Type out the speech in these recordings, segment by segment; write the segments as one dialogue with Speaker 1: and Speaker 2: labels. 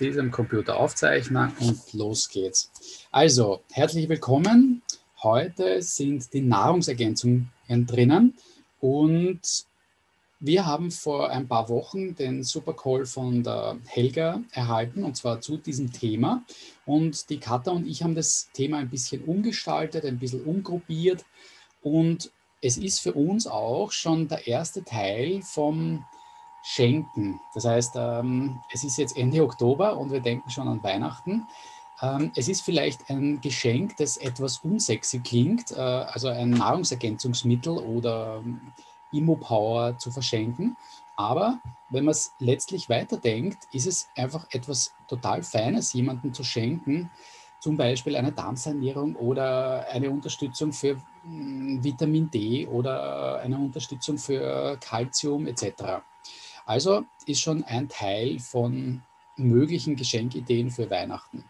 Speaker 1: diesem Computer aufzeichnen und los geht's. Also, herzlich willkommen. Heute sind die Nahrungsergänzungen drinnen und wir haben vor ein paar Wochen den Supercall von der Helga erhalten und zwar zu diesem Thema. Und die Katha und ich haben das Thema ein bisschen umgestaltet, ein bisschen umgruppiert und es ist für uns auch schon der erste Teil vom Schenken. Das heißt, ähm, es ist jetzt Ende Oktober und wir denken schon an Weihnachten. Ähm, es ist vielleicht ein Geschenk, das etwas unsexy klingt, äh, also ein Nahrungsergänzungsmittel oder ähm, Immo-Power zu verschenken. Aber wenn man es letztlich weiterdenkt, ist es einfach etwas total Feines, jemandem zu schenken, zum Beispiel eine Darmsanierung oder eine Unterstützung für hm, Vitamin D oder eine Unterstützung für Kalzium etc. Also ist schon ein Teil von möglichen Geschenkideen für Weihnachten.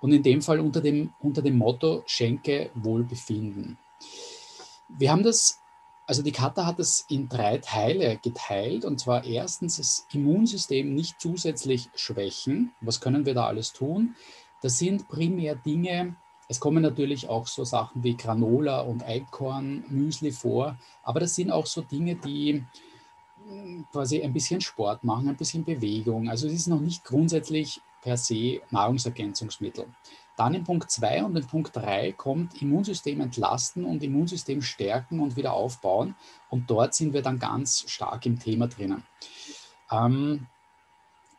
Speaker 1: Und in dem Fall unter dem, unter dem Motto Schenke Wohlbefinden. Wir haben das, also die Kata hat es in drei Teile geteilt. Und zwar erstens das Immunsystem nicht zusätzlich schwächen. Was können wir da alles tun? Das sind primär Dinge, es kommen natürlich auch so Sachen wie Granola und Eikorn, Müsli vor, aber das sind auch so Dinge, die quasi ein bisschen Sport machen, ein bisschen Bewegung. Also es ist noch nicht grundsätzlich per se Nahrungsergänzungsmittel. Dann in Punkt 2 und in Punkt 3 kommt Immunsystem entlasten und Immunsystem stärken und wieder aufbauen. Und dort sind wir dann ganz stark im Thema drinnen. Ähm,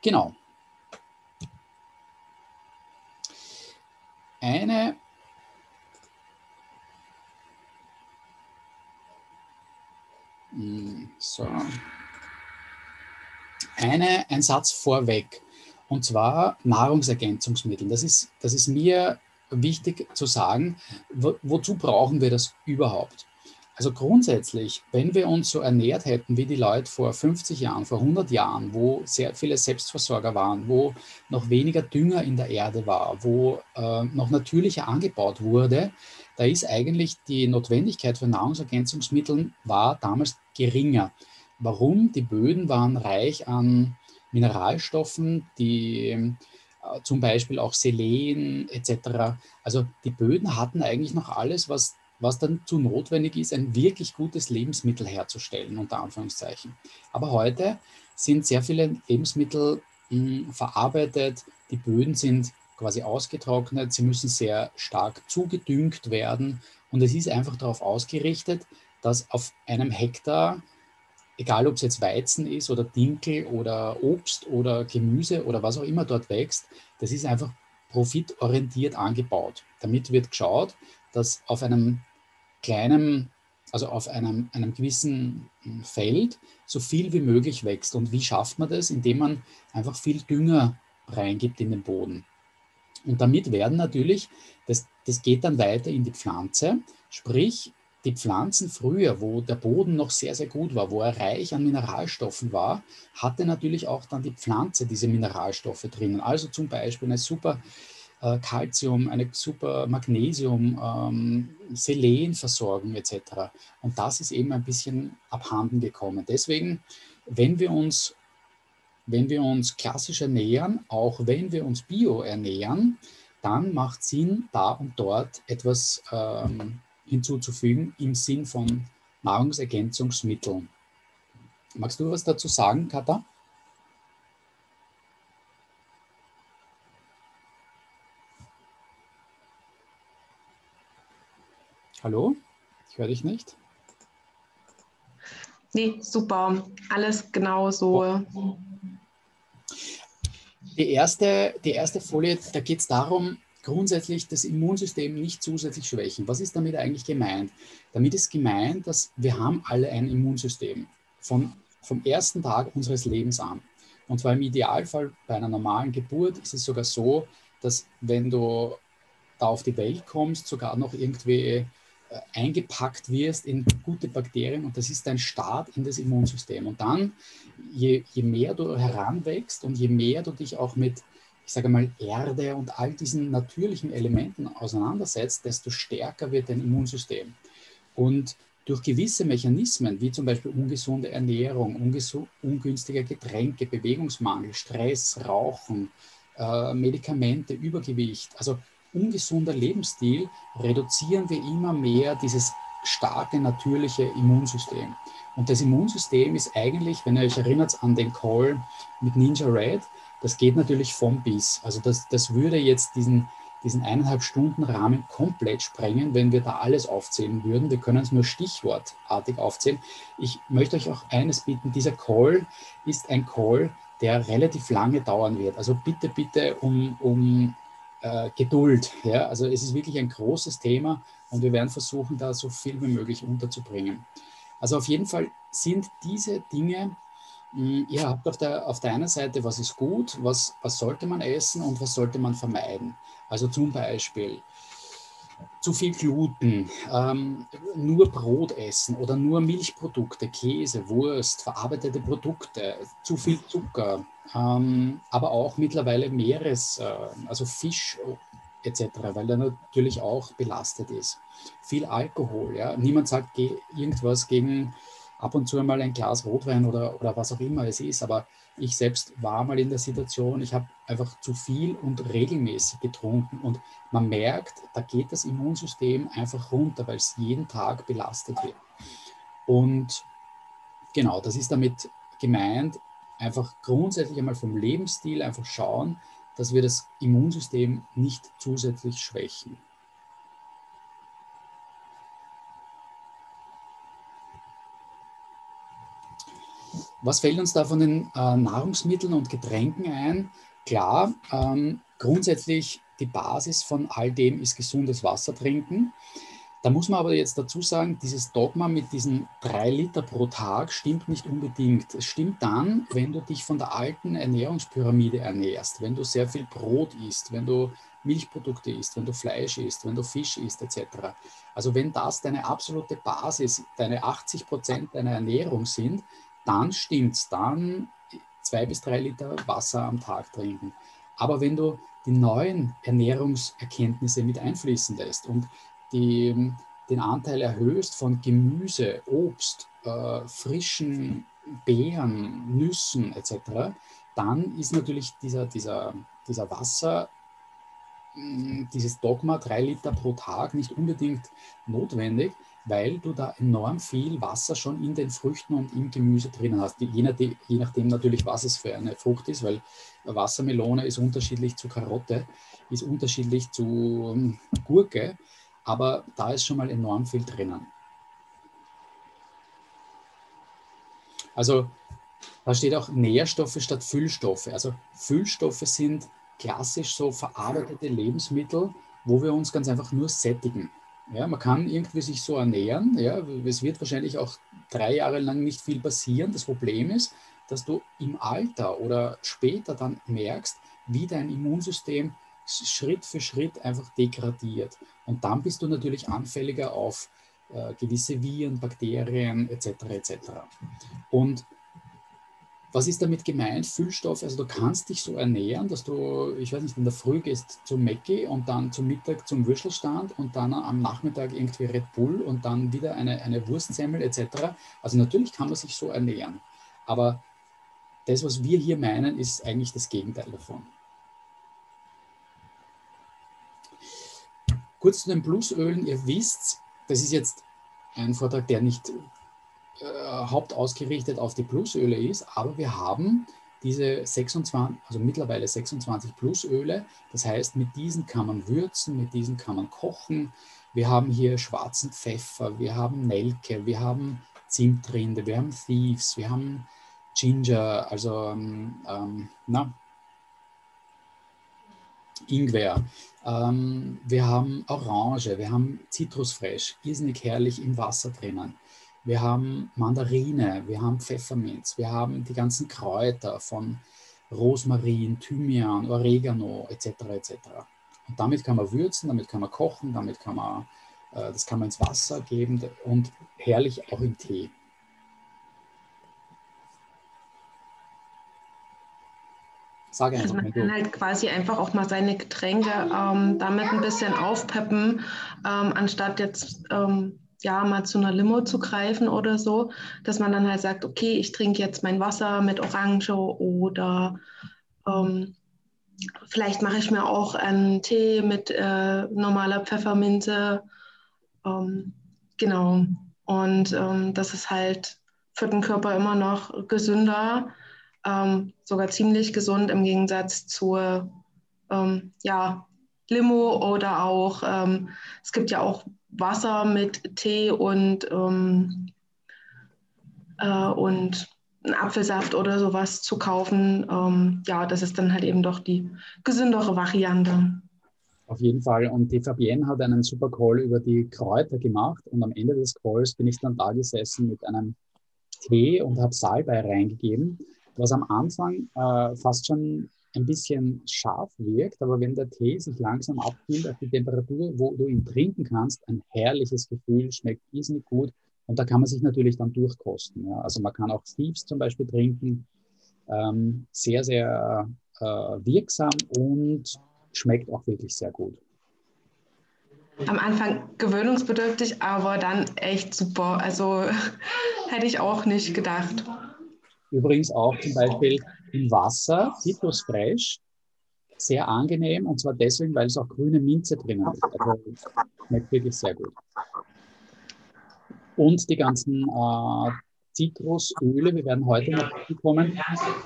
Speaker 1: genau. Eine hm, so eine, ein Satz vorweg, und zwar Nahrungsergänzungsmittel. Das ist, das ist mir wichtig zu sagen. Wo, wozu brauchen wir das überhaupt? Also grundsätzlich, wenn wir uns so ernährt hätten wie die Leute vor 50 Jahren, vor 100 Jahren, wo sehr viele Selbstversorger waren, wo noch weniger Dünger in der Erde war, wo äh, noch natürlicher angebaut wurde, da ist eigentlich die Notwendigkeit für Nahrungsergänzungsmittel war damals geringer. Warum? Die Böden waren reich an Mineralstoffen, die äh, zum Beispiel auch Selen etc. Also die Böden hatten eigentlich noch alles, was, was dann zu notwendig ist, ein wirklich gutes Lebensmittel herzustellen, unter Anführungszeichen. Aber heute sind sehr viele Lebensmittel mh, hm, verarbeitet, die Böden sind quasi ausgetrocknet, sie müssen sehr stark zugedüngt werden und es ist einfach darauf ausgerichtet, dass auf einem Hektar egal ob es jetzt Weizen ist oder Dinkel oder Obst oder Gemüse oder was auch immer dort wächst, das ist einfach profitorientiert angebaut. Damit wird geschaut, dass auf einem kleinen, also auf einem, einem gewissen hm, Feld so viel wie möglich wächst. Und wie schafft man das? Indem man einfach viel Dünger reingibt in den Boden. Und damit werden natürlich, das, das geht dann weiter in die Pflanze, sprich die Pflanzen früher, wo der Boden noch sehr, sehr gut war, wo er reich an Mineralstoffen war, hatte natürlich auch dann die Pflanze diese Mineralstoffe drinnen. Also zum Beispiel eine super äh, Calcium, eine super Magnesium, ähm, Selenversorgung etc. Und das ist eben ein bisschen abhanden gekommen. Deswegen, wenn wir uns, wenn wir uns klassisch ernähren, auch wenn wir uns bio ernähren, dann macht Sinn, da und dort etwas ähm, hinzuzufügen im Sinn von Nahrungsergänzungsmitteln. Magst du was dazu sagen, Katha? Hallo? Ich höre dich nicht.
Speaker 2: Nee, super. Alles genau so.
Speaker 1: Die erste, die erste Folie, da geht es darum, grundsätzlich das Immunsystem nicht zusätzlich schwächen. Was ist damit eigentlich gemeint? Damit ist gemeint, dass wir haben alle ein Immunsystem von, vom ersten Tag unseres Lebens an. Und zwar im Idealfall bei einer normalen Geburt ist es sogar so, dass wenn du da auf die Welt kommst, sogar noch irgendwie äh, eingepackt wirst in gute Bakterien und das ist dein Start in das Immunsystem. Und dann, je, je mehr du heranwächst und je mehr du dich auch mit ich sage mal, Erde und all diesen natürlichen Elementen auseinandersetzt, desto stärker wird dein Immunsystem. Und durch gewisse Mechanismen, wie zum Beispiel ungesunde Ernährung, ungünstige Getränke, Bewegungsmangel, Stress, Rauchen, äh, Medikamente, Übergewicht, also ungesunder Lebensstil, reduzieren wir immer mehr dieses starke natürliche Immunsystem. Und das Immunsystem ist eigentlich, wenn ihr euch erinnert an den Call mit Ninja Red, das geht natürlich vom bis. Also das, das würde jetzt diesen, diesen eineinhalb Stunden Rahmen komplett sprengen, wenn wir da alles aufzählen würden. Wir können es nur stichwortartig aufzählen. Ich möchte euch auch eines bitten, dieser Call ist ein Call, der relativ lange dauern wird. Also bitte, bitte um, um äh, Geduld. Ja? Also es ist wirklich ein großes Thema und wir werden versuchen, da so viel wie möglich unterzubringen. Also auf jeden Fall sind diese Dinge, ihr habt auf der, auf der einen Seite, was ist gut, was, was sollte man essen und was sollte man vermeiden. Also zum Beispiel zu viel Gluten, ähm, nur Brot essen oder nur Milchprodukte, Käse, Wurst, verarbeitete Produkte, zu viel Zucker, ähm, aber auch mittlerweile Meeres, äh, also Fisch etc., weil er natürlich auch belastet ist. Viel Alkohol, ja. Niemand sagt ge irgendwas gegen ab und zu einmal ein Glas Rotwein oder, oder was auch immer es ist, aber ich selbst war mal in der Situation, ich habe einfach zu viel und regelmäßig getrunken und man merkt, da geht das Immunsystem einfach runter, weil es jeden Tag belastet wird. Und genau, das ist damit gemeint, einfach grundsätzlich einmal vom Lebensstil einfach schauen, dass wir das Immunsystem nicht zusätzlich schwächen. Was fällt uns da von den äh, Nahrungsmitteln und Getränken ein? Klar, ähm, grundsätzlich die Basis von all dem ist gesundes Wasser trinken. Da muss man aber jetzt dazu sagen, dieses Dogma mit diesen drei Liter pro Tag stimmt nicht unbedingt. Es stimmt dann, wenn du dich von der alten Ernährungspyramide ernährst, wenn du sehr viel Brot isst, wenn du Milchprodukte isst, wenn du Fleisch isst, wenn du Fisch isst, etc. Also wenn das deine absolute Basis, deine 80 Prozent deiner Ernährung sind, dann stimmt es. Dann zwei bis drei Liter Wasser am Tag trinken. Aber wenn du die neuen Ernährungserkenntnisse mit einfließen lässt und die, den Anteil erhöhst von Gemüse, Obst, äh, frischen Beeren, Nüssen etc., dann ist natürlich dieser, dieser, dieser Wasser, mm, dieses Dogma, drei Liter pro Tag, nicht unbedingt notwendig, weil du da enorm viel Wasser schon in den Früchten und im Gemüse drinnen hast. Je nachdem, je nachdem natürlich, was es für eine Frucht ist, weil Wassermelone ist unterschiedlich zu Karotte, ist unterschiedlich zu ähm, Gurke aber da ist schon mal enorm viel drinnen. Also da steht auch Nährstoffe statt Füllstoffe. Also Füllstoffe sind klassisch so verarbeitete Lebensmittel, wo wir uns ganz einfach nur sättigen. Ja, man kann irgendwie sich so ernähren. Ja, es wird wahrscheinlich auch drei Jahre lang nicht viel passieren. Das Problem ist, dass du im Alter oder später dann merkst, wie dein Immunsystem Schritt für Schritt einfach degradiert. Und dann bist du natürlich anfälliger auf äh, gewisse Viren, Bakterien etc. etc. Und was ist damit gemeint? Füllstoff, also du kannst dich so ernähren, dass du, ich weiß nicht, in der Früh gehst zum Mäcki und dann zum Mittag zum Würstelstand und dann am Nachmittag irgendwie Red Bull und dann wieder eine, eine Wurstsemmel etc. Also natürlich kann man sich so ernähren. Aber das, was wir hier meinen, ist eigentlich das Gegenteil davon. Kurz zu den Plusölen. Ihr wisst, das ist jetzt ein Vortrag, der nicht äh, hauptausgerichtet auf die Plusöle ist, aber wir haben diese 26, also mittlerweile 26 Plusöle. Das heißt, mit diesen kann man würzen, mit diesen kann man kochen. Wir haben hier schwarzen Pfeffer, wir haben Nelke, wir haben Zimtrinde, wir haben Thieves, wir haben Ginger, also ähm, ähm na, Ingwer. Ähm, wir haben Orange, wir haben Zitrusfresh, irrsinnig herrlich im Wasser drinnen. Wir haben Mandarine, wir haben Pfefferminz, wir haben die ganzen Kräuter von Rosmarin, Thymian, Oregano etc. etc. Und damit kann man würzen, damit kann man kochen, damit kann man, äh, das kann man ins Wasser geben und herrlich auch im Tee.
Speaker 2: Sage einfach also man kann halt quasi einfach auch mal seine Getränke ähm, damit ein bisschen aufpeppen, ähm, anstatt jetzt ähm, ja mal zu einer Limo zu greifen oder so, dass man dann halt sagt, okay, ich trinke jetzt mein Wasser mit Orange oder ähm, vielleicht mache ich mir auch einen Tee mit äh, normaler Pfefferminze. Ähm, genau. Und ähm, das ist halt für den Körper immer noch gesünder, ähm, sogar ziemlich gesund im Gegensatz zur ähm, ja, Limo oder auch, ähm, es gibt ja auch Wasser mit Tee und, ähm, äh, und einen Apfelsaft oder sowas zu kaufen. Ähm, ja, das ist dann halt eben doch die gesündere Variante.
Speaker 1: Auf jeden Fall. Und die Fabienne hat einen super Call über die Kräuter gemacht. Und am Ende des Calls bin ich dann da gesessen mit einem Tee und habe Salbei reingegeben, was am Anfang äh, fast schon ein bisschen scharf wirkt, aber wenn der Tee sich langsam abkühlt auf die Temperatur, wo du ihn trinken kannst, ein herrliches Gefühl, schmeckt irrsinnig gut und da kann man sich natürlich dann durchkosten. Ja. Also man kann auch Thieves zum Beispiel trinken, ähm, sehr, sehr äh, wirksam und schmeckt auch wirklich sehr gut.
Speaker 2: Am Anfang gewöhnungsbedürftig, aber dann echt super. Also hätte ich auch nicht gedacht.
Speaker 1: Übrigens auch zum Beispiel im Wasser, Citrusfresh, sehr angenehm und zwar deswegen, weil es auch grüne Minze drinnen ist. Also schmeckt wirklich sehr gut. Und die ganzen äh, Zitrusöle, wir werden heute noch kommen.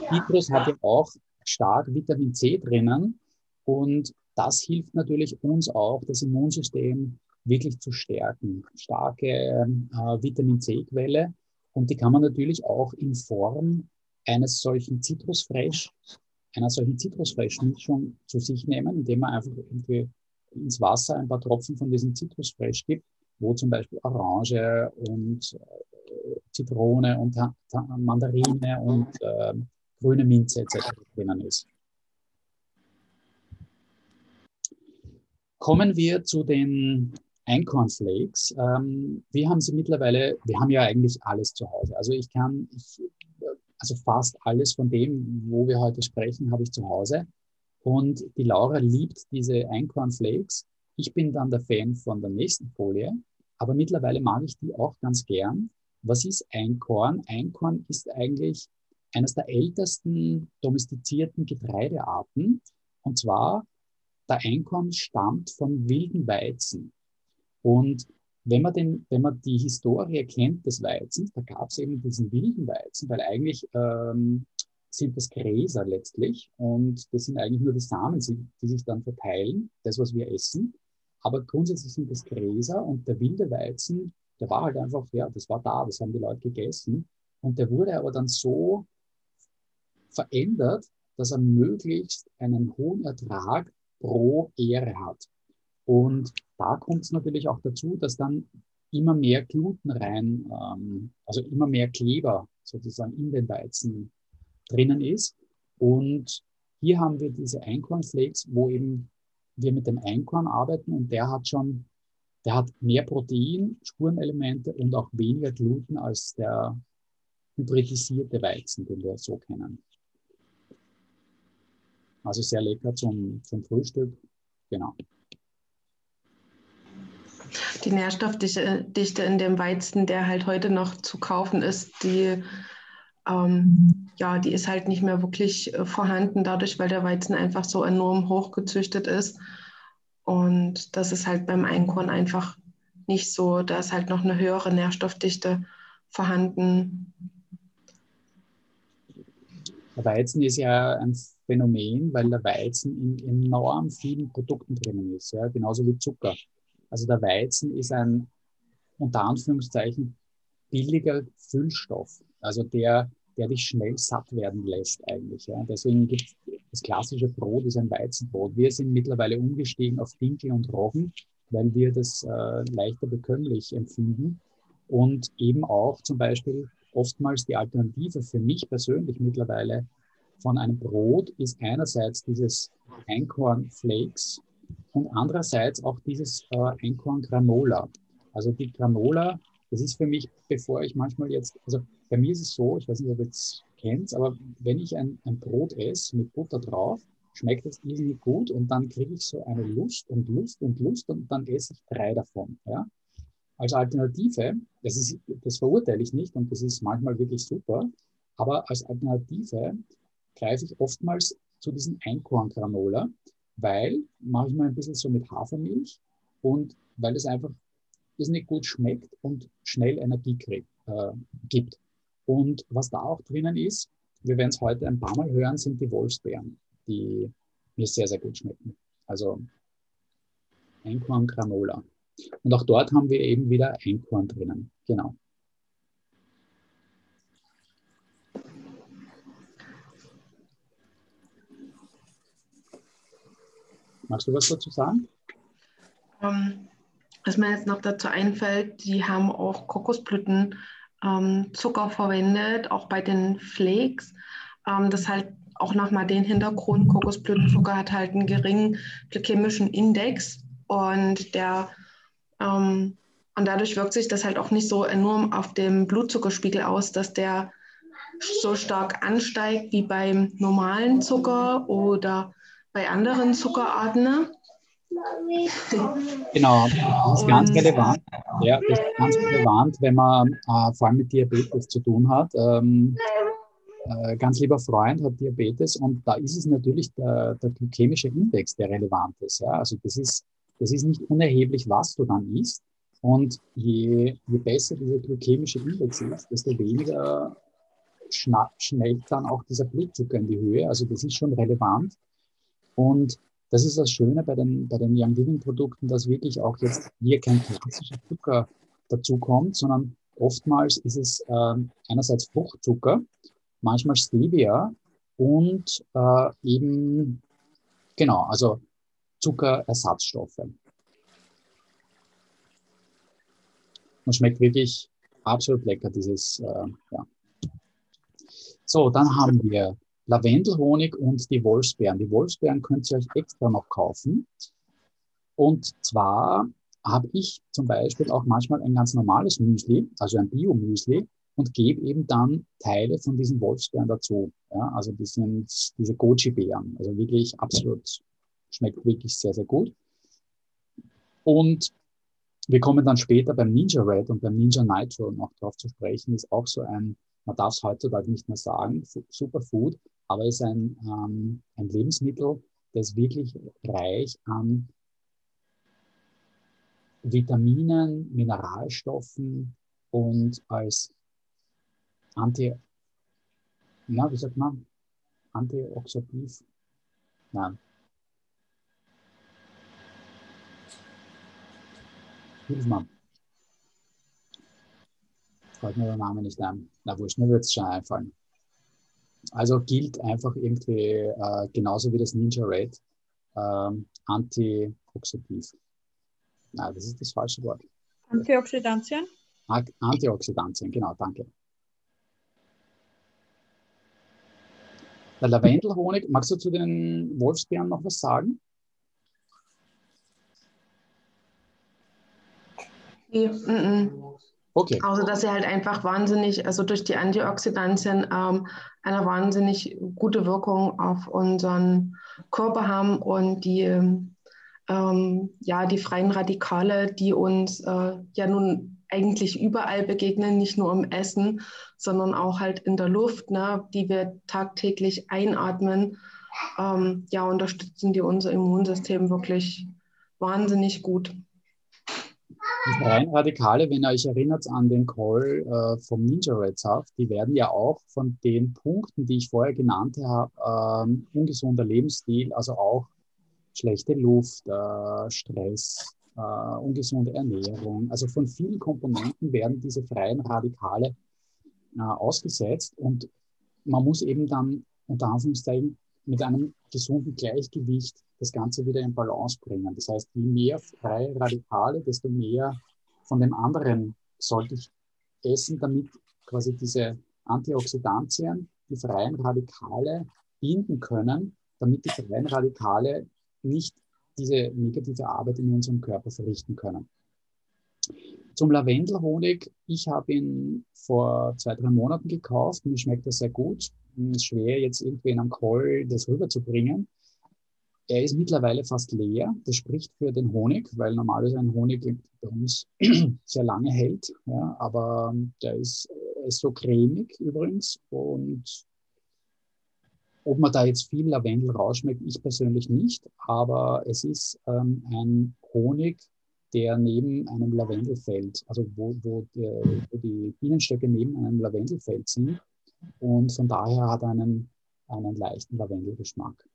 Speaker 1: Zitrus hat ja auch stark Vitamin C drinnen und das hilft natürlich uns auch, das Immunsystem wirklich zu stärken. Starke äh, Vitamin C-Quelle und die kann man natürlich auch in Form eines solchen Zitrusfresh, einer solchen Zitrusfresh-Mischung zu sich nehmen, indem man einfach irgendwie ins Wasser ein paar Tropfen von diesem Zitrusfresh gibt, wo zum Beispiel Orange und äh, Zitrone und Mandarine und äh, grüne Minze etc. drinnen ist. Kommen wir zu den Einkornflakes. Ähm, wir haben sie mittlerweile, wir haben ja eigentlich alles zu Hause. Also ich kann, ich, also fast alles von dem, wo wir heute sprechen, habe ich zu Hause. Und die Laura liebt diese Einkornflakes. Ich bin dann der Fan von der nächsten Folie, aber mittlerweile mag ich die auch ganz gern. Was ist Einkorn? Einkorn ist eigentlich eines der ältesten domestizierten Getreidearten. Und zwar, der Einkorn stammt vom wilden Weizen. Und wenn man, den, wenn man die Historie kennt des Weizens, da gab es eben diesen wilden Weizen, weil eigentlich ähm, sind das Gräser letztlich und das sind eigentlich nur die Samen, die sich dann verteilen, das, was wir essen. Aber grundsätzlich sind das Gräser und der wilde Weizen, der war halt einfach, ja, das war da, das haben die Leute gegessen. Und der wurde aber dann so verändert, dass er möglichst einen hohen Ertrag pro Ehre hat. Und da kommt es natürlich auch dazu, dass dann immer mehr Gluten rein, ähm, also immer mehr Kleber sozusagen in den Weizen drinnen ist. Und hier haben wir diese Einkornflakes, wo eben wir mit dem Einkorn arbeiten und der hat schon, der hat mehr Protein, Spurenelemente und auch weniger Gluten als der hybridisierte Weizen, den wir so kennen. Also sehr lecker zum, zum Frühstück. Genau.
Speaker 2: Die Nährstoffdichte in dem Weizen, der halt heute noch zu kaufen ist, die, ähm, ja, die ist halt nicht mehr wirklich äh, vorhanden, dadurch, weil der Weizen einfach so enorm hochgezüchtet ist. Und das ist halt beim Einkorn einfach nicht so. Da ist halt noch eine höhere Nährstoffdichte vorhanden.
Speaker 1: Der Weizen ist ja ein Phänomen, weil der Weizen in enorm vielen Produkten drinnen ist, ja, genauso wie Zucker. Also der Weizen ist ein unter Anführungszeichen billiger Füllstoff, also der, der dich schnell satt werden lässt eigentlich. Ja. Deswegen gibt das klassische Brot ist ein Weizenbrot. Wir sind mittlerweile umgestiegen auf Dinkel und Roggen, weil wir das äh, leichter bekömmlich empfinden und eben auch zum Beispiel oftmals die Alternative für mich persönlich mittlerweile von einem Brot ist einerseits dieses Einkornflakes und andererseits auch dieses äh, Einkorn Granola. Also die Granola, das ist für mich, bevor ich manchmal jetzt, also bei mir ist es so, ich weiß nicht, ob ihr es kennt, aber wenn ich ein, ein Brot esse mit Butter drauf, schmeckt es irrsinnig gut und dann kriege ich so eine Lust und Lust und Lust und dann esse ich drei davon. Ja? Als Alternative, das, ist, das verurteile ich nicht und das ist manchmal wirklich super, aber als Alternative greife ich oftmals zu diesem Einkorngranola, weil mache ich mal ein bisschen so mit Hafermilch und weil es einfach nicht gut schmeckt und schnell Energie krieg, äh, gibt. Und was da auch drinnen ist, wir werden es heute ein paar Mal hören, sind die Wolfsbeeren, die mir sehr, sehr gut schmecken. Also Einkorn Granola. Und auch dort haben wir eben wieder Einkorn drinnen. Genau. Magst du was dazu sagen?
Speaker 2: Ähm, was mir jetzt noch dazu einfällt, die haben auch Kokosblüten ähm, Zucker verwendet, auch bei den Flakes. Ähm, das halt auch nochmal den Hintergrund, Kokosblütenzucker hat halt einen geringen glykämischen Index und der ähm, und dadurch wirkt sich das halt auch nicht so enorm auf dem Blutzuckerspiegel aus, dass der so stark ansteigt wie beim normalen Zucker oder bei anderen Zuckerarten.
Speaker 1: Genau, das ist ganz relevant. Ja, das ist ganz relevant, wenn man äh, vor allem mit Diabetes zu tun hat. Ähm, äh, ganz lieber Freund hat Diabetes und da ist es natürlich der, der glykämische Index, der relevant ist. Ja? Also das ist, das ist nicht unerheblich, was du dann isst. Und je, je besser dieser glykämische Index ist, desto weniger schnellt dann auch dieser Blutzucker in die Höhe. Also das ist schon relevant. Und das ist das Schöne bei den, bei den Young Living Produkten, dass wirklich auch jetzt hier kein klassischer Zucker dazukommt, sondern oftmals ist es äh, einerseits Fruchtzucker, manchmal Stevia und äh, eben, genau, also Zuckerersatzstoffe. Und schmeckt wirklich absolut lecker, dieses, äh, ja. So, dann haben wir Lavendelhonig und die Wolfsbeeren. Die Wolfsbeeren könnt ihr euch extra noch kaufen. Und zwar habe ich zum Beispiel auch manchmal ein ganz normales Müsli, also ein Bio-Müsli, und gebe eben dann Teile von diesen Wolfsbeeren dazu. Ja, also die sind diese Goji-Beeren. Also wirklich absolut, schmeckt wirklich sehr, sehr gut. Und wir kommen dann später beim Ninja Red und beim Ninja Nitro noch drauf zu sprechen, ist auch so ein, man darf es heutzutage nicht mehr sagen, Superfood, aber es ist ein, ähm, ein Lebensmittel, das wirklich reich an Vitaminen, Mineralstoffen und als Anti, na, wie sagt man? Antioxidativ? Nein. Hilf mal. Fällt mir der Name nicht ein. Na wurscht, mir wird es schon einfallen. Also gilt einfach irgendwie äh, genauso wie das Ninja Red ähm, antioxidativ. Nein, das ist das falsche Wort.
Speaker 3: Antioxidantien?
Speaker 1: Antioxidantien, genau, danke. Der Lavendelhonig, magst du zu den Wolfsbeeren noch was sagen?
Speaker 2: Nee, mm -mm. Okay. Außer dass sie halt einfach wahnsinnig, also durch die Antioxidantien ähm, eine wahnsinnig gute Wirkung auf unseren Körper haben und die, ähm, ja, die freien Radikale, die uns äh, ja nun eigentlich überall begegnen, nicht nur im Essen, sondern auch halt in der Luft, ne, die wir tagtäglich einatmen, ähm, ja, unterstützen die unser Immunsystem wirklich wahnsinnig gut.
Speaker 1: Die freien Radikale, wenn ihr euch erinnert an den Call äh, vom Ninja Red Saft, die werden ja auch von den Punkten, die ich vorher genannt habe, äh, ungesunder Lebensstil, also auch schlechte Luft, äh, Stress, äh, ungesunde Ernährung, also von vielen Komponenten werden diese freien Radikale äh, ausgesetzt. Und man muss eben dann unter Anführungszeichen mit einem gesunden Gleichgewicht das Ganze wieder in Balance bringen. Das heißt, je mehr freie Radikale, desto mehr von dem anderen sollte ich essen, damit quasi diese Antioxidantien, die freien Radikale binden können, damit die freien Radikale nicht diese negative Arbeit in unserem Körper verrichten können. Zum Lavendelhonig, ich habe ihn vor zwei, drei Monaten gekauft. Mir schmeckt er sehr gut. Ist schwer, jetzt irgendwie in einem Call das rüberzubringen. Er ist mittlerweile fast leer. Das spricht für den Honig, weil normalerweise ein Honig bei uns sehr lange hält. Ja, aber der ist, ist so cremig übrigens und ob man da jetzt viel Lavendel rausschmeckt, ich persönlich nicht, aber es ist ähm, ein Honig, der neben einem Lavendelfeld, also wo, wo, der, wo die Bienenstöcke neben einem Lavendelfeld sind und von daher hat er einen, einen leichten Lavendelgeschmack.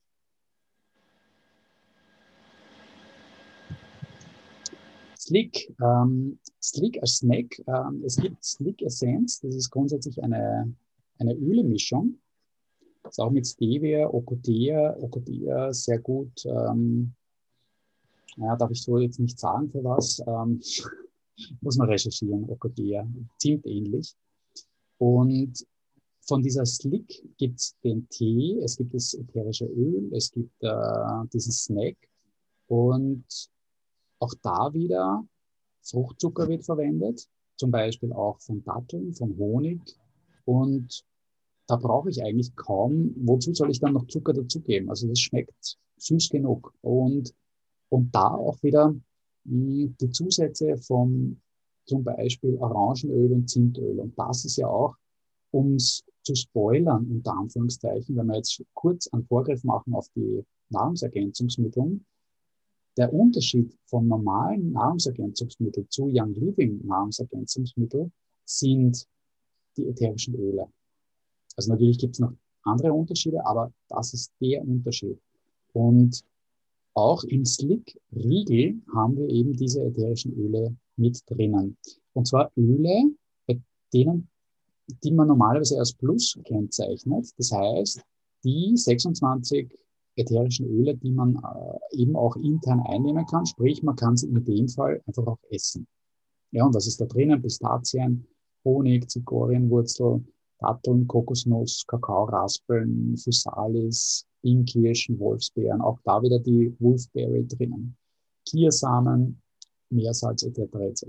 Speaker 1: Slick, ähm, Slick als Snack. Ähm, es gibt Slick Essence, das ist grundsätzlich eine, eine Ölemischung. Ist auch mit Stevia, Ocotea, Ocotea sehr gut. Ähm, ja, darf ich so jetzt nicht sagen für was. Ähm, muss man recherchieren, Ocotea. Ziemlich ähnlich. Und von dieser Slick gibt es den Tee, es gibt das ätherische Öl, es gibt äh, diesen Snack und auch da wieder Fruchtzucker wird verwendet, zum Beispiel auch von Datteln, von Honig. Und da brauche ich eigentlich kaum, wozu soll ich dann noch Zucker dazugeben? Also das schmeckt süß genug. Und, und da auch wieder hm, die Zusätze von zum Beispiel Orangenöl und Zimtöl. Und das ist ja auch, um es zu spoilern, unter Anführungszeichen, wenn wir jetzt kurz einen Vorgriff machen auf die Nahrungsergänzungsmittel, der Unterschied von normalen Nahrungsergänzungsmitteln zu Young Living Nahrungsergänzungsmitteln sind die ätherischen Öle. Also natürlich gibt es noch andere Unterschiede, aber das ist der Unterschied. Und auch im Slick Riegel haben wir eben diese ätherischen Öle mit drinnen. Und zwar Öle, bei denen, die man normalerweise als Plus kennzeichnet. Das heißt, die 26 ätherischen Öle, die man äh, eben auch intern einnehmen kann. Sprich, man kann sie in dem Fall einfach auch essen. Ja, und was ist da drinnen? Pistazien, Honig, Zigorienwurzel, Datteln, Kokosnuss, Kakaoraspeln, Physalis, Binkirschen, Wolfsbeeren, auch da wieder die Wolfberry drinnen. Kiersamen, Meersalz etc. etc.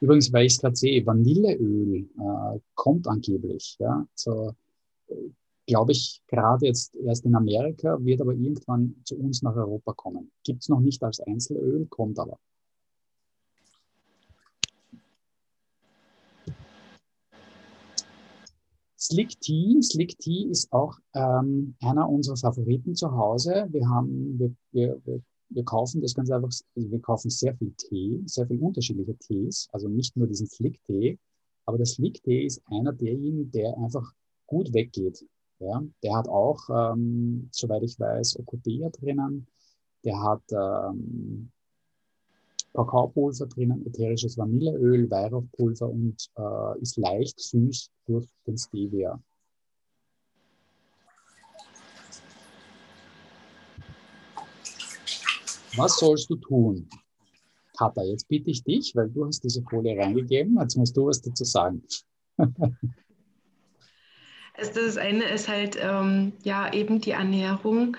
Speaker 1: Übrigens, weil ich es gerade sehe, Vanilleöl äh, kommt angeblich. Ja, so, glaube ich, gerade jetzt erst in Amerika, wird aber irgendwann zu uns nach Europa kommen. Gibt es noch nicht als Einzelöl, kommt aber. Slick Tea. Slick Tea ist auch ähm, einer unserer Favoriten zu Hause. Wir haben, wir, wir, wir, wir kaufen das ganz einfach, also wir kaufen sehr viel Tee, sehr viel unterschiedliche Tees, also nicht nur diesen Slick Tee, aber der Slick Tee ist einer derjenigen, der einfach gut weggeht. Ja, der hat auch, ähm, soweit ich weiß, Okotea drinnen. Der hat ähm, Kakaopulver drinnen, ätherisches Vanilleöl, Weihrauchpulver und äh, ist leicht süß durch den Stevia. Was sollst du tun? Katha, jetzt bitte ich dich, weil du hast diese Folie reingegeben, jetzt musst du was dazu sagen.
Speaker 2: Das eine ist halt ähm, ja eben die Ernährung,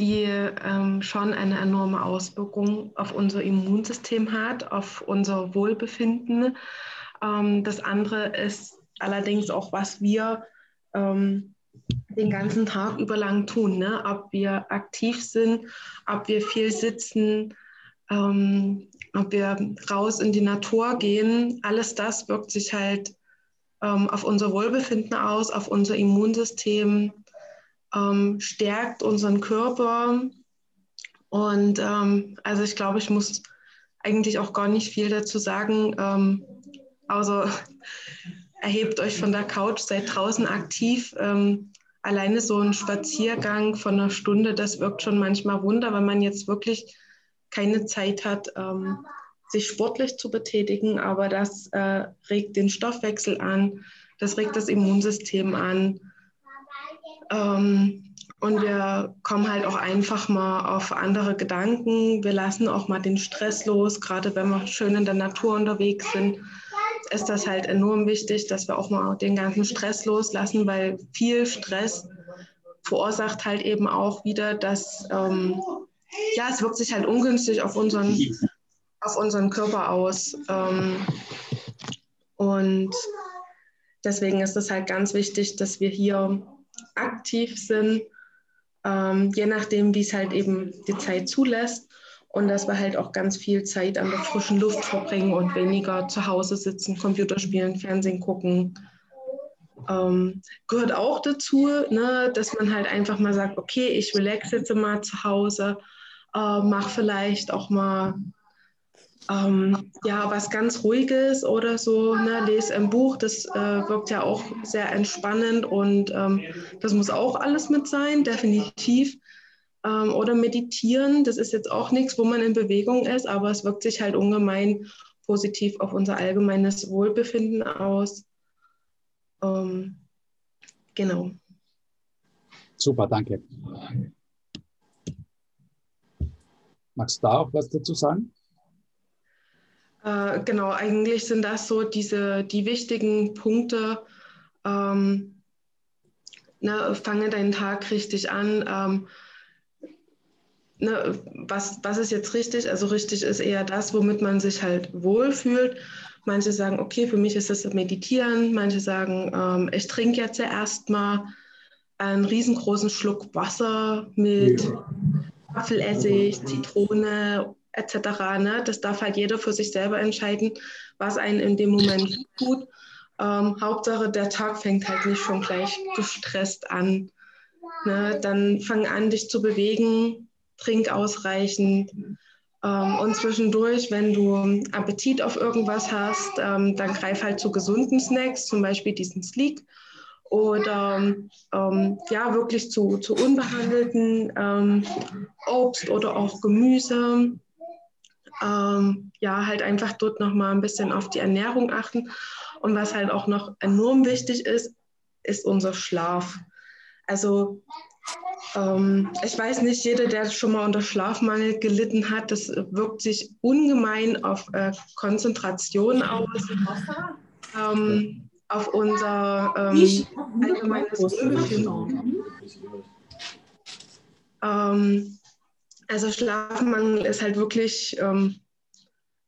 Speaker 2: die ähm, schon eine enorme Auswirkung auf unser Immunsystem hat, auf unser Wohlbefinden. Ähm, das andere ist allerdings auch, was wir ähm, den ganzen Tag über lang tun, ne? ob wir aktiv sind, ob wir viel sitzen, ähm, ob wir raus in die Natur gehen. Alles das wirkt sich halt ähm, auf unser Wohlbefinden aus, auf unser Immunsystem, ähm, stärkt unseren Körper. Und ähm, also ich glaube, ich muss eigentlich auch gar nicht viel dazu sagen, außer erhebt euch von der Couch, seid draußen aktiv. Ähm, alleine so ein Spaziergang von einer Stunde, das wirkt schon manchmal Wunder, wenn man jetzt wirklich keine Zeit hat, ähm, sich sportlich zu betätigen, aber das äh, regt den Stoffwechsel an, das regt das Immunsystem an. Ähm, und wir kommen halt auch einfach mal auf andere Gedanken. Wir lassen auch mal den Stress los. Gerade wenn wir schön in der Natur unterwegs sind, ist das halt enorm wichtig, dass wir auch mal den ganzen Stress loslassen, weil viel Stress verursacht halt eben auch wieder, dass ähm, ja, es wirkt sich halt ungünstig auf unseren auf unseren Körper aus. Ähm, und deswegen ist es halt ganz wichtig, dass wir hier aktiv sind, ähm, je nachdem, wie es halt eben die Zeit zulässt. Und dass wir halt auch ganz viel Zeit an der frischen Luft verbringen und weniger zu Hause sitzen, Computer spielen, Fernsehen gucken ähm, gehört auch dazu, ne, dass man halt einfach mal sagt, okay, ich relaxe jetzt mal zu Hause, äh, mach vielleicht auch mal ähm, ja, was ganz Ruhiges oder so, ne, lese ein Buch, das äh, wirkt ja auch sehr entspannend und ähm, das muss auch alles mit sein, definitiv. Ähm, oder meditieren, das ist jetzt auch nichts, wo man in Bewegung ist, aber es wirkt sich halt ungemein positiv auf unser allgemeines Wohlbefinden aus. Ähm, genau.
Speaker 1: Super, danke. Magst du da auch was dazu sagen?
Speaker 2: Äh, genau, eigentlich sind das so diese die wichtigen Punkte. Ähm, ne, fange deinen Tag richtig an. Ähm, ne, was, was ist jetzt richtig? Also richtig ist eher das, womit man sich halt wohlfühlt. Manche sagen, okay, für mich ist das Meditieren. Manche sagen, ähm, ich trinke jetzt ja erstmal einen riesengroßen Schluck Wasser mit Apfelessig, Zitrone etc. Ne? Das darf halt jeder für sich selber entscheiden, was einen in dem Moment tut. Ähm, Hauptsache, der Tag fängt halt nicht schon gleich gestresst an. Ne? Dann fang an, dich zu bewegen, trink ausreichend. Ähm, und zwischendurch, wenn du Appetit auf irgendwas hast, ähm, dann greif halt zu gesunden Snacks, zum Beispiel diesen Sleek oder ähm, ja, wirklich zu, zu unbehandelten ähm, Obst oder auch Gemüse. Ähm, ja, halt einfach dort nochmal ein bisschen auf die Ernährung achten. Und was halt auch noch enorm wichtig ist, ist unser Schlaf. Also ähm, ich weiß nicht, jeder, der schon mal unter Schlafmangel gelitten hat, das wirkt sich ungemein auf äh, Konzentration aus. Ähm, auf unser ähm, allgemeines Wohlbefinden. Ähm, also Schlafmangel ist halt wirklich ähm,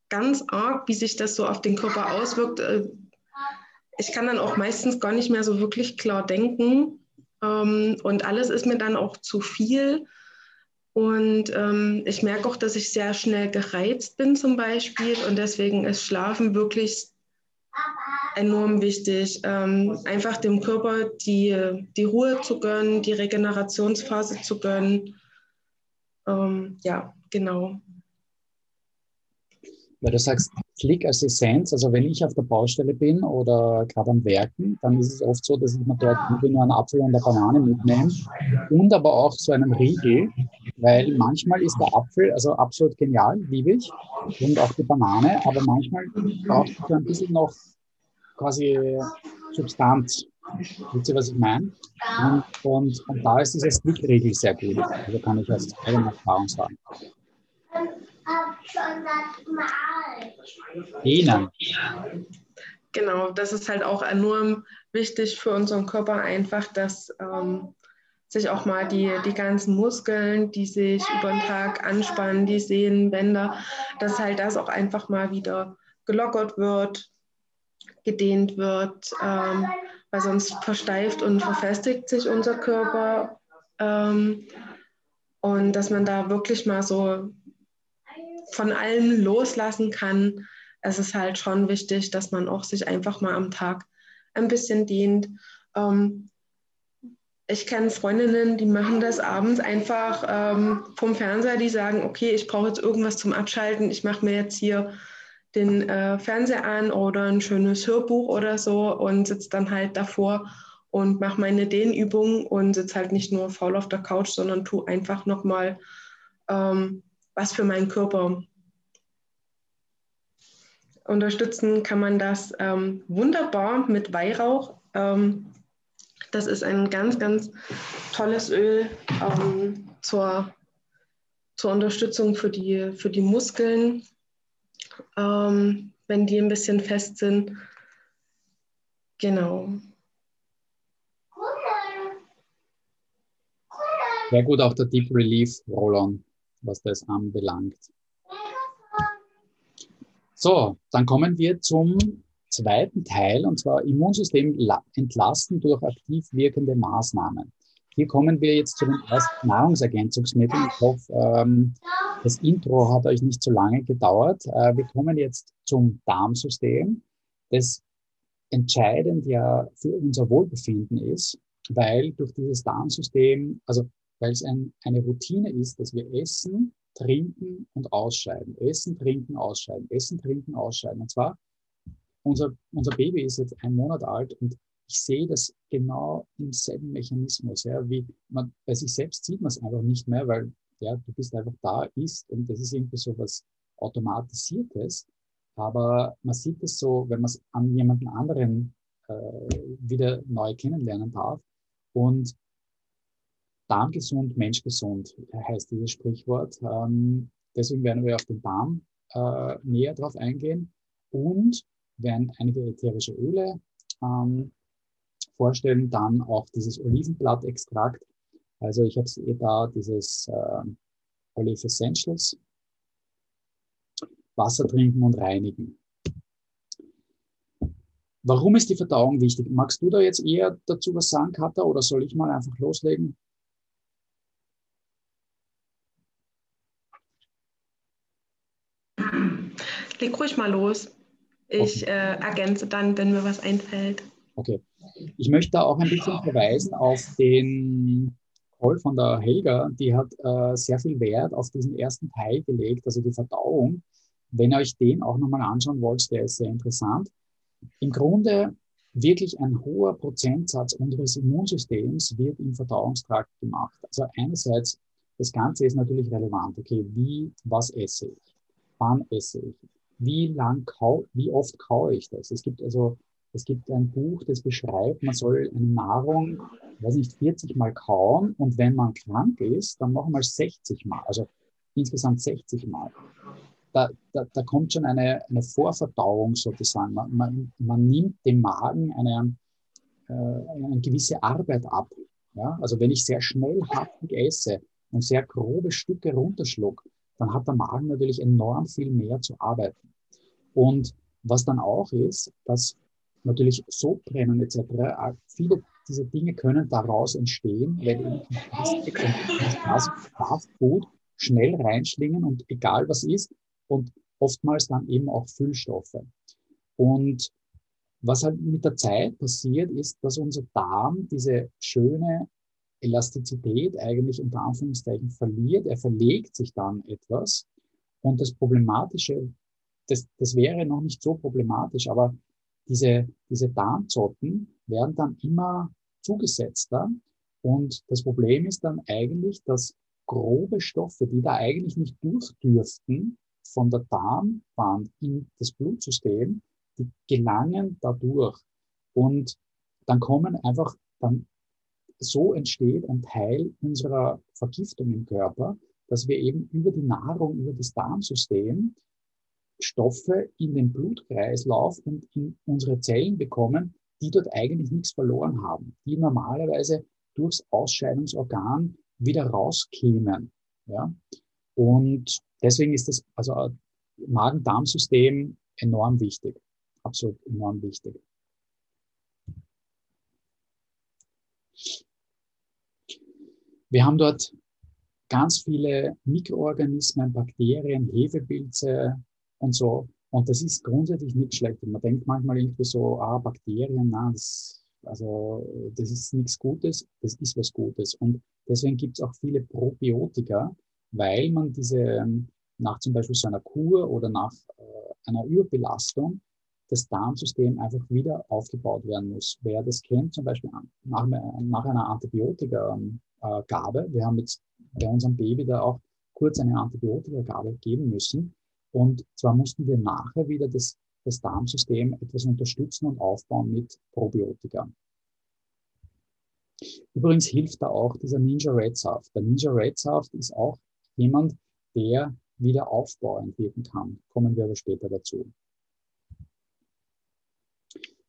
Speaker 2: ganz arg, wie sich das so auf den Körper auswirkt. Äh, ich kann dann auch meistens gar nicht mehr so wirklich klar denken ähm, und alles ist mir dann auch zu viel. Und ähm, ich merke auch, dass ich sehr schnell gereizt bin zum Beispiel und deswegen ist Schlafen wirklich enorm wichtig, ähm, einfach dem Körper die, die Ruhe zu gönnen, die Regenerationsphase zu gönnen. Ähm, ja, genau.
Speaker 1: Weil du sagst, Klick als Essenz, also wenn ich auf der Baustelle bin oder gerade am Werken, dann ist es oft so, dass ich mir dort nur einen Apfel und eine Banane mitnehme und aber auch so einen Riegel, weil manchmal ist der Apfel, also absolut genial, liebe ich, und auch die Banane, aber manchmal braucht es ein bisschen noch quasi Substanz. Wisst ihr, was ich meine? Und, und, und da ist dieses Klickregel sehr gut. Also kann ich aus eigener Erfahrung sagen.
Speaker 2: Ihnen. Genau, das ist halt auch enorm wichtig für unseren Körper einfach, dass ähm, sich auch mal die, die ganzen Muskeln, die sich über den Tag anspannen, die Sehnenbänder, dass halt das auch einfach mal wieder gelockert wird, gedehnt wird, ähm, weil sonst versteift und verfestigt sich unser Körper. Ähm, und dass man da wirklich mal so von allem loslassen kann. Es ist halt schon wichtig, dass man auch sich einfach mal am Tag ein bisschen dehnt. Ähm, ich kenne Freundinnen, die machen das abends einfach ähm, vom Fernseher, die sagen, okay, ich brauche jetzt irgendwas zum Abschalten, ich mache mir jetzt hier den äh, Fernseher an oder ein schönes Hörbuch oder so und sitze dann halt davor und mache meine Dehnübungen und sitze halt nicht nur faul auf der Couch, sondern tue einfach nochmal ähm, was für meinen Körper. Unterstützen kann man das ähm, wunderbar mit Weihrauch. Ähm, das ist ein ganz, ganz tolles Öl ähm, zur, zur Unterstützung für die, für die Muskeln ähm, wenn die ein bisschen fest sind. Genau.
Speaker 1: Sehr gut auch der Deep Relief Roll-On, was das anbelangt. So, dann kommen wir zum zweiten Teil, und zwar Immunsystem entlasten durch aktiv wirkende Maßnahmen. Hier kommen wir jetzt zu den ersten Nahrungsergänzungsmitteln. Ich hoffe, ähm, das Intro hat euch nicht zu lange gedauert. Äh, wir kommen jetzt zum Darmsystem. Das entscheidend ja für unser Wohlbefinden ist, weil durch dieses Darmsystem, also weil es ein, eine Routine ist, dass wir essen, trinken und ausscheiden. Essen, trinken, ausscheiden. Essen, trinken, ausscheiden. Und zwar, unser, unser Baby ist jetzt ein Monat alt und ich sehe das genau im selben Mechanismus. Ja, wie man, bei sich selbst sieht man es einfach nicht mehr, weil ja, du bist einfach da, isst und das ist irgendwie so was Automatisiertes. Aber man sieht es so, wenn man es an jemanden anderen äh, wieder neu kennenlernen darf. Und Darmgesund, Menschgesund heißt dieses Sprichwort. Ähm, deswegen werden wir auf den Darm äh, näher drauf eingehen und werden einige ätherische Öle ähm, vorstellen, dann auch dieses Olivenblattextrakt. Also ich habe es eh da, dieses äh, Olive Essentials Wasser trinken und reinigen. Warum ist die Verdauung wichtig? Magst du da jetzt eher dazu was sagen, Katha, oder soll ich mal einfach loslegen?
Speaker 2: Leg ruhig mal los. Ich okay. äh, ergänze dann, wenn mir was einfällt.
Speaker 1: Okay. Ich möchte da auch ein bisschen verweisen auf den Call von der Helga. Die hat äh, sehr viel Wert auf diesen ersten Teil gelegt, also die Verdauung. Wenn ihr euch den auch nochmal anschauen wollt, der ist sehr interessant. Im Grunde wirklich ein hoher Prozentsatz unseres Immunsystems wird im Verdauungstrakt gemacht. Also einerseits, das Ganze ist natürlich relevant. Okay, wie, was esse ich? Wann esse ich? Wie lang kau, wie oft kaue ich das? Es gibt also, es gibt ein Buch, das beschreibt, man soll eine Nahrung, weiß nicht, 40 Mal kauen und wenn man krank ist, dann noch einmal 60 Mal, also insgesamt 60 Mal da, da, da kommt schon eine, eine Vorverdauung sozusagen. Man, man, man nimmt dem Magen eine, äh, eine gewisse Arbeit ab. Ja? Also wenn ich sehr schnell haftig esse und sehr grobe Stücke runterschluck, dann hat der Magen natürlich enorm viel mehr zu arbeiten. Und was dann auch ist, dass natürlich Sodbrennen etc., viele dieser Dinge können daraus entstehen, weil das Fast Food schnell reinschlingen und egal was ist, und oftmals dann eben auch Füllstoffe. Und was halt mit der Zeit passiert, ist, dass unser Darm diese schöne Elastizität eigentlich unter Anführungszeichen verliert. Er verlegt sich dann etwas. Und das Problematische, das, das wäre noch nicht so problematisch, aber diese, diese Darmzotten werden dann immer zugesetzter. Und das Problem ist dann eigentlich, dass grobe Stoffe, die da eigentlich nicht durch dürften, von der Darmwand in das Blutsystem, die gelangen dadurch. Und dann kommen einfach, dann so entsteht ein Teil unserer Vergiftung im Körper, dass wir eben über die Nahrung, über das Darmsystem Stoffe in den Blutkreislauf und in unsere Zellen bekommen, die dort eigentlich nichts verloren haben, die normalerweise durchs Ausscheidungsorgan wieder rauskämen. Ja? Und deswegen ist das also Magen-Darm-System enorm wichtig, absolut enorm wichtig. Wir haben dort ganz viele Mikroorganismen, Bakterien, Hefepilze und so. Und das ist grundsätzlich nicht schlecht. Man denkt manchmal irgendwie so, ah, Bakterien, na, das, also, das ist nichts Gutes. Das ist was Gutes. Und deswegen gibt es auch viele Probiotika, weil man diese, ähm, nach zum Beispiel so einer Kur oder nach äh, einer Überbelastung, das Darmsystem einfach wieder aufgebaut werden muss. Wer das kennt, zum Beispiel nach, nach einer Antibiotika-Gabe, wir haben jetzt bei unserem Baby da auch kurz eine Antibiotika-Gabe geben müssen. Und zwar mussten wir nachher wieder das, das Darmsystem etwas unterstützen und aufbauen mit Probiotika. Übrigens hilft da auch dieser Ninja Red Saft. Der Ninja Red Saft ist auch jemand, der wieder aufbauend wirken kann. Kommen wir aber später dazu.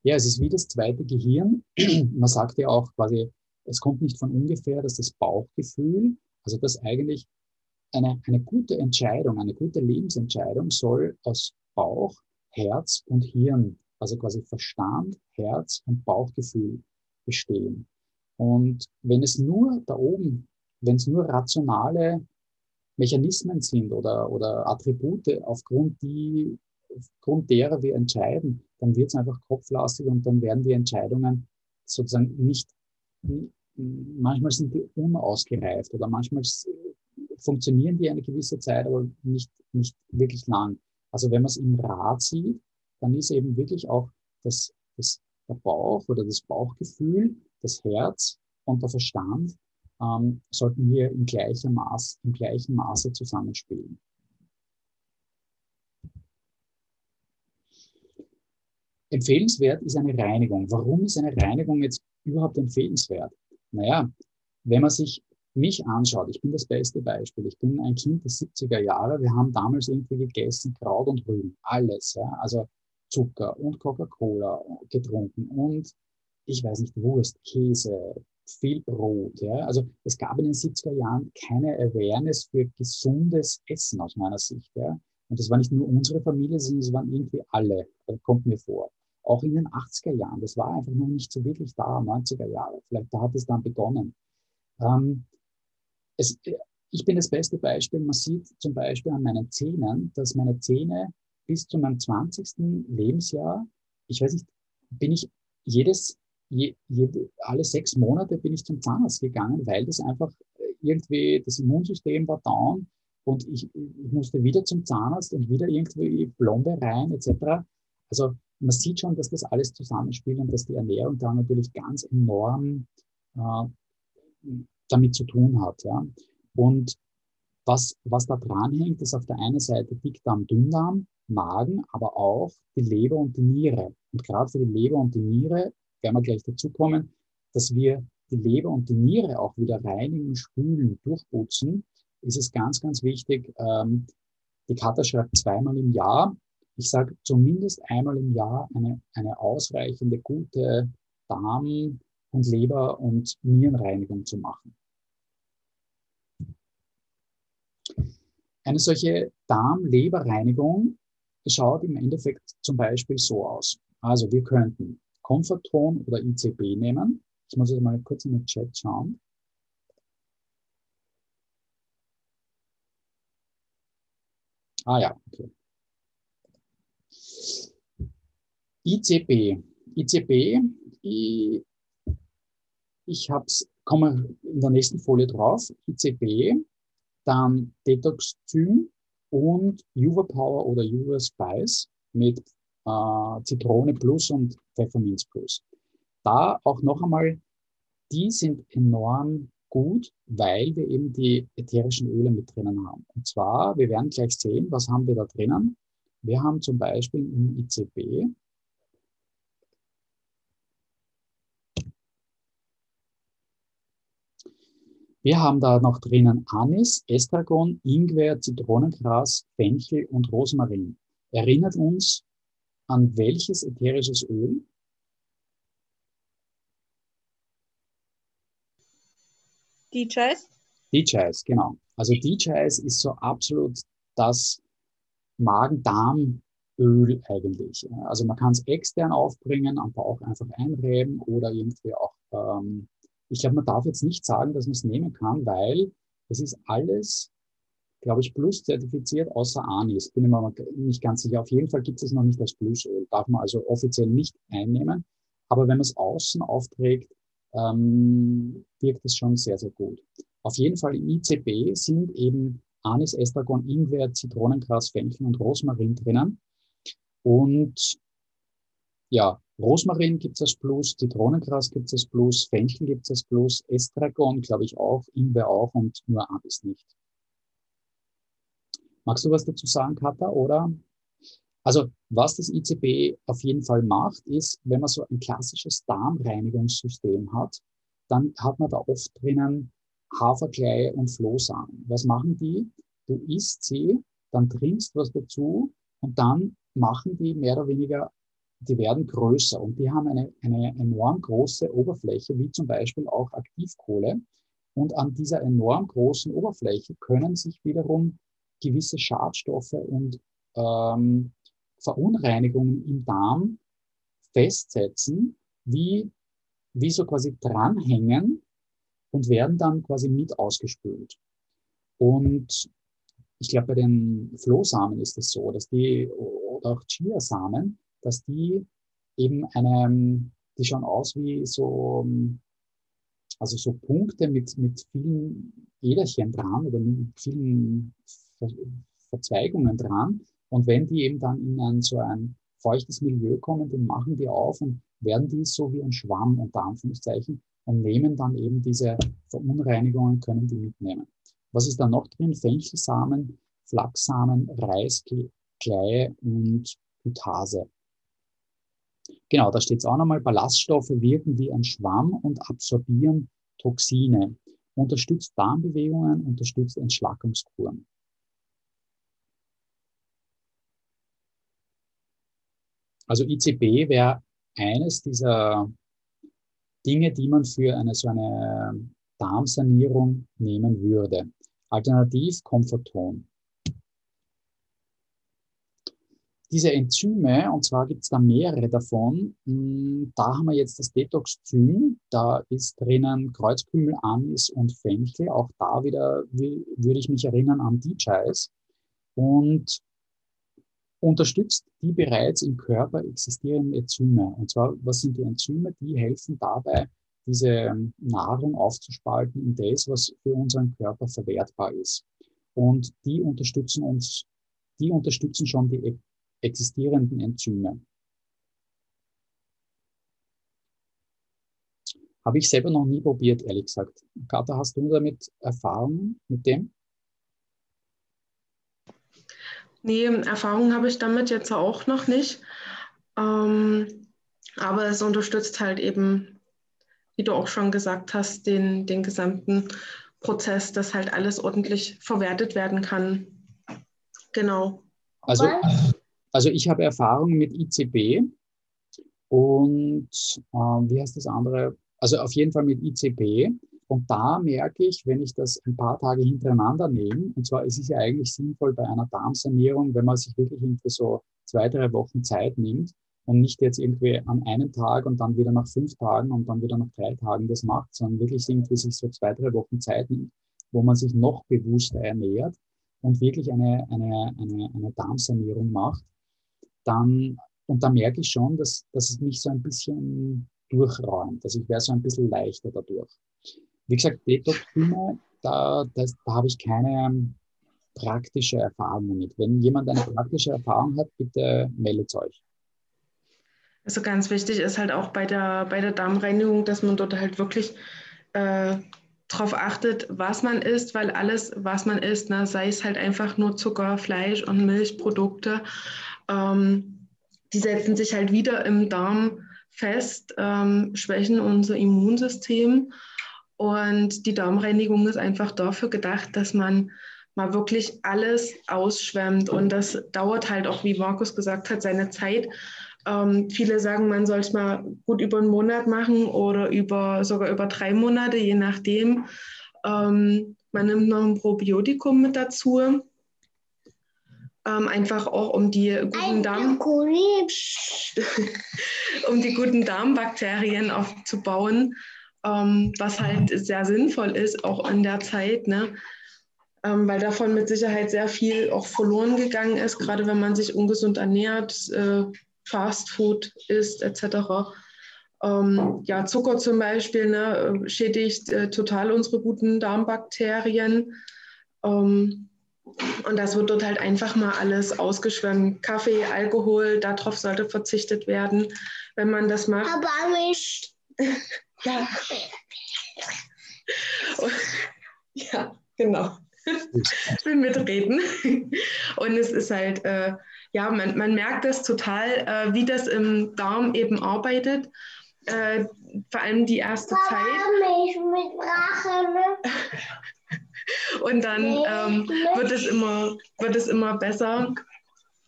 Speaker 1: Ja, es ist wie das zweite Gehirn. Man sagt ja auch quasi, es kommt nicht von ungefähr, dass das Bauchgefühl, also das eigentlich eine, eine gute Entscheidung, eine gute Lebensentscheidung soll aus Bauch, Herz und Hirn, also quasi Verstand, Herz und Bauchgefühl bestehen. Und wenn es nur da oben, wenn es nur rationale Mechanismen sind oder, oder Attribute, aufgrund die aufgrund derer wir entscheiden, dann wird es einfach kopflastig und dann werden die Entscheidungen sozusagen nicht, manchmal sind die unausgereift oder manchmal funktionieren die eine gewisse Zeit, aber nicht, nicht wirklich lang. Also wenn man es im Rad sieht, dann ist eben wirklich auch das, das, der Bauch oder das Bauchgefühl, das Herz und der Verstand ähm, sollten hier im gleichen, Maß, im gleichen Maße zusammenspielen. Empfehlenswert ist eine Reinigung. Warum ist eine Reinigung jetzt überhaupt empfehlenswert? Naja, wenn man sich mich anschaut, ich bin das beste Beispiel. Ich bin ein Kind der 70er Jahre. Wir haben damals irgendwie gegessen Kraut und Rüben, alles. Ja? Also Zucker und Coca-Cola getrunken und ich weiß nicht, Wurst, Käse, viel Brot. Ja? Also es gab in den 70er Jahren keine Awareness für gesundes Essen aus meiner Sicht. Ja? Und das war nicht nur unsere Familie, sondern es waren irgendwie alle, kommt mir vor. Auch in den 80er Jahren, das war einfach noch nicht so wirklich da, 90er Jahre. Vielleicht da hat es dann begonnen. Ähm, es, ich bin das beste Beispiel. Man sieht zum Beispiel an meinen Zähnen, dass meine Zähne bis zu meinem 20. Lebensjahr, ich weiß nicht, bin ich jedes, je, jede, alle sechs Monate bin ich zum Zahnarzt gegangen, weil das einfach irgendwie, das Immunsystem war down und ich, ich musste wieder zum Zahnarzt und wieder irgendwie Blombe rein etc. Also man sieht schon, dass das alles zusammenspielt und dass die Ernährung da natürlich ganz enorm äh, damit zu tun hat. Ja. Und was, was da dran hängt, ist auf der einen Seite Dickdarm, Dünndarm, Magen, aber auch die Leber und die Niere. Und gerade für die Leber und die Niere werden wir gleich dazu kommen, dass wir die Leber und die Niere auch wieder reinigen, spülen, durchputzen, ist es ganz, ganz wichtig. Ähm, die Kata schreibt zweimal im Jahr. Ich sage zumindest einmal im Jahr eine, eine ausreichende, gute Darm- und Leber- und Nierenreinigung zu machen. Eine solche Darm-Leber-Reinigung schaut im Endeffekt zum Beispiel so aus. Also wir könnten Comforton oder ICB nehmen. Ich muss jetzt mal kurz in den Chat schauen. Ah ja, okay. ICB. ICB, ich, ich hab's, komme in der nächsten Folie drauf. ICB, dann Detox-Zym und Juva Power oder Juva Spice mit äh, Zitrone Plus und Pfefferminz Plus. Da auch noch einmal, die sind enorm gut, weil wir eben die ätherischen Öle mit drinnen haben. Und zwar, wir werden gleich sehen, was haben wir da drinnen. Wir haben zum Beispiel im ICB Wir haben da noch drinnen Anis, Estragon, Ingwer, Zitronengras, Fenchel und Rosmarin. Erinnert uns an welches ätherisches Öl?
Speaker 2: DJs?
Speaker 1: DJs, genau. Also DJs ist so absolut das Magen-Darm-Öl eigentlich. Also man kann es extern aufbringen, am Bauch einfach einreiben oder irgendwie auch ähm, ich glaube, man darf jetzt nicht sagen, dass man es nehmen kann, weil es ist alles, glaube ich, Plus zertifiziert, außer Anis. Bin ich mir nicht ganz sicher. Auf jeden Fall gibt es noch nicht als Plusöl. Darf man also offiziell nicht einnehmen. Aber wenn man es außen aufträgt, ähm, wirkt es schon sehr, sehr gut. Auf jeden Fall im ICB sind eben Anis, Estragon, Ingwer, Zitronengras, Fenchel und Rosmarin drinnen. Und ja, Rosmarin gibt es als Plus, Zitronengras gibt es als Plus, Fenchel gibt es als Plus, Estragon glaube ich auch, Ingwer auch und nur Anis nicht. Magst du was dazu sagen, Katha, oder? Also, was das ICB auf jeden Fall macht, ist, wenn man so ein klassisches Darmreinigungssystem hat, dann hat man da oft drinnen Haferkleie und Flohsamen. Was machen die? Du isst sie, dann trinkst was dazu und dann machen die mehr oder weniger die werden größer und die haben eine, eine enorm große Oberfläche, wie zum Beispiel auch Aktivkohle. Und an dieser enorm großen Oberfläche können sich wiederum gewisse Schadstoffe und ähm, Verunreinigungen im Darm festsetzen, wie, wie so quasi dranhängen und werden dann quasi mit ausgespült. Und ich glaube, bei den Flohsamen ist es so, dass die auch Chiasamen, dass die eben eine, die schauen aus wie so, also so Punkte mit, mit vielen Äderchen dran oder mit vielen Ver Verzweigungen dran. Und wenn die eben dann in ein, so ein feuchtes Milieu kommen, dann machen die auf und werden die so wie ein Schwamm unter Anführungszeichen und nehmen dann eben diese Verunreinigungen, können die mitnehmen. Was ist da noch drin? Fenchelsamen, Flachsamen, Reis, Kleie und Gutase. Genau, da steht es auch nochmal, Ballaststoffe wirken wie ein Schwamm und absorbieren Toxine, unterstützt Darmbewegungen, unterstützt Entschlackungskuren. Also ICB wäre eines dieser Dinge, die man für eine so eine Darmsanierung nehmen würde. Alternativ Komforton. Diese Enzyme, und zwar gibt es da mehrere davon, hm, da haben wir jetzt das Detoxzym, da ist drinnen Kreuzkümmel, Anis und Fenchel. Auch da wieder würde ich mich erinnern an DJs. Und unterstützt die bereits im Körper existierenden Enzyme. Und zwar, was sind die Enzyme? Die helfen dabei, diese ähm, Nahrung aufzuspalten in das, was für unseren Körper verwertbar ist. Und die unterstützen uns, die unterstützen schon die existierenden Enzyme. Habe ich selber noch nie probiert, ehrlich gesagt. Kata, hast du damit Erfahrungen mit dem?
Speaker 2: Nee, Erfahrung habe ich damit jetzt auch noch nicht. Ähm, aber es unterstützt halt eben, wie du auch schon gesagt hast, den, den gesamten Prozess, dass halt alles ordentlich verwertet werden kann. Genau.
Speaker 1: Also, also ich habe Erfahrung mit ICB und äh, wie heißt das andere? Also auf jeden Fall mit ICB. Und da merke ich, wenn ich das ein paar Tage hintereinander nehme, und zwar ist es ja eigentlich sinnvoll bei einer Darmsanierung, wenn man sich wirklich irgendwie so zwei, drei Wochen Zeit nimmt und nicht jetzt irgendwie an einem Tag und dann wieder nach fünf Tagen und dann wieder nach drei Tagen das macht, sondern wirklich irgendwie sich so zwei, drei Wochen Zeit nimmt, wo man sich noch bewusster ernährt und wirklich eine, eine, eine, eine Darmsanierung macht, dann, und da merke ich schon, dass, dass es mich so ein bisschen durchräumt. Also ich wäre so ein bisschen leichter dadurch. Wie gesagt, Detox-Filme, da, das, da habe ich keine praktische Erfahrung mit. Wenn jemand eine praktische Erfahrung hat, bitte meldet euch.
Speaker 2: Also ganz wichtig ist halt auch bei der, bei der Darmreinigung, dass man dort halt wirklich äh, darauf achtet, was man isst, weil alles, was man isst, ne, sei es halt einfach nur Zucker, Fleisch und Milchprodukte, ähm, die setzen sich halt wieder im Darm fest, ähm, schwächen unser Immunsystem. Und die Darmreinigung ist einfach dafür gedacht, dass man mal wirklich alles ausschwemmt. Und das dauert halt auch, wie Markus gesagt hat, seine Zeit. Ähm, viele sagen, man soll es mal gut über einen Monat machen oder über, sogar über drei Monate, je nachdem. Ähm, man nimmt noch ein Probiotikum mit dazu. Ähm, einfach auch um die guten Darm um die guten Darmbakterien aufzubauen, ähm, was halt sehr sinnvoll ist, auch in der Zeit, ne? Ähm, weil davon mit Sicherheit sehr viel auch verloren gegangen ist, gerade wenn man sich ungesund ernährt, äh, Fast Food isst etc. Ähm, ja, Zucker zum Beispiel ne, schädigt äh, total unsere guten Darmbakterien. Ähm, und das wird dort halt einfach mal alles ausgeschwemmt. Kaffee, Alkohol, darauf sollte verzichtet werden, wenn man das macht. Aber nicht. ja. ja, genau. Ich will mitreden. Und es ist halt, äh, ja, man, man merkt das total, äh, wie das im Darm eben arbeitet. Äh, vor allem die erste Zeit. Nicht mit Rache, ne? Und dann ähm, wird, es immer, wird es immer besser,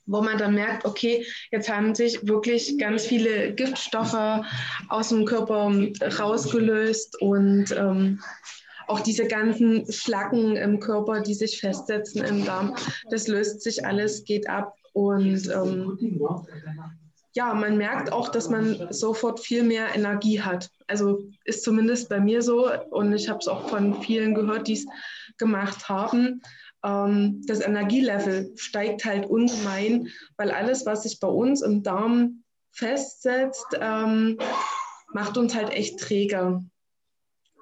Speaker 2: wo man dann merkt, okay, jetzt haben sich wirklich ganz viele Giftstoffe aus dem Körper rausgelöst und ähm, auch diese ganzen Schlacken im Körper, die sich festsetzen im Darm, das löst sich alles, geht ab und ähm, ja, man merkt auch, dass man sofort viel mehr Energie hat. Also ist zumindest bei mir so und ich habe es auch von vielen gehört, die es gemacht haben, ähm, das Energielevel steigt halt ungemein, weil alles, was sich bei uns im Darm festsetzt, ähm, macht uns halt echt träger.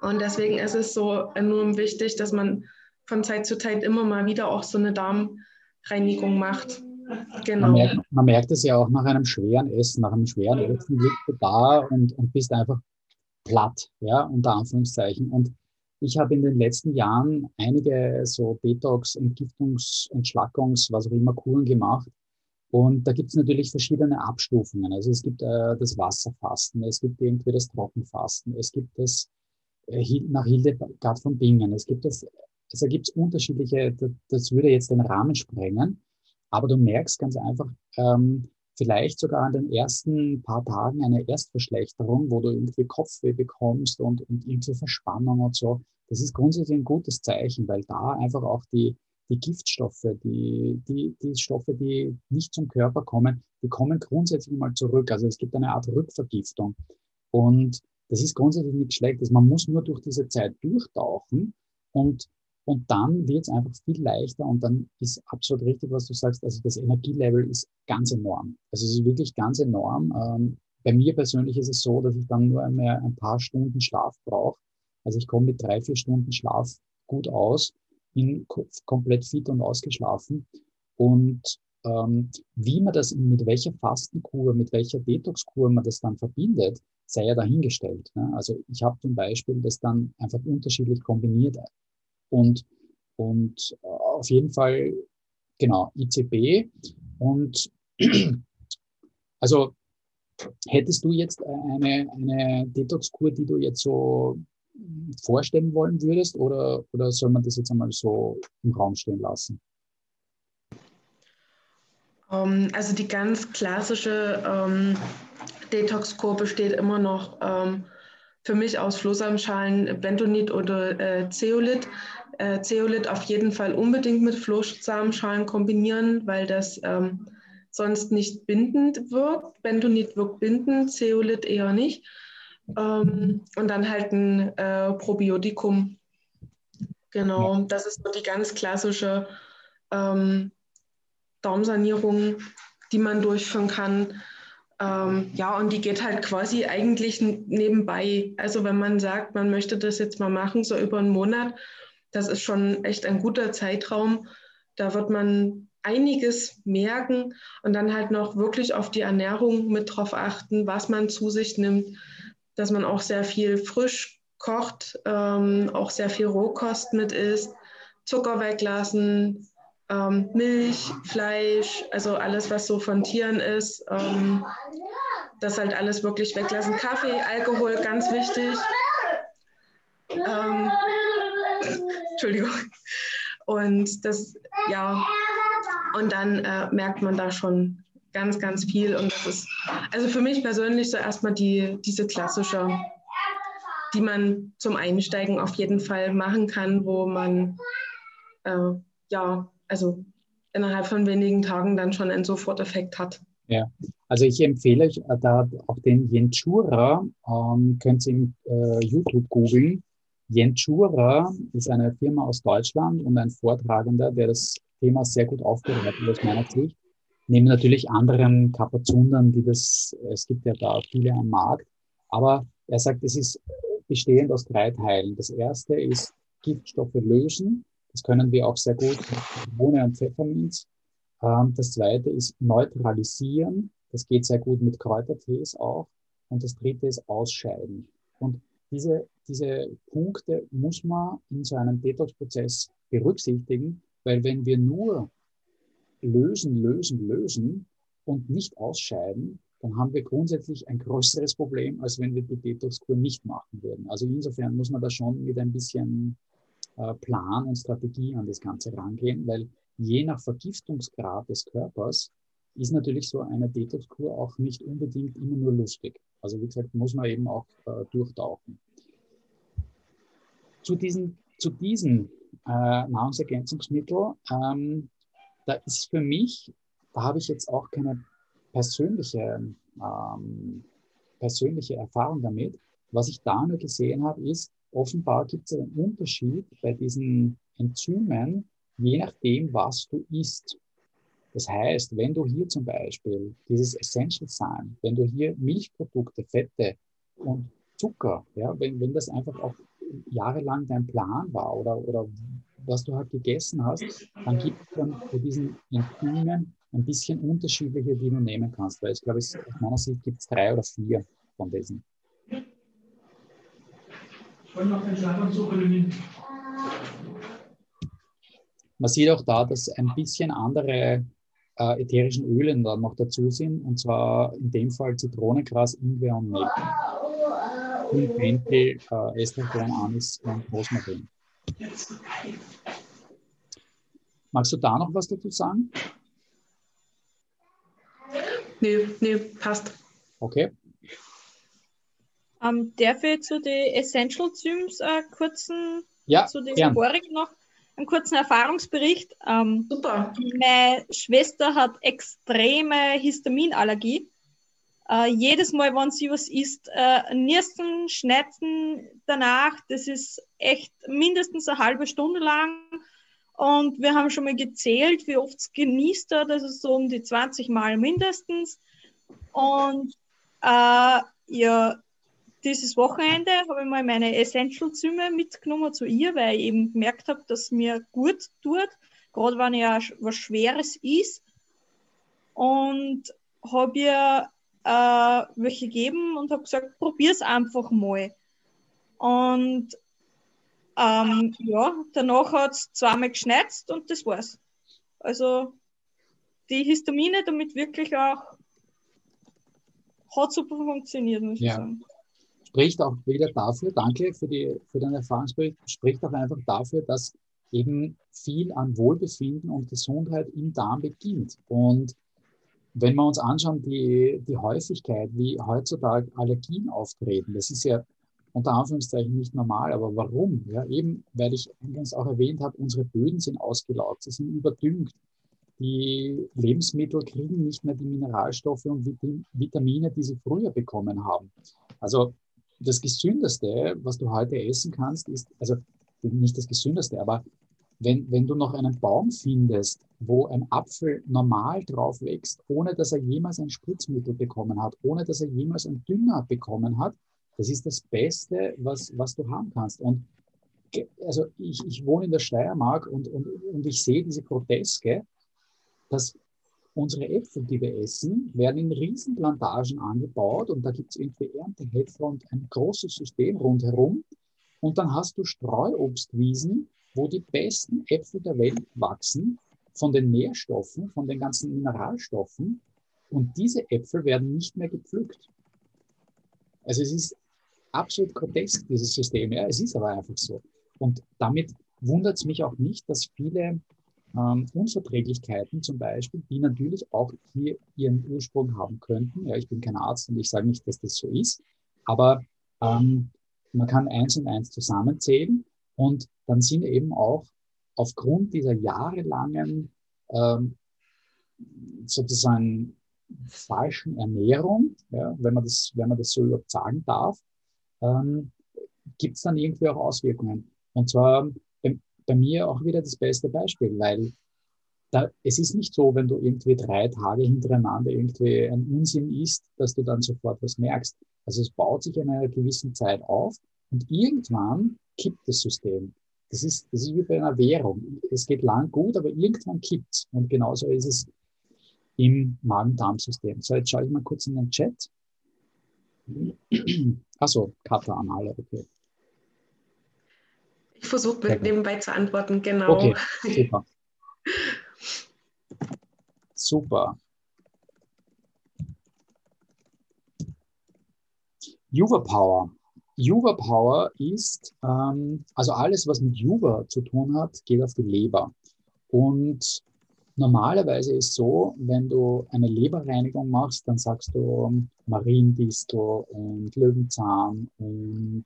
Speaker 2: Und deswegen ist es so enorm wichtig, dass man von Zeit zu Zeit immer mal wieder auch so eine Darmreinigung macht.
Speaker 1: Genau. Man merkt, man merkt es ja auch nach einem schweren Essen, nach einem schweren Essen liegst du da und, und bist einfach platt, ja, unter Anführungszeichen. Und ich habe in den letzten Jahren einige so Detox, Entgiftungs-, Entschlackungs-, was auch immer Kuren gemacht. Und da gibt es natürlich verschiedene Abstufungen. Also es gibt äh, das Wasserfasten, es gibt irgendwie das Trockenfasten, es gibt das äh, nach Hildegard von Bingen, es gibt das, also gibt es unterschiedliche, das würde jetzt den Rahmen sprengen. Aber du merkst ganz einfach, ähm, vielleicht sogar an den ersten paar Tagen eine Erstverschlechterung, wo du irgendwie Kopfweh bekommst und, und irgendwie Verspannung und so. Das ist grundsätzlich ein gutes Zeichen, weil da einfach auch die, die Giftstoffe, die, die, die Stoffe, die nicht zum Körper kommen, die kommen grundsätzlich mal zurück. Also es gibt eine Art Rückvergiftung. Und das ist grundsätzlich nichts Schlechtes. Man muss nur durch diese Zeit durchtauchen und und dann wird es einfach viel leichter und dann ist absolut richtig, was du sagst. Also das Energielevel ist ganz enorm. Also es ist wirklich ganz enorm. Ähm, bei mir persönlich ist es so, dass ich dann nur mehr ein paar Stunden Schlaf brauche. Also ich komme mit drei, vier Stunden Schlaf gut aus, bin komplett fit und ausgeschlafen. Und ähm, wie man das, mit welcher Fastenkur, mit welcher Detoxkur man das dann verbindet, sei ja dahingestellt. Ne? Also ich habe zum Beispiel das dann einfach unterschiedlich kombiniert. Und, und äh, auf jeden Fall, genau, ICB. Und also hättest du jetzt eine, eine Detox-Kur, die du jetzt so vorstellen wollen würdest, oder, oder soll man das jetzt einmal so im Raum stehen lassen?
Speaker 2: Ähm, also die ganz klassische ähm, Detox-Kur besteht immer noch ähm, für mich aus Flohsamenschalen Bentonit oder äh, Zeolit äh, Zeolit auf jeden Fall unbedingt mit Flohsamenschalen kombinieren, weil das ähm, sonst nicht bindend wirkt. Bentonit wirkt bindend, Zeolit eher nicht. Ähm, und dann halt ein äh, Probiotikum. Genau, das ist so die ganz klassische ähm, Darmsanierung, die man durchführen kann. Ähm, ja, und die geht halt quasi eigentlich nebenbei. Also wenn man sagt, man möchte das jetzt mal machen, so über einen Monat das ist schon echt ein guter Zeitraum. Da wird man einiges merken und dann halt noch wirklich auf die Ernährung mit drauf achten, was man zu sich nimmt, dass man auch sehr viel frisch kocht, ähm, auch sehr viel Rohkost mit isst, Zucker weglassen, ähm, Milch, Fleisch, also alles, was so von Tieren ist, ähm, das halt alles wirklich weglassen. Kaffee, Alkohol, ganz wichtig. Ähm, Entschuldigung. Und das, ja, und dann äh, merkt man da schon ganz, ganz viel. Und das ist, also für mich persönlich so erstmal die, diese klassische, die man zum Einsteigen auf jeden Fall machen kann, wo man, äh, ja, also innerhalb von wenigen Tagen dann schon einen Soforteffekt hat.
Speaker 1: Ja, also ich empfehle euch äh, da auch den Jentura, ähm, könnt ihr im äh, YouTube googeln. Jentura ist eine Firma aus Deutschland und ein Vortragender, der das Thema sehr gut aufbereitet aus meiner Sicht. Neben natürlich anderen Kapazundern, die das, es gibt ja da viele am Markt. Aber er sagt, es ist bestehend aus drei Teilen. Das erste ist Giftstoffe lösen. Das können wir auch sehr gut mit Bohne und Pfefferminz. Ähm, das zweite ist neutralisieren. Das geht sehr gut mit Kräutertees auch. Und das dritte ist ausscheiden. Und diese, diese Punkte muss man in so einem Detox-Prozess berücksichtigen, weil wenn wir nur lösen, lösen, lösen und nicht ausscheiden, dann haben wir grundsätzlich ein größeres Problem, als wenn wir die Detox-Kur nicht machen würden. Also insofern muss man da schon mit ein bisschen äh, Plan und Strategie an das Ganze rangehen, weil je nach Vergiftungsgrad des Körpers ist natürlich so eine Detox-Kur auch nicht unbedingt immer nur lustig. Also wie gesagt, muss man eben auch äh, durchtauchen. Zu diesen, zu diesen äh, Nahrungsergänzungsmitteln, ähm, da ist für mich, da habe ich jetzt auch keine persönliche, ähm, persönliche Erfahrung damit. Was ich da nur gesehen habe, ist, offenbar gibt es einen Unterschied bei diesen Enzymen, je nachdem, was du isst. Das heißt, wenn du hier zum Beispiel dieses Essential Sign, wenn du hier Milchprodukte, Fette und Zucker, ja, wenn, wenn das einfach auch jahrelang dein Plan war oder, oder was du halt gegessen hast, dann gibt es dann bei diesen Enzymen ein bisschen unterschiedliche, die du nehmen kannst. Weil ich glaube, aus meiner Sicht gibt es drei oder vier von diesen. Man sieht auch da, dass ein bisschen andere äh, ätherischen Öle dann noch dazu sind, und zwar in dem Fall Zitronengras, Ingwer und Nelken. Fenchel, äh, Estragon, Anis und Rosmarin. Magst du da noch was dazu sagen?
Speaker 2: Nee, nee, passt.
Speaker 1: Okay.
Speaker 3: Ähm, darf ich zu den Essential Zyms äh, kurzen,
Speaker 1: ja,
Speaker 3: zu den Vorig noch einen kurzen Erfahrungsbericht? Ähm,
Speaker 2: Super.
Speaker 3: Meine Schwester hat extreme Histaminallergie. Äh, jedes Mal, wenn sie was isst, äh, Niersten, Schnetzen danach, das ist echt mindestens eine halbe Stunde lang. Und wir haben schon mal gezählt, wie oft es genießt hat, also so um die 20 Mal mindestens. Und äh, ja, dieses Wochenende habe ich mal meine Essential-Zyme mitgenommen zu ihr, weil ich eben gemerkt habe, dass mir gut tut, gerade wenn ja was Schweres ist. Und habe ihr äh, welche gegeben und habe gesagt, probier's einfach mal. Und ähm, ja, danach hat es zweimal geschnetzt und das war's. Also die Histamine damit wirklich auch hat super funktioniert, muss ja. ich sagen.
Speaker 1: Spricht auch wieder dafür, danke für, die, für den Erfahrungsbericht, spricht auch einfach dafür, dass eben viel an Wohlbefinden und Gesundheit im Darm beginnt. Und wenn wir uns anschauen, die, die Häufigkeit, wie heutzutage Allergien auftreten, das ist ja unter Anführungszeichen nicht normal. Aber warum? Ja, eben, weil ich eingangs auch erwähnt habe, unsere Böden sind ausgelaugt, sie sind überdüngt. Die Lebensmittel kriegen nicht mehr die Mineralstoffe und Vitamine, die sie früher bekommen haben. Also das Gesündeste, was du heute essen kannst, ist, also nicht das Gesündeste, aber wenn, wenn du noch einen Baum findest, wo ein Apfel normal drauf wächst, ohne dass er jemals ein Spritzmittel bekommen hat, ohne dass er jemals einen Dünger bekommen hat, das ist das Beste, was, was du haben kannst. Und also ich, ich wohne in der Steiermark und, und, und ich sehe diese Groteske, dass unsere Äpfel, die wir essen, werden in Riesenplantagen angebaut und da gibt es irgendwie Erntehelfer und ein großes System rundherum. Und dann hast du Streuobstwiesen, wo die besten Äpfel der Welt wachsen, von den Nährstoffen, von den ganzen Mineralstoffen. Und diese Äpfel werden nicht mehr gepflückt. Also es ist absolut grotesk, dieses System. Ja, es ist aber einfach so. Und damit wundert es mich auch nicht, dass viele ähm, Unverträglichkeiten zum Beispiel, die natürlich auch hier ihren Ursprung haben könnten. Ja, ich bin kein Arzt und ich sage nicht, dass das so ist, aber ähm, man kann eins und eins zusammenzählen und dann sind eben auch aufgrund dieser jahrelangen ähm, sozusagen falschen Ernährung, ja, wenn, man das, wenn man das so überhaupt sagen darf, ähm, gibt es dann irgendwie auch Auswirkungen. Und zwar bei, bei, mir auch wieder das beste Beispiel, weil da, es ist nicht so, wenn du irgendwie drei Tage hintereinander irgendwie ein Unsinn isst, dass du dann sofort was merkst. Also es baut sich in einer gewissen Zeit auf und irgendwann kippt das System. Das ist, das ist wie bei einer Währung. Es geht lang gut, aber irgendwann kippt es. Und genauso ist es im Magen-Darm-System. So, jetzt schaue ich mal kurz in den Chat. Achso, Kata an alle, okay.
Speaker 2: Ich versuche nebenbei zu antworten, genau.
Speaker 1: Okay, super. super. Juva Power. Juva Power ist, ähm, also alles, was mit Juva zu tun hat, geht auf die Leber. Und Normalerweise ist so, wenn du eine Leberreinigung machst, dann sagst du Mariendistel und Löwenzahn und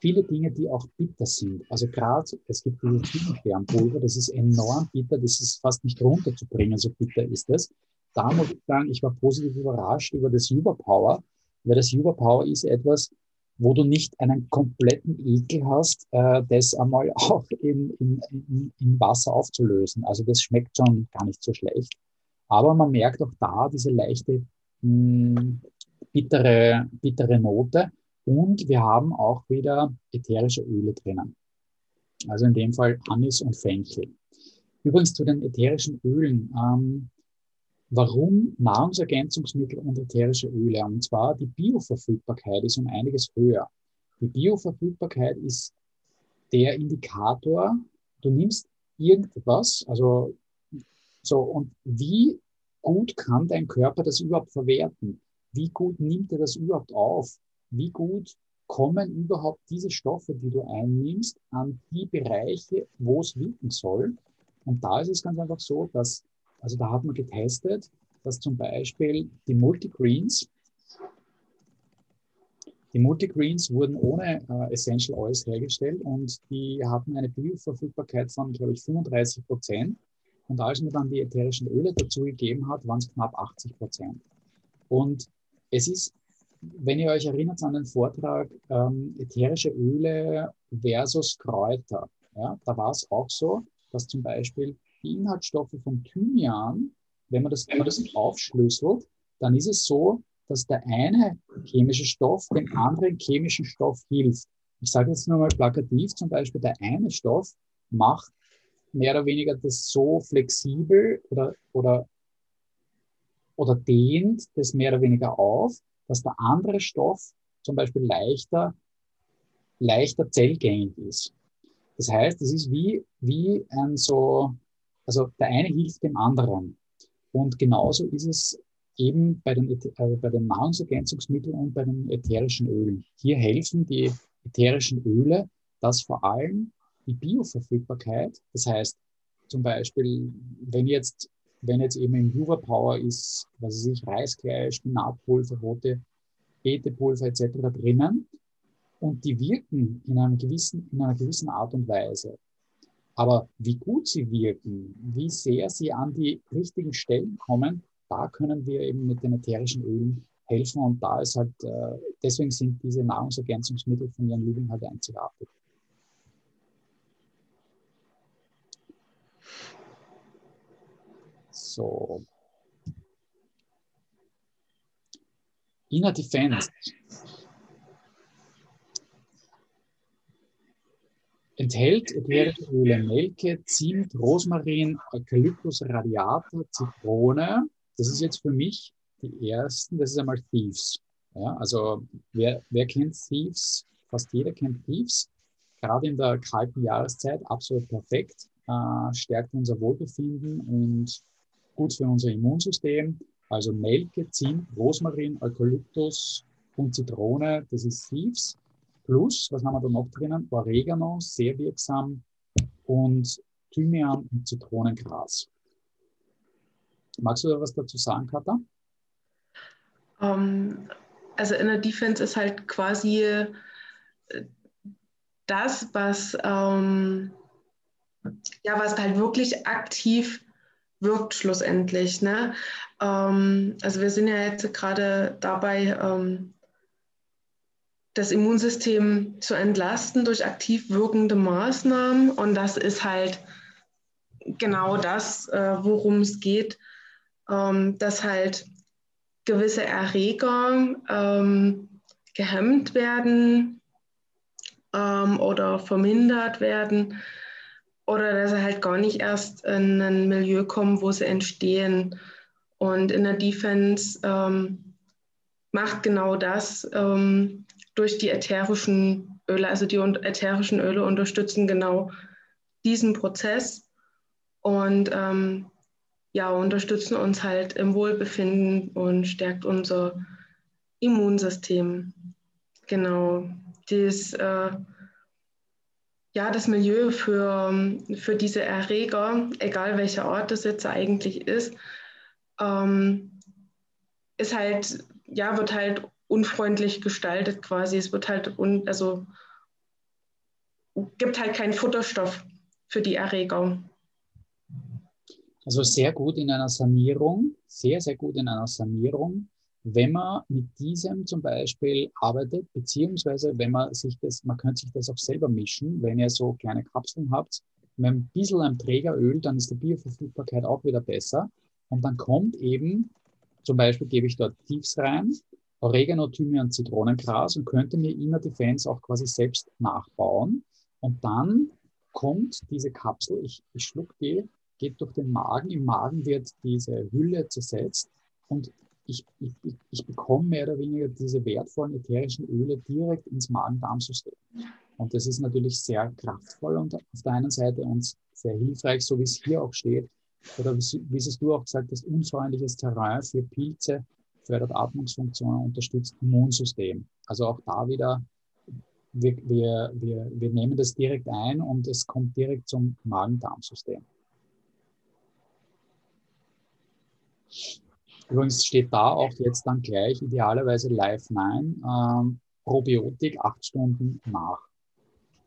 Speaker 1: viele Dinge, die auch bitter sind. Also gerade, es gibt dieses Ziegensternpulver, das ist enorm bitter, das ist fast nicht runterzubringen, so bitter ist es. Da muss ich sagen, ich war positiv überrascht über das Überpower, weil das Überpower ist etwas, wo du nicht einen kompletten Ekel hast, äh, das einmal auch in, in, in, Wasser aufzulösen. Also das schmeckt schon gar nicht so schlecht. Aber man merkt auch da diese leichte mh, hm, bittere, bittere Note. Und wir haben auch wieder ätherische Öle drinnen. Also in dem Fall Anis und Fenchel. Übrigens zu den ätherischen Ölen. Ähm, warum Nahrungsergänzungsmittel und ätherische Öle? Und zwar die Bioverfügbarkeit ist um einiges höher. Die Bioverfügbarkeit ist der Indikator, du nimmst irgendwas, also so, und wie gut kann dein Körper das überhaupt verwerten? Wie gut nimmt er das überhaupt auf? Wie gut kommen überhaupt diese Stoffe, die du einnimmst, an die Bereiche, wo es wirken soll? Und da ist es ganz einfach so, dass, also da hat man getestet, dass zum Beispiel die Multigreens, die Multigreens wurden ohne äh, Essential Oils hergestellt und die hatten eine Bioverfügbarkeit von, glaube ich, 35 Prozent. Und als man dann die ätherischen Öle dazu gegeben hat, waren es knapp 80 Prozent. Und es ist, wenn ihr euch erinnert an den Vortrag ähm, ätherische Öle versus Kräuter, ja, da war es auch so, dass zum Beispiel die Inhaltsstoffe von Thymian, wenn man das, wenn aufschlüsselt, dann ist es so, dass der eine chemische Stoff dem anderen chemischen Stoff hilft. Ich sage jetzt nur mal plakativ, zum Beispiel der eine Stoff macht mehr oder weniger das so flexibel oder, oder, oder dehnt das mehr oder weniger auf, dass der andere Stoff zum Beispiel leichter, leichter zellgängig ist. Das heißt, es ist wie, wie ein so, also der eine hilft dem anderen. Und genauso ist es eben bei den, äh, bei den Nahrungsergänzungsmitteln und bei den ätherischen Ölen. Hier helfen die ätherischen Öle, dass vor allem die Bioverfügbarkeit, das heißt zum Beispiel, wenn jetzt, wenn jetzt eben im Jura Power ist, was weiß ich, Reiskleie, Spinatpulver, rote Beetepulver etc. drinnen, und die wirken in, einem gewissen, in einer gewissen Art und Weise. Aber wie gut sie wirken, wie sehr sie an die richtigen Stellen kommen, da können wir eben mit den ätherischen Ölen helfen. Und da ist halt, äh, deswegen sind diese Nahrungsergänzungsmittel von Jan Lübing halt einzigartig. So. Inner Defense. Enthält ätherische Öle, Nelke, Zimt, Rosmarin, Eukalyptus radiata, Zitrone. Das ist jetzt für mich die ersten, das ist einmal Thieves. Ja, also wer, wer kennt Thieves? Fast jeder kennt Thieves. Gerade in der kalten Jahreszeit absolut perfekt. Äh, stärkt unser Wohlbefinden und gut für unser Immunsystem. Also Nelke, Zimt, Rosmarin, Eukalyptus und Zitrone, das ist Thieves. Plus, was haben wir da noch drinnen? Oregano, sehr wirksam und Thymian und Zitronengras. Magst du da was dazu sagen, Katha?
Speaker 2: Um, ähm, also in der Defense ist halt quasi äh, das, was, ähm, ja, was halt wirklich aktiv wirkt schlussendlich. Ne? Ähm, also wir sind ja jetzt gerade dabei, ähm, das Immunsystem zu entlasten durch aktiv wirkende Maßnahmen. Und das ist halt genau das, äh, worum es geht, ähm, dass halt gewisse Erreger ähm, gehemmt werden ähm, oder vermindert werden oder dass sie halt gar nicht erst in ein Milieu kommen, wo sie entstehen. Und in der Defense macht genau das ähm, durch die ätherischen Öle. Also die ätherischen Öle unterstützen genau diesen Prozess und ähm, ja, unterstützen uns halt im Wohlbefinden und stärkt unser Immunsystem. Genau. Das, äh, ja, das Milieu für, für diese Erreger, egal welcher Ort das jetzt eigentlich ist, ähm, ist halt, ja, wird halt unfreundlich gestaltet quasi. Es wird halt, un, also gibt halt keinen Futterstoff für die Erreger.
Speaker 1: Also sehr gut in einer Sanierung, sehr, sehr gut in einer Sanierung, wenn man mit diesem zum Beispiel arbeitet, beziehungsweise wenn man sich das, man könnte sich das auch selber mischen, wenn ihr so kleine Kapseln habt, mit ein bisschen am Trägeröl, dann ist die Bioverfügbarkeit auch wieder besser. Und dann kommt eben, zum Beispiel gebe ich dort Tiefs rein, Oregano, Thymian, Zitronengras und könnte mir Inner Defense auch quasi selbst nachbauen. Und dann kommt diese Kapsel, ich, ich schluck die, geht durch den Magen. Im Magen wird diese Hülle zersetzt und ich, ich, ich bekomme mehr oder weniger diese wertvollen ätherischen Öle direkt ins Magen-Darm-System. Und das ist natürlich sehr kraftvoll und auf der einen Seite uns sehr hilfreich, so wie es hier auch steht, oder wie es du auch gesagt hast, unfreundliches Terrain für Pilze, fördert Atmungsfunktionen, unterstützt Immunsystem. Also auch da wieder, wir, wir, wir, wir nehmen das direkt ein und es kommt direkt zum Magen-Darm-System. Übrigens steht da auch jetzt dann gleich idealerweise Live 9 ähm, Probiotik acht Stunden nach.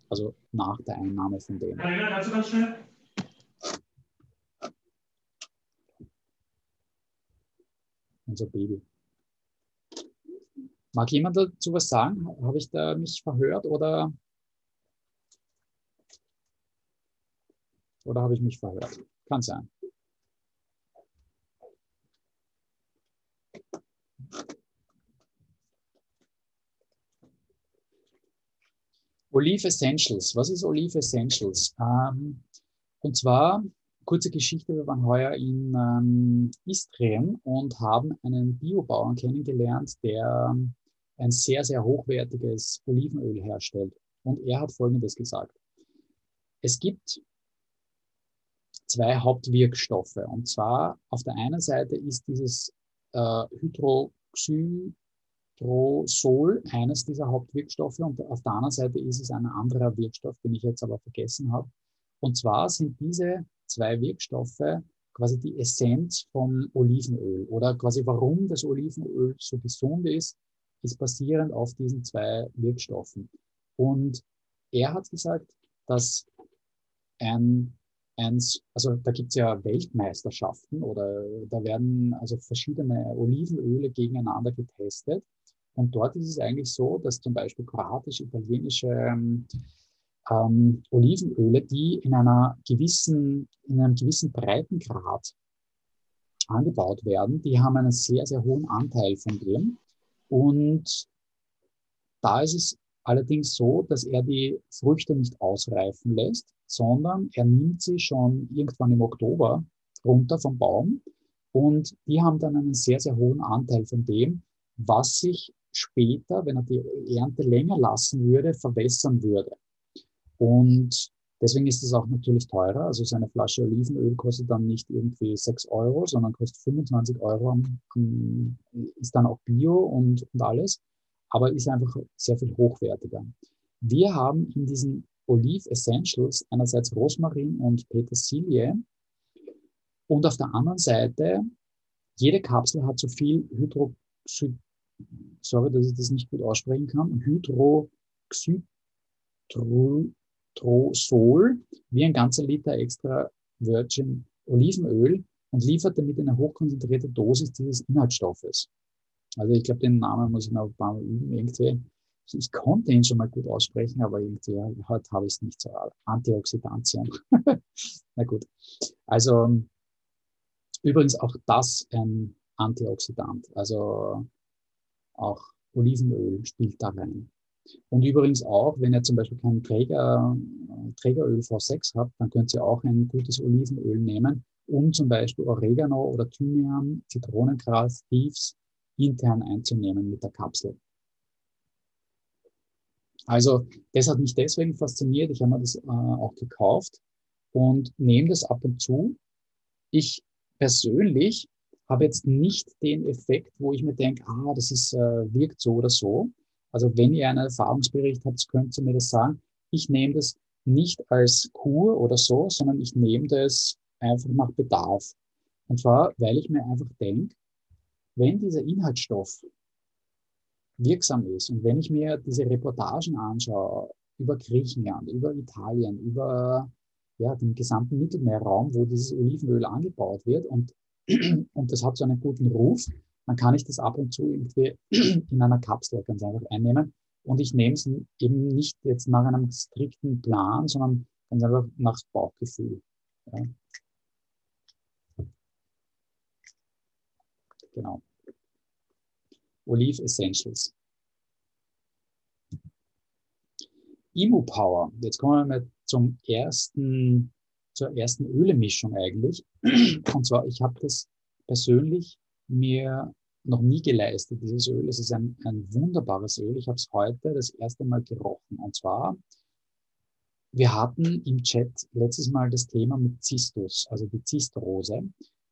Speaker 1: Also nach der Einnahme von dem. Karina, kannst du ganz schnell? Unser Baby. Mag jemand dazu was sagen? Habe ich da mich verhört oder, oder habe ich mich verhört? Kann sein. Olive Essentials. Was ist Olive Essentials? Ähm, und zwar, kurze Geschichte, wir waren heuer in ähm, Istrien und haben einen Biobauern kennengelernt, der ein sehr, sehr hochwertiges Olivenöl herstellt. Und er hat Folgendes gesagt. Es gibt zwei Hauptwirkstoffe. Und zwar auf der einen Seite ist dieses äh, Hydroxy Strosol eines dieser Hauptwirkstoffe und auf der anderen Seite ist es ein anderer Wirkstoff, den ich jetzt aber vergessen habe. Und zwar sind diese zwei Wirkstoffe quasi die Essenz vom Olivenöl oder quasi warum das Olivenöl so gesund ist, ist basierend auf diesen zwei Wirkstoffen. Und er hat gesagt, dass ein, ein also da gibt es ja Weltmeisterschaften oder da werden also verschiedene Olivenöle gegeneinander getestet. Und dort ist es eigentlich so, dass zum Beispiel kroatisch-italienische ähm, ähm, Olivenöle, die in einer gewissen, in einem gewissen Breitengrad angebaut werden, die haben einen sehr, sehr hohen Anteil von dem. Und da ist es allerdings so, dass er die Früchte nicht ausreifen lässt, sondern er nimmt sie schon irgendwann im Oktober runter vom Baum und die haben dann einen sehr, sehr hohen Anteil von dem, was sich später, wenn er die Ernte länger lassen würde, verwässern würde. Und deswegen ist es auch natürlich teurer. Also so eine Flasche Olivenöl kostet dann nicht irgendwie 6 Euro, sondern kostet 25 Euro, ist dann auch Bio und, und alles, aber ist einfach sehr viel hochwertiger. Wir haben in diesen Olive Essentials einerseits Rosmarin und Petersilie und auf der anderen Seite, jede Kapsel hat so viel Hydroxid sorry, dass ich das nicht gut aussprechen kann, Hydroxytrosol, wie ein ganzer Liter extra Virgin Olivenöl und liefert damit eine hochkonzentrierte Dosis dieses Inhaltsstoffes. Also ich glaube, den Namen muss ich noch ein paar Mal üben. Irgendwie. Ich konnte ihn schon mal gut aussprechen, aber irgendwie heute habe ich es nicht so. Antioxidantien. Na gut. Also übrigens auch das ein Antioxidant. Also auch Olivenöl spielt da rein. Und übrigens auch, wenn ihr zum Beispiel kein Träger, Trägeröl V6 habt, dann könnt ihr auch ein gutes Olivenöl nehmen, um zum Beispiel Oregano oder Thymian, Zitronengras, Thieves intern einzunehmen mit der Kapsel. Also das hat mich deswegen fasziniert. Ich habe mir das äh, auch gekauft und nehme das ab und zu. Ich persönlich habe jetzt nicht den Effekt, wo ich mir denke, ah, das ist, äh, wirkt so oder so. Also wenn ihr einen Erfahrungsbericht habt, könnt ihr mir das sagen. Ich nehme das nicht als Kur oder so, sondern ich nehme das einfach nach Bedarf. Und zwar, weil ich mir einfach denke, wenn dieser Inhaltsstoff wirksam ist und wenn ich mir diese Reportagen anschaue über Griechenland, über Italien, über ja, den gesamten Mittelmeerraum, wo dieses Olivenöl angebaut wird und und das hat so einen guten Ruf, dann kann ich das ab und zu irgendwie in einer Kapsel ganz einfach einnehmen. Und ich nehme es eben nicht jetzt nach einem strikten Plan, sondern ganz einfach nach Bauchgefühl. Ja. Genau. Olive Essentials. Emu Power. Jetzt kommen wir zum ersten, zur ersten Ölemischung eigentlich. Und zwar, ich habe das persönlich mir noch nie geleistet, dieses Öl. Es ist ein, ein wunderbares Öl. Ich habe es heute das erste Mal gerochen. Und zwar, wir hatten im Chat letztes Mal das Thema mit Zistus, also die Zistrose.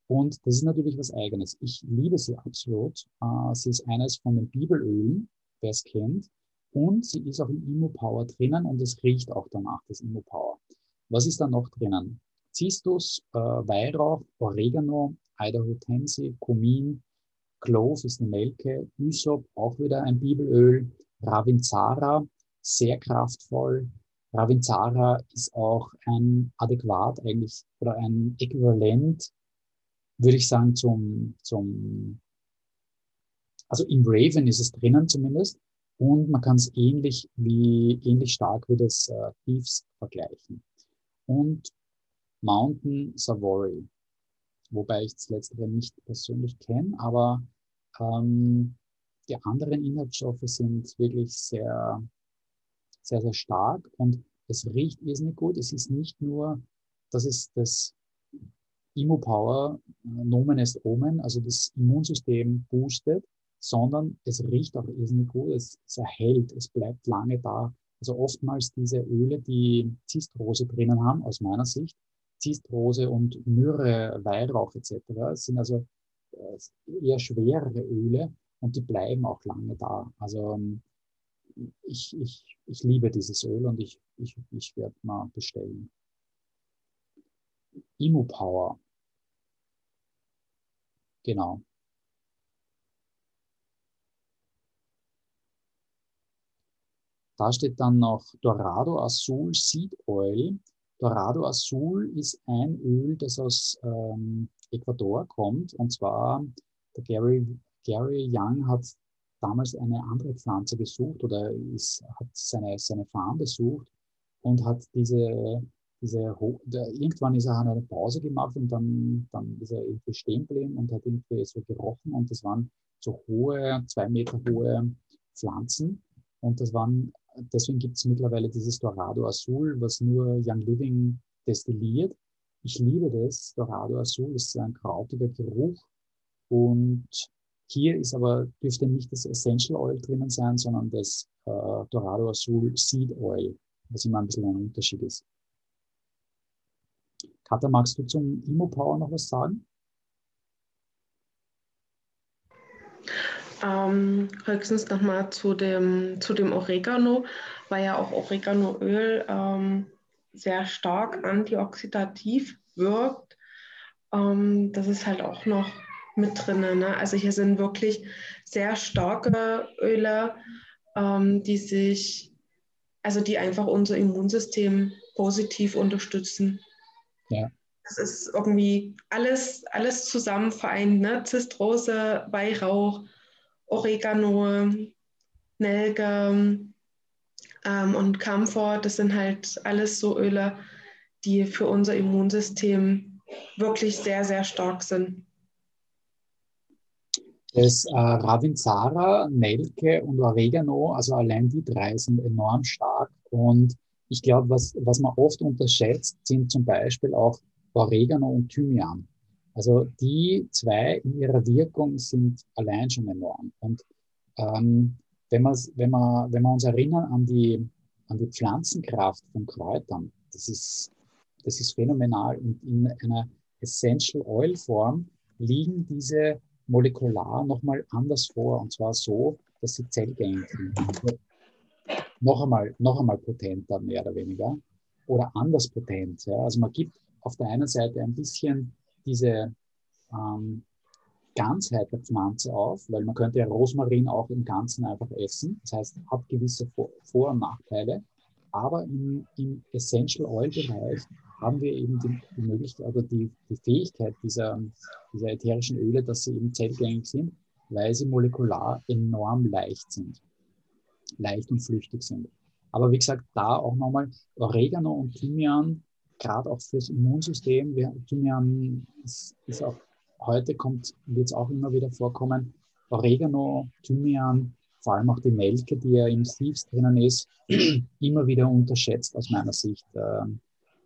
Speaker 1: Und das ist natürlich was Eigenes. Ich liebe sie absolut. Äh, sie ist eines von den Bibelölen, wer es kennt. Und sie ist auch im Immo Power drinnen und es riecht auch danach, das Immo Power. Was ist da noch drinnen? Cistus, äh, Weihrauch, Oregano, Idaho Tansy, Kumin, Clove ist eine Nelke, Ysop, auch wieder ein Bibelöl, Ravinzara, sehr kraftvoll. Ravinzara ist auch ein adäquat eigentlich oder ein Äquivalent, würde ich sagen, zum, zum, also im Raven ist es drinnen zumindest und man kann es ähnlich wie, ähnlich stark wie das äh, Thieves vergleichen. Und Mountain Savory, wobei ich das letztere nicht persönlich kenne, aber ähm, die anderen Inhaltsstoffe sind wirklich sehr, sehr, sehr stark und es riecht irrsinnig gut. Es ist nicht nur, das ist das Immopower, äh, Nomen est Omen, also das Immunsystem boostet, sondern es riecht auch irrsinnig gut, es, es erhält, es bleibt lange da. Also oftmals diese Öle, die Zistrose drinnen haben, aus meiner Sicht, Zistrose und Myrrhe, Weihrauch etc., sind also äh, eher schwerere Öle und die bleiben auch lange da. Also ähm, ich, ich, ich liebe dieses Öl und ich, ich, ich werde mal bestellen. Imu Power. Genau. Da steht dann noch Dorado Azul Seed Oil. Dorado Azul ist ein Öl, das aus ähm, Ecuador kommt. Und zwar der Gary, Gary Young hat damals eine andere Pflanze gesucht oder ist, hat seine, seine Farm besucht und hat diese, diese irgendwann ist er eine Pause gemacht und dann, dann ist er irgendwie stehen geblieben und hat irgendwie so gerochen und das waren so hohe, zwei Meter hohe Pflanzen und das waren deswegen gibt es mittlerweile dieses Dorado Azul, was nur Young Living destilliert. Ich liebe das. Dorado Azul ist ein krautiger Geruch. Und hier ist aber, dürfte nicht das Essential Oil drinnen sein, sondern das äh, Dorado Azul Seed Oil, was immer ein bisschen ein Unterschied ist. Katha, magst du zum Imo Power noch was sagen?
Speaker 2: Ähm, höchstens nochmal zu dem, zu dem Oregano, weil ja auch Oreganoöl ähm, sehr stark antioxidativ wirkt. Ähm, das ist halt auch noch mit drin. Ne? Also hier sind wirklich sehr starke Öle, ähm, die sich, also die einfach unser Immunsystem positiv unterstützen.
Speaker 1: Ja.
Speaker 2: Das ist irgendwie alles, alles zusammen vereint, ne? Zistrose, Weihrauch, Oregano, Nelke ähm, und Camphor. Das sind halt alles so Öle, die für unser Immunsystem wirklich sehr, sehr stark sind.
Speaker 1: Das äh, Ravinzara, Nelke und Oregano, also allein die drei sind enorm stark. Und ich glaube, was, was man oft unterschätzt, sind zum Beispiel auch Oregano und Thymian. Also die zwei in ihrer Wirkung sind allein schon enorm. Und ähm, wenn, wenn, wir, wenn wir uns erinnern an die, an die Pflanzenkraft von Kräutern, das ist, das ist phänomenal. Und in einer Essential Oil Form liegen diese molekular nochmal anders vor. Und zwar so, dass sie zellgängig sind. Also noch einmal, noch einmal potenter, mehr oder weniger. Oder anders potent. Ja. Also man gibt auf der einen Seite ein bisschen diese ähm, Ganzheit der Pflanze auf, weil man könnte ja Rosmarin auch im Ganzen einfach essen. Das heißt, hat gewisse Vor- und Nachteile. Aber im, im Essential Oil Bereich haben wir eben die, die Möglichkeit oder die, die Fähigkeit dieser, dieser ätherischen Öle, dass sie eben zellgängig sind, weil sie molekular enorm leicht sind. Leicht und flüchtig sind. Aber wie gesagt, da auch nochmal Oregano und Thymian, gerade auch fürs Immunsystem. Wir, Thymian ist, ist auch heute kommt, wird es auch immer wieder vorkommen. Oregano, Thymian, vor allem auch die Melke, die ja im Thieves drinnen ist, immer wieder unterschätzt aus meiner Sicht äh,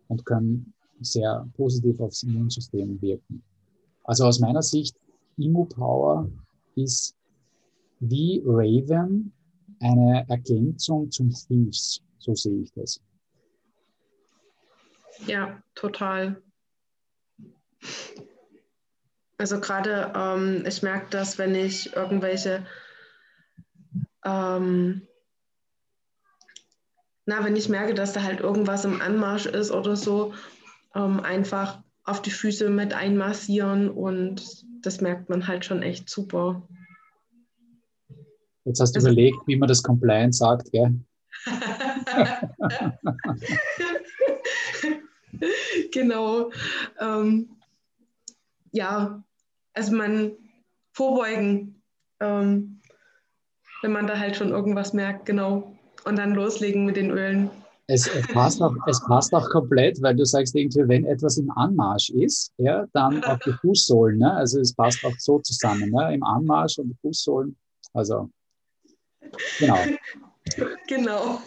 Speaker 1: und können sehr positiv aufs Immunsystem wirken. Also aus meiner Sicht, Immu-Power ist wie Raven eine Ergänzung zum Thieves. So sehe ich das.
Speaker 2: Ja, total. Also gerade, ähm, ich merke das, wenn ich irgendwelche, ähm, na, wenn ich merke, dass da halt irgendwas im Anmarsch ist oder so, ähm, einfach auf die Füße mit einmassieren und das merkt man halt schon echt super.
Speaker 1: Jetzt hast du also, überlegt, wie man das Compliance sagt, gell?
Speaker 2: genau. Ähm, ja, also man vorbeugen, ähm, wenn man da halt schon irgendwas merkt, genau. Und dann loslegen mit den Ölen.
Speaker 1: Es, es, passt auch, es passt auch komplett, weil du sagst irgendwie, wenn etwas im Anmarsch ist, ja, dann auf die Fußsohlen. Ne? Also es passt auch so zusammen, ne? im Anmarsch und die Fußsohlen. Also genau.
Speaker 2: Genau.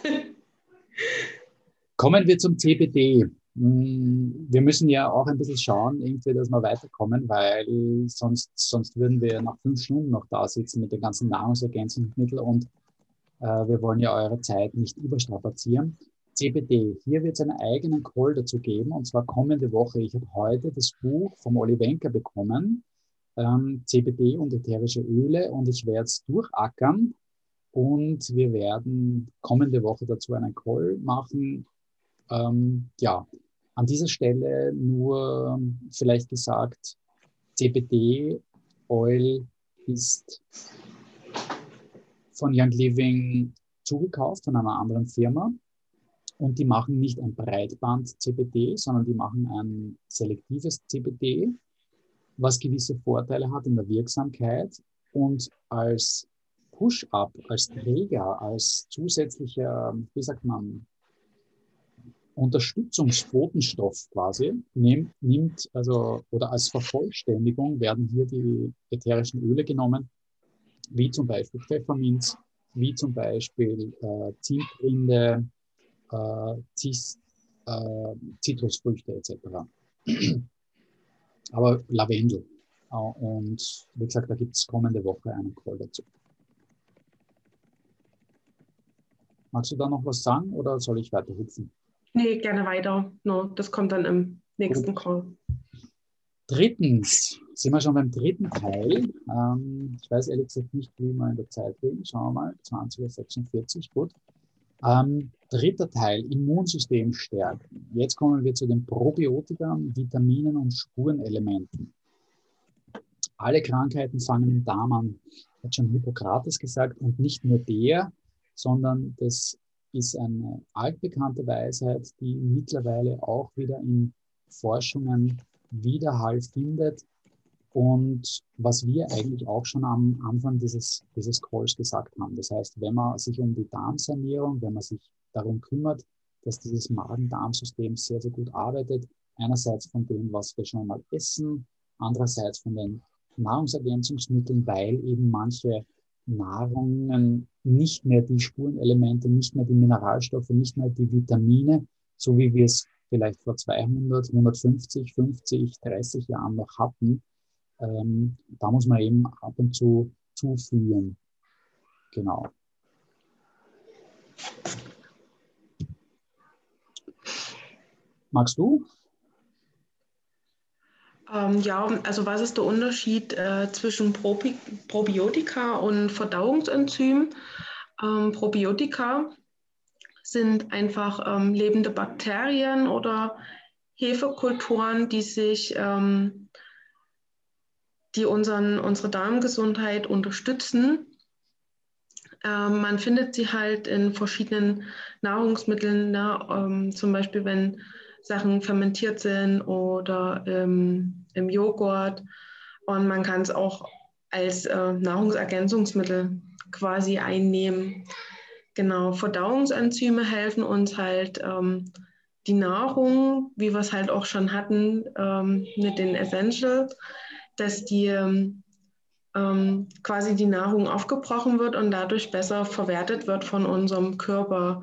Speaker 1: Kommen wir zum CBD. Hm, wir müssen ja auch ein bisschen schauen, irgendwie, dass wir weiterkommen, weil sonst, sonst würden wir nach fünf Stunden noch da sitzen mit den ganzen Nahrungsergänzungsmitteln und äh, wir wollen ja eure Zeit nicht überstrapazieren. CBD, hier wird es einen eigenen Call dazu geben und zwar kommende Woche. Ich habe heute das Buch vom Olli Wenker bekommen, ähm, CBD und ätherische Öle und ich werde es durchackern und wir werden kommende Woche dazu einen Call machen. Ähm, ja, an dieser Stelle nur vielleicht gesagt, CBD Oil ist von Young Living zugekauft von einer anderen Firma. Und die machen nicht ein Breitband-CBD, sondern die machen ein selektives CBD, was gewisse Vorteile hat in der Wirksamkeit und als Push-up, als Träger, als zusätzlicher, wie sagt man, Unterstützungsbotenstoff quasi nimmt, nimmt, also oder als Vervollständigung werden hier die ätherischen Öle genommen, wie zum Beispiel Pfefferminz, wie zum Beispiel äh, Zimtrinde, äh, Zis, äh, Zitrusfrüchte etc. Aber Lavendel. Und wie gesagt, da gibt es kommende Woche einen Call dazu. Magst du da noch was sagen oder soll ich weiter hüpfen?
Speaker 2: Nee, gerne weiter. No, das kommt dann im nächsten Call.
Speaker 1: Drittens, sind wir schon beim dritten Teil. Ähm, ich weiß ehrlich gesagt nicht, wie wir in der Zeit liegen. Schauen wir mal, 20.46 gut. Ähm, dritter Teil, Immunsystem stärken. Jetzt kommen wir zu den Probiotika, Vitaminen und Spurenelementen. Alle Krankheiten fangen im Darm an, hat schon Hippokrates gesagt, und nicht nur der, sondern das ist eine altbekannte Weisheit, die mittlerweile auch wieder in Forschungen Widerhall findet. Und was wir eigentlich auch schon am Anfang dieses, dieses Calls gesagt haben. Das heißt, wenn man sich um die Darmsanierung, wenn man sich darum kümmert, dass dieses Magen-Darm-System sehr, sehr gut arbeitet, einerseits von dem, was wir schon mal essen, andererseits von den Nahrungsergänzungsmitteln, weil eben manche Nahrungen nicht mehr die Spurenelemente, nicht mehr die Mineralstoffe, nicht mehr die Vitamine, so wie wir es vielleicht vor 200, 150, 50, 30 Jahren noch hatten. Ähm, da muss man eben ab und zu zuführen. Genau. Magst du?
Speaker 2: Ähm, ja, also was ist der Unterschied äh, zwischen Probi Probiotika und Verdauungsenzymen? Ähm, Probiotika sind einfach ähm, lebende Bakterien oder Hefekulturen, die sich, ähm, die unseren, unsere Darmgesundheit unterstützen. Ähm, man findet sie halt in verschiedenen Nahrungsmitteln, ne? Zum Beispiel wenn Sachen fermentiert sind oder ähm, im Joghurt. Und man kann es auch als äh, Nahrungsergänzungsmittel quasi einnehmen. Genau, Verdauungsenzyme helfen uns halt ähm, die Nahrung, wie wir es halt auch schon hatten ähm, mit den Essentials, dass die ähm, ähm, quasi die Nahrung aufgebrochen wird und dadurch besser verwertet wird von unserem Körper.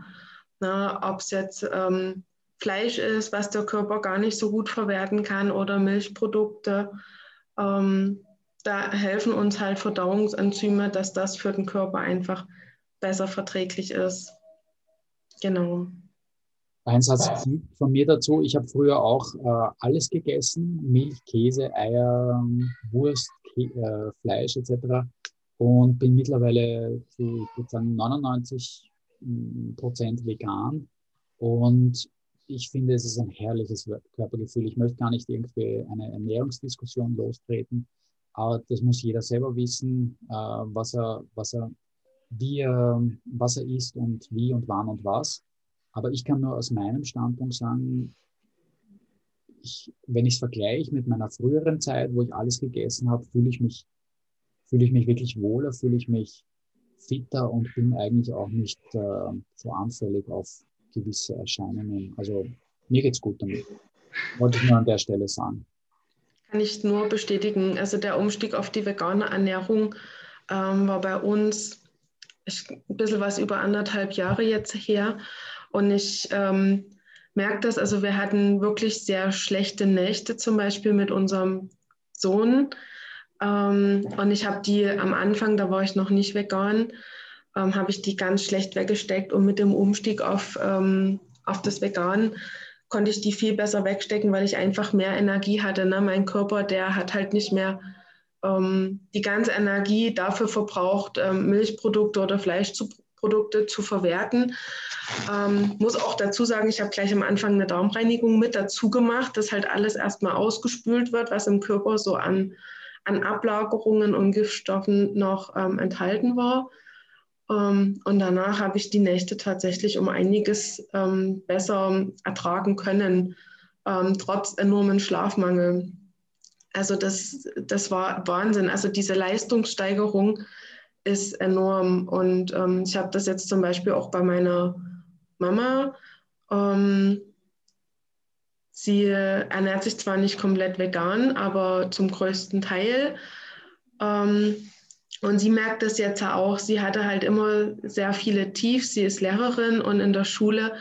Speaker 2: Ob es jetzt ähm, Fleisch ist, was der Körper gar nicht so gut verwerten kann oder Milchprodukte. Ähm, da helfen uns halt Verdauungsenzyme, dass das für den Körper einfach besser verträglich ist. Genau.
Speaker 1: Ein Satz von mir dazu. Ich habe früher auch äh, alles gegessen. Milch, Käse, Eier, Wurst, Kä äh, Fleisch etc. Und bin mittlerweile zu, ich würde sagen, 99 mm, Prozent vegan. Und ich finde, es ist ein herrliches Körpergefühl. Ich möchte gar nicht irgendwie eine Ernährungsdiskussion lostreten, aber das muss jeder selber wissen, äh, was er, was er, wie er, was er isst und wie und wann und was. Aber ich kann nur aus meinem Standpunkt sagen, ich, wenn ich es vergleiche mit meiner früheren Zeit, wo ich alles gegessen habe, fühle ich mich, fühle ich mich wirklich wohler, fühle ich mich fitter und bin eigentlich auch nicht äh, so anfällig auf gewisse Erscheinungen. Also mir geht es gut damit. Wollte ich nur an der Stelle sagen.
Speaker 2: Kann ich nur bestätigen. Also der Umstieg auf die vegane Ernährung ähm, war bei uns ein bisschen was über anderthalb Jahre jetzt her. Und ich ähm, merke das, also wir hatten wirklich sehr schlechte Nächte zum Beispiel mit unserem Sohn. Ähm, und ich habe die am Anfang, da war ich noch nicht vegan, ähm, habe ich die ganz schlecht weggesteckt. Und mit dem Umstieg auf, ähm, auf das Vegan konnte ich die viel besser wegstecken, weil ich einfach mehr Energie hatte. Ne? Mein Körper, der hat halt nicht mehr ähm, die ganze Energie dafür verbraucht, ähm, Milchprodukte oder Fleisch zu Produkte zu verwerten. Ähm, muss auch dazu sagen, ich habe gleich am Anfang eine Darmreinigung mit dazu gemacht, dass halt alles erstmal ausgespült wird, was im Körper so an, an Ablagerungen und Giftstoffen noch ähm, enthalten war. Ähm, und danach habe ich die Nächte tatsächlich um einiges ähm, besser ertragen können, ähm, trotz enormen Schlafmangel. Also das, das war Wahnsinn. Also diese Leistungssteigerung, ist enorm. Und ich habe das jetzt zum Beispiel auch bei meiner Mama. Sie ernährt sich zwar nicht komplett vegan, aber zum größten Teil. Ähm, und sie merkt das jetzt auch. Sie hatte halt immer sehr viele Tiefs. Sie ist Lehrerin und in der Schule.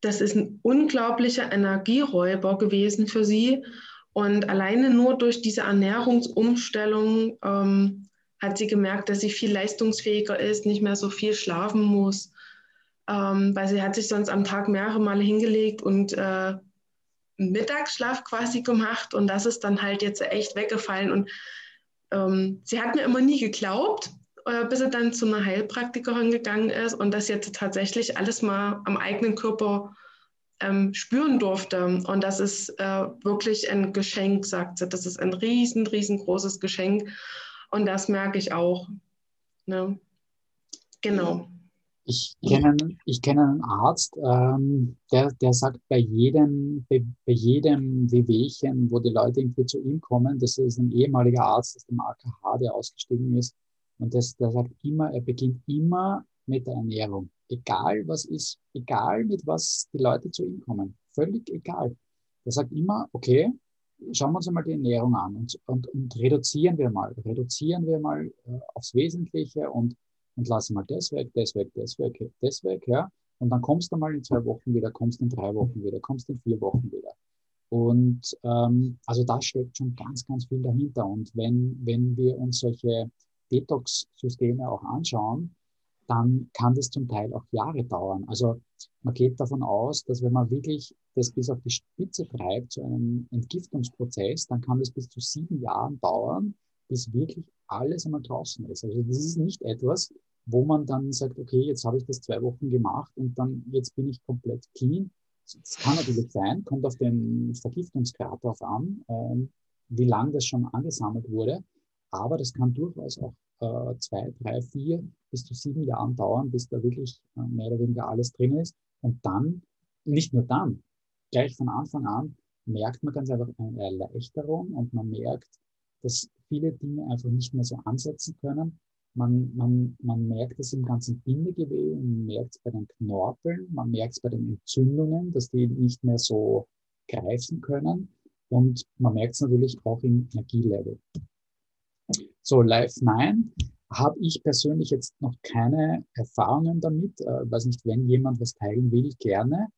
Speaker 2: Das ist ein unglaublicher Energieräuber gewesen für sie. Und alleine nur durch diese Ernährungsumstellung ähm, hat sie gemerkt, dass sie viel leistungsfähiger ist, nicht mehr so viel schlafen muss, ähm, weil sie hat sich sonst am Tag mehrere Male hingelegt und äh, Mittagsschlaf quasi gemacht und das ist dann halt jetzt echt weggefallen und ähm, sie hat mir immer nie geglaubt, äh, bis sie dann zu einer Heilpraktikerin gegangen ist und das jetzt tatsächlich alles mal am eigenen Körper ähm, spüren durfte. Und das ist äh, wirklich ein Geschenk, sagt sie. Das ist ein riesen, riesengroßes Geschenk. Und das merke ich auch. Ne? Genau.
Speaker 1: Ich kenne, ich kenne einen Arzt, ähm, der, der sagt, bei jedem, bei, bei jedem Wehwehchen, wo die Leute irgendwie zu ihm kommen, das ist ein ehemaliger Arzt aus dem AKH, der ausgestiegen ist, und das, der sagt immer, er beginnt immer mit der Ernährung. Egal was ist, egal mit was die Leute zu ihm kommen, völlig egal. Der sagt immer, okay, schauen wir uns einmal die Ernährung an und, und, und reduzieren wir mal, reduzieren wir mal äh, aufs Wesentliche und, und lassen mal das weg, das weg, das weg, das weg, ja. Und dann kommst du mal in zwei Wochen wieder, kommst in drei Wochen wieder, kommst in vier Wochen wieder. Und ähm, also da steckt schon ganz, ganz viel dahinter. Und wenn, wenn wir uns solche Detox-Systeme auch anschauen, dann kann das zum Teil auch Jahre dauern. Also man geht davon aus, dass wenn man wirklich das bis auf die Spitze treibt, zu einem Entgiftungsprozess, dann kann das bis zu sieben Jahren dauern, bis wirklich alles einmal draußen ist. Also das ist nicht etwas, wo man dann sagt, okay, jetzt habe ich das zwei Wochen gemacht und dann jetzt bin ich komplett clean. Das kann natürlich sein, kommt auf den Vergiftungsgrad drauf an, äh, wie lange das schon angesammelt wurde. Aber das kann durchaus auch äh, zwei, drei, vier bis zu sieben Jahren dauern, bis da wirklich äh, mehr oder weniger alles drin ist. Und dann, nicht nur dann, gleich von Anfang an merkt man ganz einfach eine Erleichterung und man merkt, dass viele Dinge einfach nicht mehr so ansetzen können. Man, man, man merkt es im ganzen Bindegewebe, man merkt es bei den Knorpeln, man merkt es bei den Entzündungen, dass die nicht mehr so greifen können. Und man merkt es natürlich auch im Energielevel. So, Life 9 habe ich persönlich jetzt noch keine Erfahrungen damit. Äh, weiß nicht, wenn jemand was teilen will, gerne.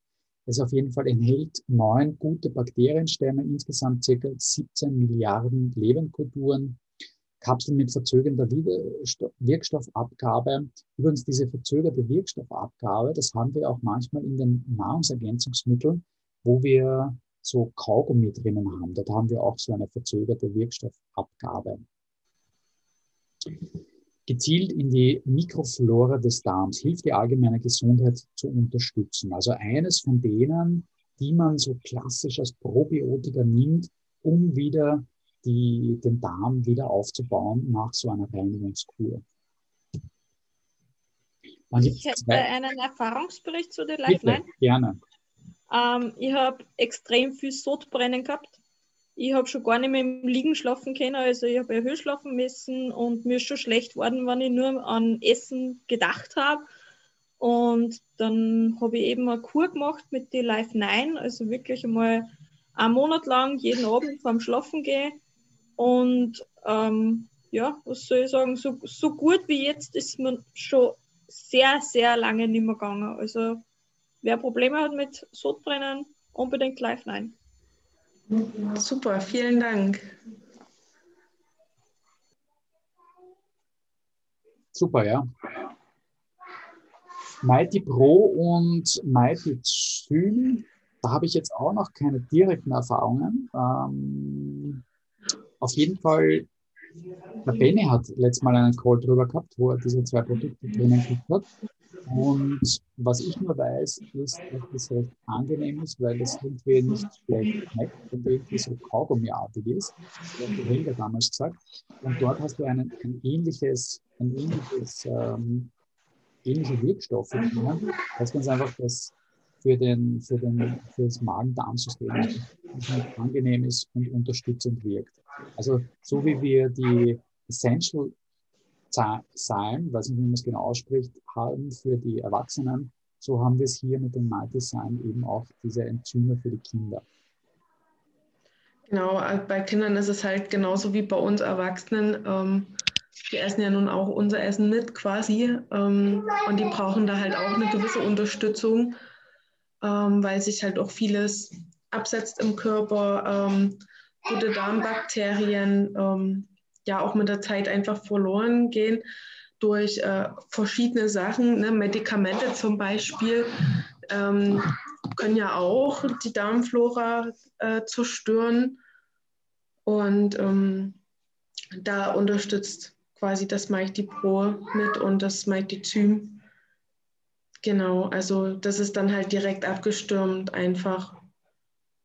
Speaker 1: Es auf jeden Fall enthält neun gute Bakterienstämme, insgesamt circa 17 Milliarden Lebendkulturen, Kapseln mit verzögernder Wirkstoffabgabe. Übrigens, diese verzögerte Wirkstoffabgabe, das haben wir auch manchmal in den Nahrungsergänzungsmitteln, wo wir so Kaugummi drinnen haben. Dort haben wir auch so eine verzögerte Wirkstoffabgabe gezielt in die Mikroflora des Darms, hilft die allgemeine Gesundheit zu unterstützen. Also eines von denen, die man so klassisch als Probiotika nimmt, um wieder die, den Darm wieder aufzubauen nach so einer Reinigungskur.
Speaker 3: ich hätte einen Erfahrungsbericht zu der Lifeline.
Speaker 1: Gerne.
Speaker 3: Ähm, ich habe extrem viel Sodbrennen gehabt ich habe schon gar nicht mehr im Liegen schlafen können, also ich habe erhöht schlafen müssen und mir ist schon schlecht geworden, wenn ich nur an Essen gedacht habe. Und dann habe ich eben eine Kur gemacht mit die Life 9, also wirklich einmal einen Monat lang jeden Abend vorm Schlafen gehen. Und ähm, ja, was soll ich sagen, so, so gut wie jetzt ist man schon sehr, sehr lange nicht mehr gegangen. Also wer Probleme hat mit Sodbrennen, unbedingt Life 9.
Speaker 2: Super, vielen Dank.
Speaker 1: Super, ja. Mighty Pro und Mighty Zyn, da habe ich jetzt auch noch keine direkten Erfahrungen. Ähm, auf jeden Fall, der Benny hat letztes Mal einen Call drüber gehabt, wo er diese zwei Produkte drinnen gehabt hat. Und was ich nur weiß, ist, dass das recht angenehm ist, weil es irgendwie nicht schlecht schmeckt und irgendwie so Kaugummiartig ist. Hat Helga damals gesagt. Und dort hast du einen, ein ähnliches, ein ähnliches, ähm, ähnliche Wirkstoffe drinnen, dass ganz einfach das für, den, für, den, für das Magen-Darm-System angenehm ist und unterstützend wirkt. Also so wie wir die Essential Sign, weiß nicht, wie man es genau ausspricht, haben für die Erwachsenen. So haben wir es hier mit dem Multisign eben auch diese Enzyme für die Kinder.
Speaker 2: Genau, äh, bei Kindern ist es halt genauso wie bei uns Erwachsenen. Ähm, die essen ja nun auch unser Essen mit quasi ähm, und die brauchen da halt auch eine gewisse Unterstützung, ähm, weil sich halt auch vieles absetzt im Körper. Ähm, gute Darmbakterien ähm, ja auch mit der Zeit einfach verloren gehen durch äh, verschiedene Sachen. Ne? Medikamente zum Beispiel ähm, können ja auch die Darmflora äh, zerstören. Und ähm, da unterstützt quasi das Pro mit und das Mighty Zym. Genau, also das ist dann halt direkt abgestürmt einfach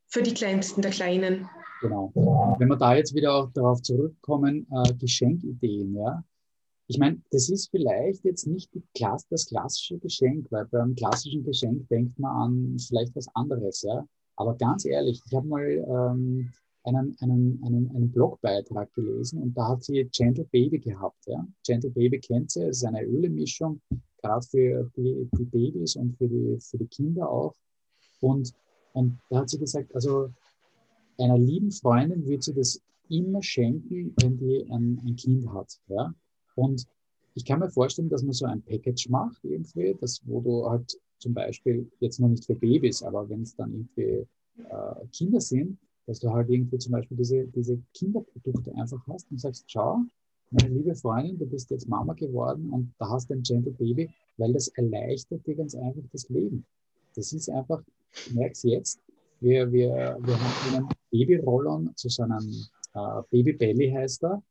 Speaker 2: für die Kleinsten der Kleinen.
Speaker 1: Genau. Wenn wir da jetzt wieder auch darauf zurückkommen, äh, Geschenkideen, ja. Ich meine, das ist vielleicht jetzt nicht Klasse, das klassische Geschenk, weil beim klassischen Geschenk denkt man an vielleicht was anderes, ja. Aber ganz ehrlich, ich habe mal ähm, einen, einen, einen, einen Blogbeitrag gelesen und da hat sie Gentle Baby gehabt. Ja. Gentle Baby kennt sie, es ist eine Ölemischung, gerade für die, die Babys und für die, für die Kinder auch. Und, und da hat sie gesagt, also einer lieben Freundin würde sie das immer schenken, wenn die ein, ein Kind hat. Ja? Und ich kann mir vorstellen, dass man so ein Package macht, irgendwie, das, wo du halt zum Beispiel, jetzt noch nicht für Babys, aber wenn es dann irgendwie äh, Kinder sind, dass du halt irgendwie zum Beispiel diese, diese Kinderprodukte einfach hast und sagst, schau, meine liebe Freundin, du bist jetzt Mama geworden und da hast du ein Gentle Baby, weil das erleichtert dir ganz einfach das Leben. Das ist einfach, ich merke jetzt, wir, wir, wir haben einen Babyrollon zu so einem äh, Babybelly heißt er.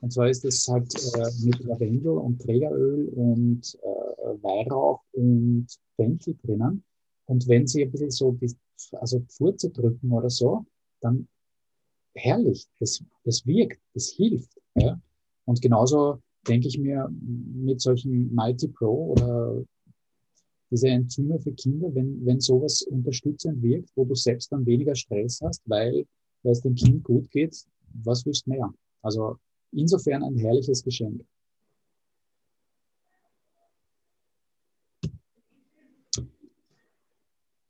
Speaker 1: Und zwar ist das halt äh, mit Lavendel und Trägeröl und äh, Weihrauch und Fenchel drinnen. Und wenn Sie ein bisschen so die, also Furze drücken oder so, dann herrlich, das, das wirkt, das hilft. Ja? Und genauso denke ich mir mit solchen Mighty Pro oder diese Enzyme für Kinder, wenn, wenn sowas unterstützend wirkt, wo du selbst dann weniger Stress hast, weil, weil es dem Kind gut geht, was willst du mehr? Also Insofern ein herrliches Geschenk.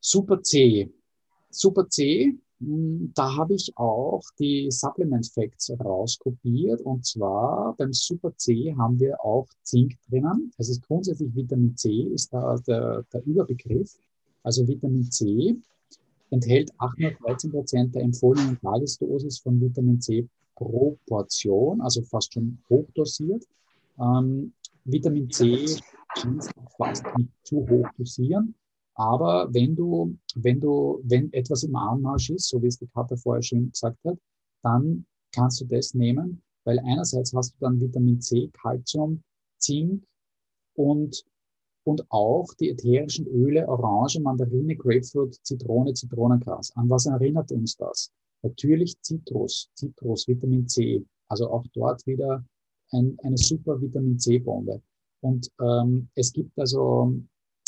Speaker 1: Super C. Super C, da habe ich auch die Supplement Facts rauskopiert. Und zwar beim Super C haben wir auch Zink drinnen. Das ist grundsätzlich Vitamin C, ist da der, der Überbegriff. Also Vitamin C enthält 813 Prozent der empfohlenen Tagesdosis von Vitamin C pro Portion, also fast schon hochdosiert. Ähm, Vitamin C kannst du fast nicht zu hoch dosieren. Aber wenn du, wenn du, wenn etwas im Anmarsch ist, so wie es die Katja vorher schon gesagt hat, dann kannst du das nehmen, weil einerseits hast du dann Vitamin C, Calcium, Zink und, und auch die ätherischen Öle, Orange, Mandarine, Grapefruit, Zitrone, Zitronengras. An was erinnert uns das? Natürlich Zitrus, Zitrus, Vitamin C. Also auch dort wieder ein, eine super Vitamin C-Bombe. Und ähm, es gibt also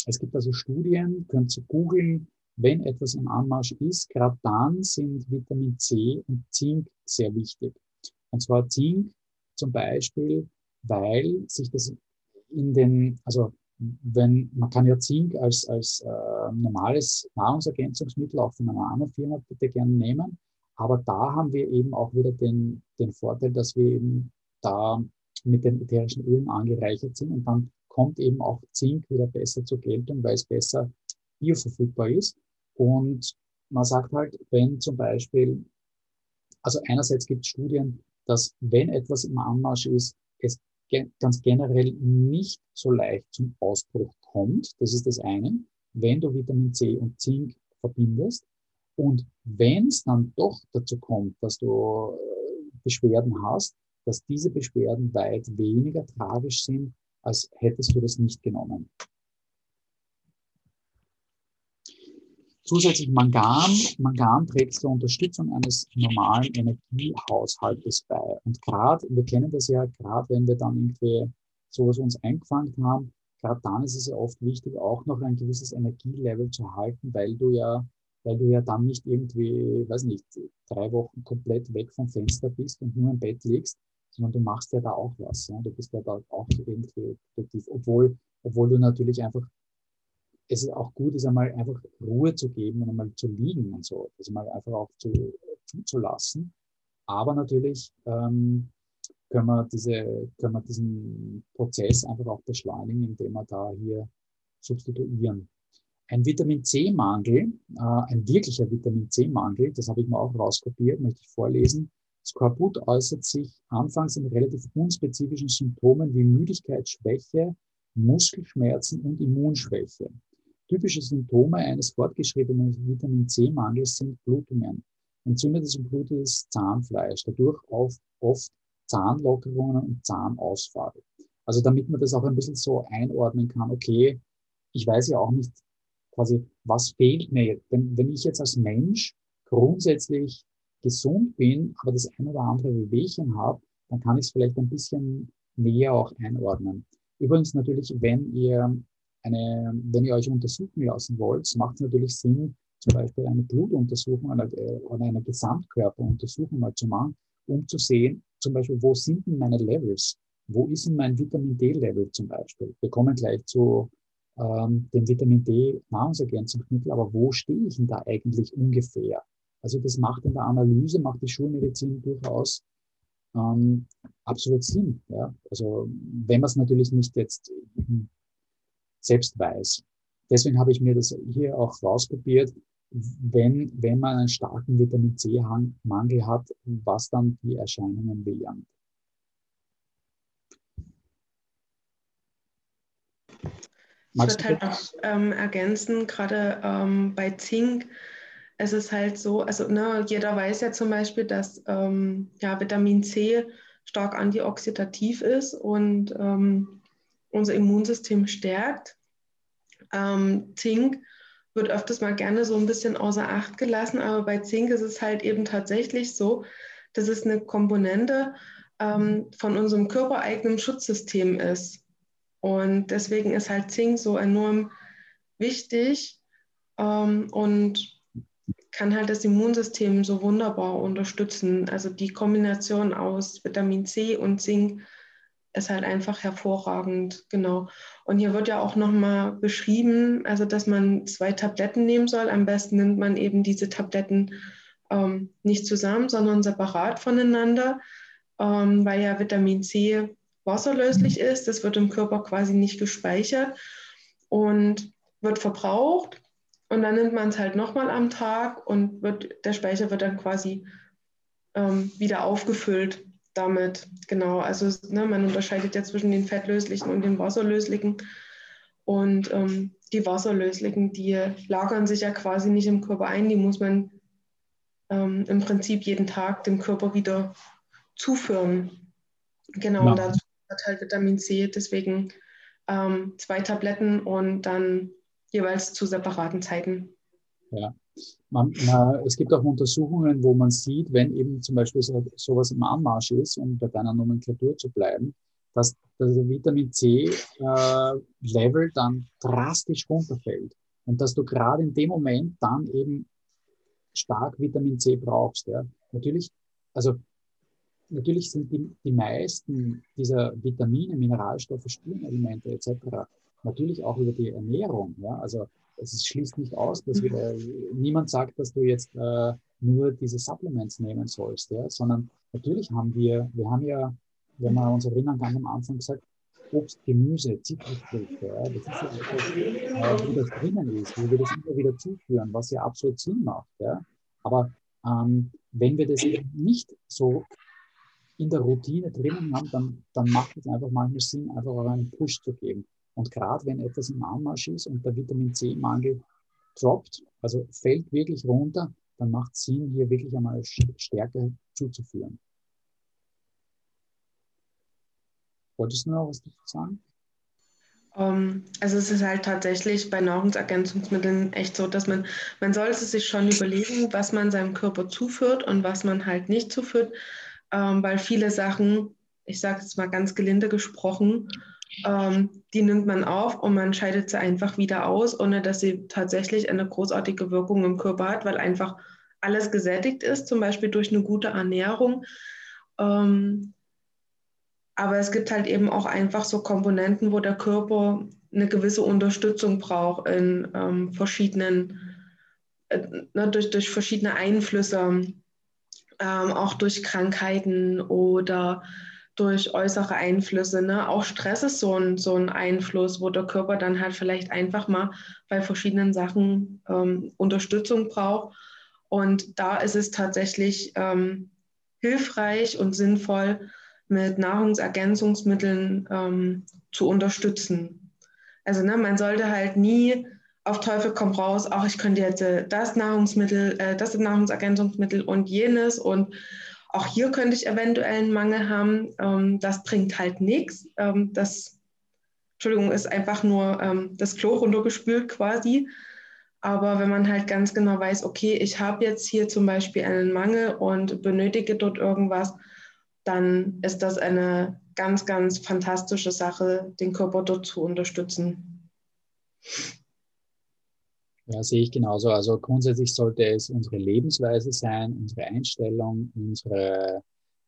Speaker 1: es gibt also Studien, könnt ihr googeln, wenn etwas im Anmarsch ist, gerade dann sind Vitamin C und Zink sehr wichtig. Und zwar Zink zum Beispiel, weil sich das in den, also wenn, man kann ja Zink als, als äh, normales Nahrungsergänzungsmittel auch von einer anderen Firma bitte gerne nehmen, aber da haben wir eben auch wieder den, den Vorteil, dass wir eben da mit den ätherischen Ölen angereichert sind und dann kommt eben auch Zink wieder besser zur Geltung, weil es besser bioverfügbar ist. Und man sagt halt, wenn zum Beispiel, also einerseits gibt es Studien, dass wenn etwas im Anmarsch ist, es ganz generell nicht so leicht zum Ausbruch kommt. Das ist das eine, wenn du Vitamin C und Zink verbindest. Und wenn es dann doch dazu kommt, dass du äh, Beschwerden hast, dass diese Beschwerden weit weniger tragisch sind, als hättest du das nicht genommen. Zusätzlich Mangan. Mangan trägt zur Unterstützung eines normalen Energiehaushaltes bei. Und gerade, wir kennen das ja, gerade wenn wir dann irgendwie sowas uns eingefangen haben, gerade dann ist es ja oft wichtig, auch noch ein gewisses Energielevel zu halten, weil du ja, weil du ja dann nicht irgendwie, weiß nicht, drei Wochen komplett weg vom Fenster bist und nur im Bett liegst, sondern du machst ja da auch was. Ja? Du bist ja da auch irgendwie produktiv, obwohl, obwohl du natürlich einfach, es ist auch gut ist, einmal einfach Ruhe zu geben und einmal zu liegen und so, also mal einfach auch zu, zuzulassen. Aber natürlich ähm, können, wir diese, können wir diesen Prozess einfach auch beschleunigen, indem wir da hier substituieren. Ein Vitamin C-Mangel, äh, ein wirklicher Vitamin C-Mangel, das habe ich mir auch rauskopiert, möchte ich vorlesen, Skorbut äußert sich anfangs in relativ unspezifischen Symptomen wie Müdigkeit, Schwäche, Muskelschmerzen und Immunschwäche. Typische Symptome eines fortgeschrittenen Vitamin C-Mangels sind Blutungen, entzündetes und blutetes Zahnfleisch, dadurch oft Zahnlockerungen und Zahnausfall. Also damit man das auch ein bisschen so einordnen kann, okay, ich weiß ja auch nicht quasi, was fehlt mir. Wenn, wenn ich jetzt als Mensch grundsätzlich gesund bin, aber das ein oder andere Wehwehchen habe, dann kann ich es vielleicht ein bisschen näher auch einordnen. Übrigens natürlich, wenn ihr eine, wenn ihr euch untersuchen lassen wollt, macht es natürlich Sinn, zum Beispiel eine Blutuntersuchung oder eine Gesamtkörperuntersuchung mal zu machen, um zu sehen, zum Beispiel, wo sind denn meine Levels? Wo ist denn mein Vitamin D-Level zum Beispiel? Wir kommen gleich zu ähm, dem Vitamin D Nahrungsergänzungsmittel, aber wo stehe ich denn da eigentlich ungefähr? Also das macht in der Analyse, macht die Schulmedizin durchaus ähm, absolut Sinn. Ja? Also wenn man es natürlich nicht jetzt selbst weiß. Deswegen habe ich mir das hier auch rauskopiert, wenn, wenn man einen starken Vitamin C-Mangel hat, was dann die Erscheinungen wären.
Speaker 2: Ich würde halt noch ähm, ergänzen, gerade ähm, bei Zink es ist halt so, also ne, jeder weiß ja zum Beispiel, dass ähm, ja, Vitamin C stark antioxidativ ist und ähm, unser Immunsystem stärkt. Ähm, Zink wird öfters mal gerne so ein bisschen außer Acht gelassen, aber bei Zink ist es halt eben tatsächlich so, dass es eine Komponente ähm, von unserem körpereigenen Schutzsystem ist. Und deswegen ist halt Zink so enorm wichtig. Ähm, und kann halt das Immunsystem so wunderbar unterstützen. Also die Kombination aus Vitamin C und Zink ist halt einfach hervorragend, genau. Und hier wird ja auch nochmal beschrieben, also dass man zwei Tabletten nehmen soll. Am besten nimmt man eben diese Tabletten ähm, nicht zusammen, sondern separat voneinander, ähm, weil ja Vitamin C wasserlöslich ist. Das wird im Körper quasi nicht gespeichert und wird verbraucht. Und dann nimmt man es halt nochmal am Tag und wird, der Speicher wird dann quasi ähm, wieder aufgefüllt damit. Genau, also ne, man unterscheidet ja zwischen den fettlöslichen und den wasserlöslichen. Und ähm, die wasserlöslichen, die lagern sich ja quasi nicht im Körper ein, die muss man ähm, im Prinzip jeden Tag dem Körper wieder zuführen. Genau, ja. und dazu hat halt Vitamin C, deswegen ähm, zwei Tabletten und dann jeweils zu separaten Zeiten.
Speaker 1: Ja. Man, man, es gibt auch Untersuchungen, wo man sieht, wenn eben zum Beispiel so, sowas im Anmarsch ist, um bei deiner Nomenklatur zu bleiben, dass, dass der Vitamin C-Level äh, dann drastisch runterfällt. Und dass du gerade in dem Moment dann eben stark Vitamin C brauchst. Ja. Natürlich, also natürlich sind die, die meisten dieser Vitamine, Mineralstoffe, Spurenelemente etc. natürlich auch über die Ernährung. Ja. Also es schließt nicht aus, dass wir, mhm. niemand sagt, dass du jetzt äh, nur diese Supplements nehmen sollst, ja, sondern natürlich haben wir, wir haben ja, wenn wir uns erinnern, ganz am Anfang gesagt, Obst, Gemüse, Zitrusfrüchte, ja, das ist ja etwas, äh, wie das drinnen ist, wo wir das immer wieder zuführen, was ja absolut Sinn macht. Ja. Aber ähm, wenn wir das eben nicht so in der Routine drinnen haben, dann, dann macht es einfach manchmal Sinn, einfach auch einen Push zu geben. Und gerade wenn etwas im Anmarsch ist und der Vitamin C-Mangel droppt, also fällt wirklich runter, dann macht es Sinn, hier wirklich einmal Stärke zuzuführen. Wolltest du noch was dazu sagen?
Speaker 2: Um, ähm, also es ist halt tatsächlich bei Nahrungsergänzungsmitteln echt so, dass man, man sollte sich schon überlegen, was man seinem Körper zuführt und was man halt nicht zuführt, ähm, weil viele Sachen, ich sage es mal ganz gelinde gesprochen, ähm, die nimmt man auf und man scheidet sie einfach wieder aus, ohne dass sie tatsächlich eine großartige Wirkung im Körper hat, weil einfach alles gesättigt ist, zum Beispiel durch eine gute Ernährung. Ähm, aber es gibt halt eben auch einfach so Komponenten, wo der Körper eine gewisse Unterstützung braucht in ähm, verschiedenen, äh, ne, durch, durch verschiedene Einflüsse, ähm, auch durch Krankheiten oder durch äußere Einflüsse. Ne? Auch Stress ist so ein, so ein Einfluss, wo der Körper dann halt vielleicht einfach mal bei verschiedenen Sachen ähm, Unterstützung braucht. Und da ist es tatsächlich ähm, hilfreich und sinnvoll, mit Nahrungsergänzungsmitteln ähm, zu unterstützen. Also ne, man sollte halt nie auf Teufel komm raus, auch ich könnte jetzt äh, das Nahrungsmittel, äh, das Nahrungsergänzungsmittel und jenes und auch hier könnte ich eventuell einen Mangel haben. Ähm, das bringt halt nichts. Ähm, das, Entschuldigung, ist einfach nur ähm, das Klo runtergespült quasi. Aber wenn man halt ganz genau weiß, okay, ich habe jetzt hier zum Beispiel einen Mangel und benötige dort irgendwas, dann ist das eine ganz, ganz fantastische Sache, den Körper dort zu unterstützen.
Speaker 1: Ja, sehe ich genauso. Also grundsätzlich sollte es unsere Lebensweise sein, unsere Einstellung, unsere,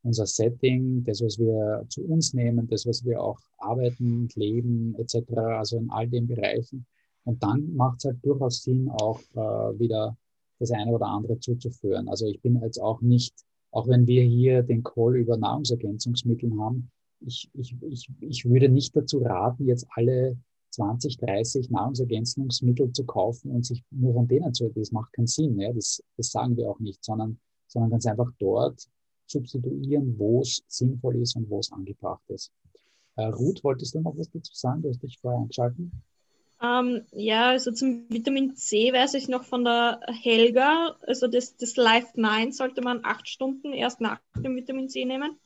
Speaker 1: unser Setting, das, was wir zu uns nehmen, das, was wir auch arbeiten, leben etc., also in all den Bereichen. Und dann macht es halt durchaus Sinn, auch äh, wieder das eine oder andere zuzuführen. Also ich bin jetzt auch nicht, auch wenn wir hier den Call über Nahrungsergänzungsmittel haben, ich, ich, ich, ich würde nicht dazu raten, jetzt alle 20, 30 Nahrungsergänzungsmittel zu kaufen und sich nur von denen zu, das macht keinen Sinn. Ja? Das, das sagen wir auch nicht, sondern, sondern ganz einfach dort substituieren, wo es sinnvoll ist und wo es angebracht ist. Äh, Ruth, wolltest du noch was dazu sagen? Du hast dich vorher eingeschaltet.
Speaker 3: Ähm, ja, also zum Vitamin C weiß ich noch von der Helga. Also das, das Life 9 sollte man acht Stunden erst nach dem Vitamin C nehmen.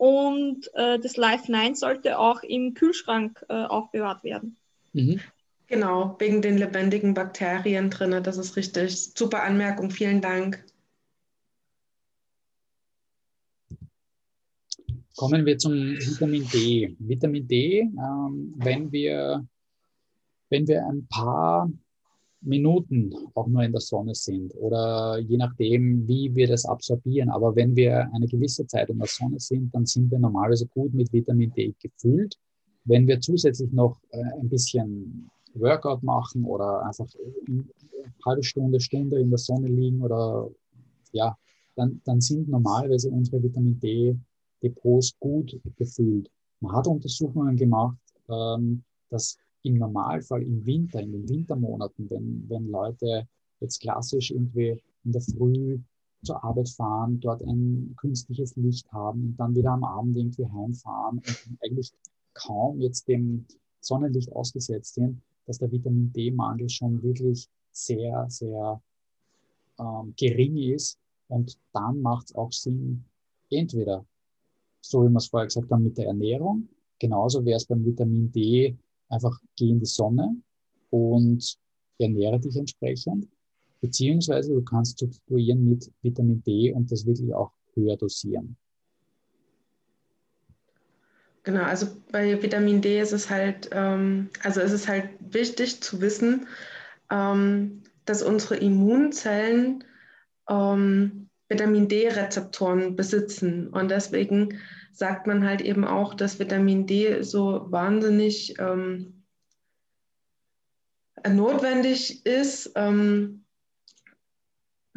Speaker 3: Und äh, das Live 9 sollte auch im Kühlschrank äh, aufbewahrt werden.
Speaker 2: Mhm. Genau, wegen den lebendigen Bakterien drin. Das ist richtig. Super Anmerkung, vielen Dank.
Speaker 1: Kommen wir zum Vitamin D. Vitamin D, ähm, wenn, wir, wenn wir ein paar Minuten auch nur in der Sonne sind oder je nachdem, wie wir das absorbieren. Aber wenn wir eine gewisse Zeit in der Sonne sind, dann sind wir normalerweise gut mit Vitamin D gefüllt. Wenn wir zusätzlich noch äh, ein bisschen Workout machen oder einfach eine halbe Stunde, Stunde in der Sonne liegen oder ja, dann, dann sind normalerweise unsere Vitamin D-Depots gut gefüllt. Man hat Untersuchungen gemacht, ähm, dass im Normalfall im Winter, in den Wintermonaten, wenn, wenn Leute jetzt klassisch irgendwie in der Früh zur Arbeit fahren, dort ein künstliches Licht haben und dann wieder am Abend irgendwie heimfahren und eigentlich kaum jetzt dem Sonnenlicht ausgesetzt sind, dass der Vitamin D-Mangel schon wirklich sehr, sehr ähm, gering ist. Und dann macht es auch Sinn, entweder, so wie wir es vorher gesagt haben, mit der Ernährung, genauso wäre es beim Vitamin D, einfach geh in die Sonne und ernähre dich entsprechend. Beziehungsweise du kannst substituieren mit Vitamin D und das wirklich auch höher dosieren.
Speaker 2: Genau, also bei Vitamin D ist es halt, ähm, also ist es halt wichtig zu wissen, ähm, dass unsere Immunzellen ähm, Vitamin D-Rezeptoren besitzen. Und deswegen sagt man halt eben auch, dass Vitamin D so wahnsinnig ähm, notwendig ist ähm,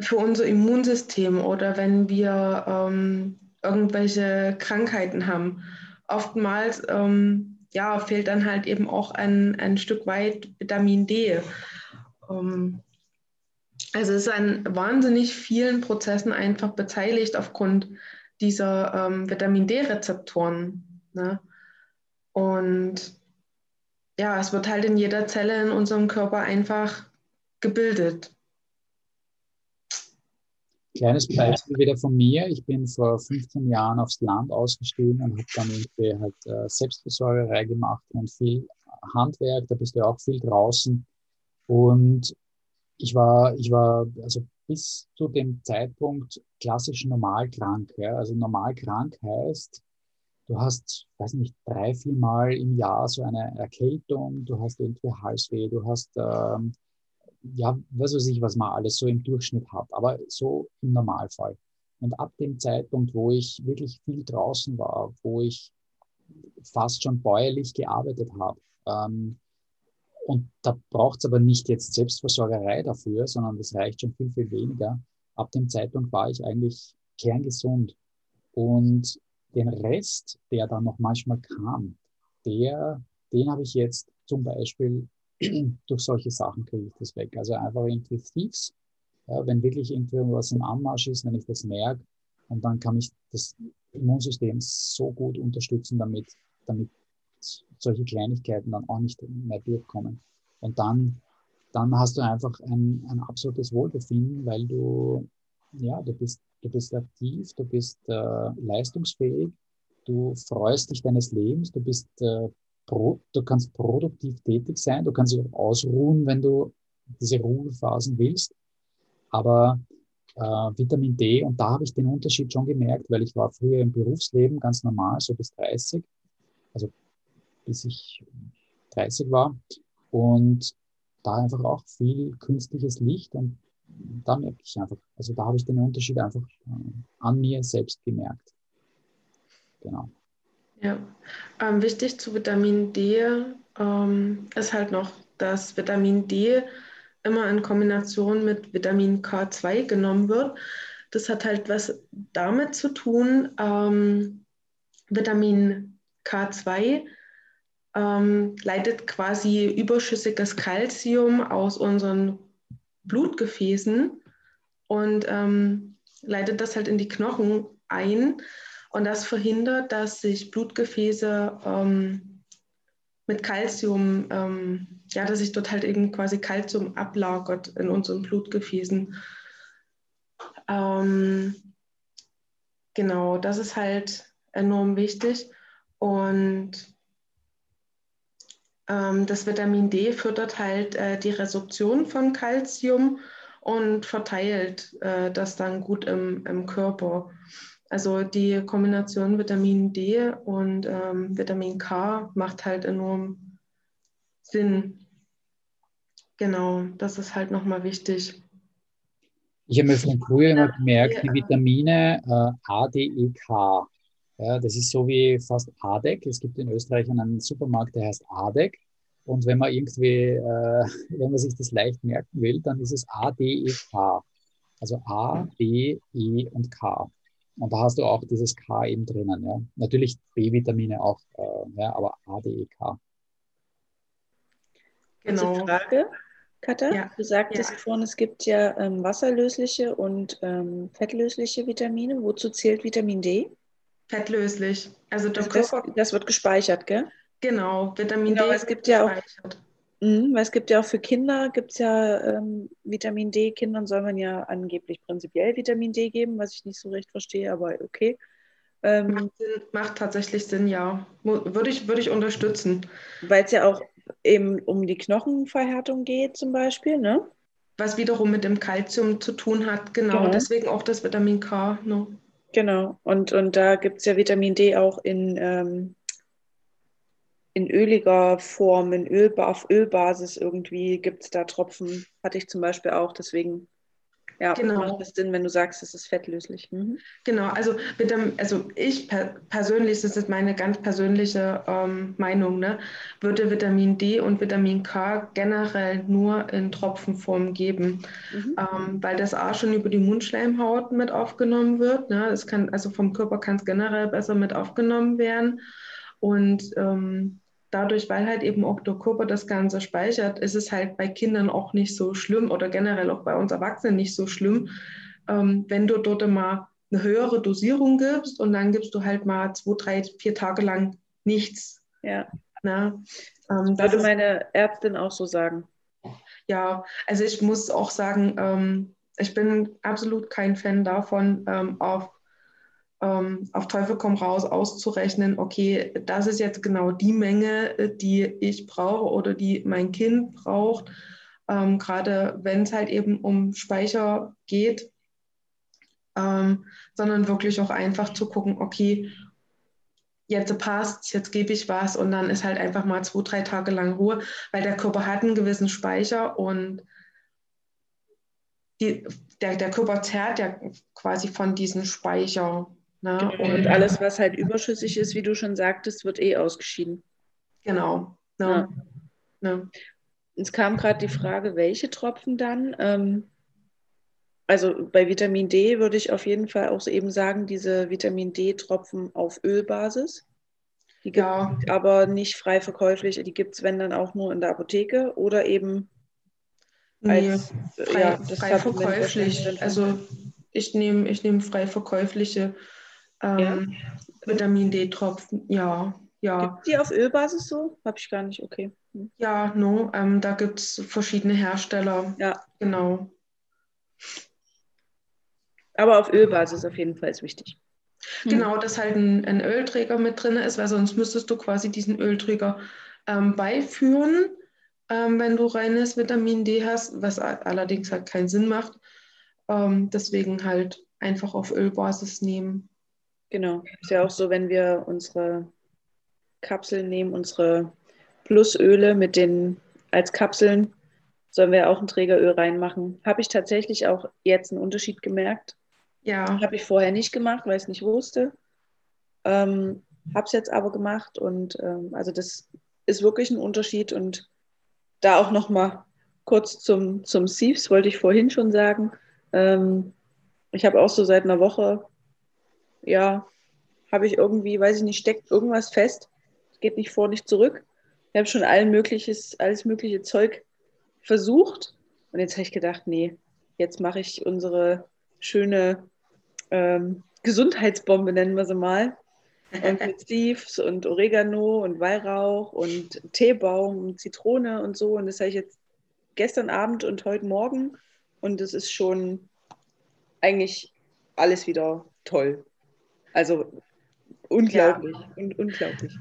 Speaker 2: für unser Immunsystem oder wenn wir ähm, irgendwelche Krankheiten haben. Oftmals ähm, ja, fehlt dann halt eben auch ein, ein Stück weit Vitamin D. Ähm, also es ist an wahnsinnig vielen Prozessen einfach beteiligt aufgrund dieser ähm, Vitamin D-Rezeptoren. Ne? Und ja, es wird halt in jeder Zelle in unserem Körper einfach gebildet.
Speaker 1: Kleines Beispiel wieder von mir. Ich bin vor 15 Jahren aufs Land ausgestiegen und habe dann irgendwie halt äh, Selbstversorgerei gemacht und viel Handwerk. Da bist du ja auch viel draußen. Und ich war, ich war also bis zu dem Zeitpunkt klassisch normalkrank. Ja. Also normalkrank heißt, du hast, weiß nicht, drei, vier Mal im Jahr so eine Erkältung, du hast irgendwie Halsweh, du hast ähm, ja, was weiß ich, was man alles so im Durchschnitt hat, aber so im Normalfall. Und ab dem Zeitpunkt, wo ich wirklich viel draußen war, wo ich fast schon bäuerlich gearbeitet habe, ähm, und da braucht es aber nicht jetzt Selbstversorgerei dafür, sondern das reicht schon viel, viel weniger. Ab dem Zeitpunkt war ich eigentlich kerngesund. Und den Rest, der dann noch manchmal kam, der, den habe ich jetzt zum Beispiel durch solche Sachen kriege ich das weg. Also einfach irgendwie Thieves, ja, wenn wirklich irgendwas im Anmarsch ist, wenn ich das merke, und dann kann ich das Immunsystem so gut unterstützen, damit, damit solche Kleinigkeiten dann auch nicht mehr durchkommen. Und dann, dann hast du einfach ein, ein absolutes Wohlbefinden, weil du, ja, du bist, du bist aktiv, du bist äh, leistungsfähig, du freust dich deines Lebens, du bist äh, pro, du kannst produktiv tätig sein, du kannst dich auch ausruhen, wenn du diese Ruhephasen willst. Aber äh, Vitamin D, und da habe ich den Unterschied schon gemerkt, weil ich war früher im Berufsleben ganz normal, so bis 30, also bis ich 30 war. Und da einfach auch viel künstliches Licht und da merke ich einfach, also da habe ich den Unterschied einfach äh, an mir selbst gemerkt. Genau.
Speaker 2: Ja, ähm, wichtig zu Vitamin D ähm, ist halt noch, dass Vitamin D immer in Kombination mit Vitamin K2 genommen wird. Das hat halt was damit zu tun, ähm, Vitamin K2 ähm, leitet quasi überschüssiges Kalzium aus unseren Blutgefäßen und ähm, leitet das halt in die Knochen ein. Und das verhindert, dass sich Blutgefäße ähm, mit Kalzium, ähm, ja, dass sich dort halt eben quasi Kalzium ablagert in unseren Blutgefäßen. Ähm, genau, das ist halt enorm wichtig. Und das Vitamin D fördert halt äh, die Resorption von Kalzium und verteilt äh, das dann gut im, im Körper. Also die Kombination Vitamin D und ähm, Vitamin K macht halt enorm Sinn. Genau, das ist halt nochmal wichtig.
Speaker 1: Ich habe mir von früher immer gemerkt, die Vitamine äh, A, D, E, K. Ja, das ist so wie fast ADEC. Es gibt in Österreich einen Supermarkt, der heißt ADEC. Und wenn man irgendwie, äh, wenn man sich das leicht merken will, dann ist es A, D, E, K. Also A, B, E und K. Und da hast du auch dieses K eben drinnen. Ja. Natürlich B-Vitamine auch, äh, ja, aber A, D, E, K.
Speaker 4: Genau. Diese Frage, Katha, ja. du sagtest ja. vorhin, es gibt ja ähm, wasserlösliche und ähm, fettlösliche Vitamine. Wozu zählt Vitamin D?
Speaker 2: Fettlöslich. Also,
Speaker 4: also das, das, wird gespeichert, gell?
Speaker 2: Genau, Vitamin genau,
Speaker 4: D. Es gibt ja auch, mh, weil es gibt ja auch für Kinder, gibt es ja ähm, Vitamin D. Kindern soll man ja angeblich prinzipiell Vitamin D geben, was ich nicht so recht verstehe, aber okay.
Speaker 2: Ähm, macht, Sinn, macht, tatsächlich Sinn, ja. Würde ich, würde ich unterstützen.
Speaker 4: Weil es ja auch eben um die Knochenverhärtung geht, zum Beispiel, ne?
Speaker 2: Was wiederum mit dem Kalzium zu tun hat, genau. genau. Deswegen auch das Vitamin K. Ne?
Speaker 4: Genau. Und, und da gibt es ja Vitamin D auch in, ähm, in öliger Form, in Öl, auf Ölbasis irgendwie gibt es da Tropfen. Hatte ich zum Beispiel auch. Deswegen ja, genau. macht es Sinn, wenn du sagst, es ist fettlöslich. Mhm.
Speaker 2: Genau, also, mit dem, also ich per persönlich, das ist meine ganz persönliche ähm, Meinung, ne, würde Vitamin D und Vitamin K generell nur in Tropfenform geben, mhm. ähm, weil das A schon über die Mundschleimhaut mit aufgenommen wird. Ne? Es kann, also vom Körper kann es generell besser mit aufgenommen werden. Und ähm, dadurch, weil halt eben auch der Körper das Ganze speichert, ist es halt bei Kindern auch nicht so schlimm oder generell auch bei uns Erwachsenen nicht so schlimm, ähm, wenn du dort mal eine höhere Dosierung gibst und dann gibst du halt mal zwei, drei, vier Tage lang nichts.
Speaker 4: Ja. Na, ähm, das würde meine Ärztin auch so sagen.
Speaker 2: Ja, also ich muss auch sagen, ähm, ich bin absolut kein Fan davon, ähm, auf ähm, auf Teufel komm raus auszurechnen, okay, das ist jetzt genau die Menge, äh, die ich brauche oder die mein Kind braucht. Ähm, gerade wenn es halt eben um Speicher geht, ähm, sondern wirklich auch einfach zu gucken, okay, jetzt passt, jetzt gebe ich was und dann ist halt einfach mal zwei, drei Tage lang Ruhe, weil der Körper hat einen gewissen Speicher und die, der, der Körper zerrt ja quasi von diesem Speicher.
Speaker 4: Ne? Genau. Und alles, was halt überschüssig ist, wie du schon sagtest, wird eh ausgeschieden.
Speaker 2: Genau.
Speaker 4: Ne? Ne? Es kam gerade die Frage, welche Tropfen dann? Ähm, also bei Vitamin D würde ich auf jeden Fall auch eben sagen, diese Vitamin D-Tropfen auf Ölbasis. Die gibt ja. aber nicht frei verkäuflich. Die gibt es, wenn dann auch nur in der Apotheke oder eben
Speaker 2: als nee, frei, ja, frei verkäuflich. Also ich nehme ich nehm frei verkäufliche ähm, ja. Vitamin D-Tropfen, ja. ja.
Speaker 4: Gibt die auf Ölbasis so? Habe ich gar nicht, okay.
Speaker 2: Hm. Ja, no, ähm, da gibt es verschiedene Hersteller.
Speaker 4: Ja.
Speaker 2: Genau.
Speaker 4: Aber auf Ölbasis auf jeden Fall ist wichtig.
Speaker 2: Hm. Genau, dass halt ein, ein, Ölträger mit drin ist, weil sonst müsstest du quasi diesen Ölträger ähm, beiführen, ähm, wenn du reines Vitamin D hast, was allerdings halt keinen Sinn macht. Ähm, deswegen halt einfach auf Ölbasis nehmen.
Speaker 4: Genau. Ist ja auch so, wenn wir unsere Kapseln nehmen, unsere Plusöle mit den als Kapseln, sollen wir auch ein Trägeröl reinmachen. Habe ich tatsächlich auch jetzt einen Unterschied gemerkt.
Speaker 2: Ja.
Speaker 4: Habe ich vorher nicht gemacht, weil ich es nicht wusste. Ähm, habe es jetzt aber gemacht und ähm, also das ist wirklich ein Unterschied und da auch noch mal kurz zum, zum Sieves wollte ich vorhin schon sagen. Ähm, ich habe auch so seit einer Woche ja, habe ich irgendwie, weiß ich nicht, steckt irgendwas fest. Es geht nicht vor, nicht zurück. Ich habe schon allen mögliches, alles mögliche Zeug versucht. Und jetzt habe ich gedacht, nee, jetzt mache ich unsere schöne ähm, Gesundheitsbombe, nennen wir sie mal. Und mit Steves und Oregano und Weihrauch und Teebaum und Zitrone und so. Und das habe ich jetzt gestern Abend und heute Morgen. Und es ist schon eigentlich alles wieder toll. Also unglaublich, ja. un unglaublich.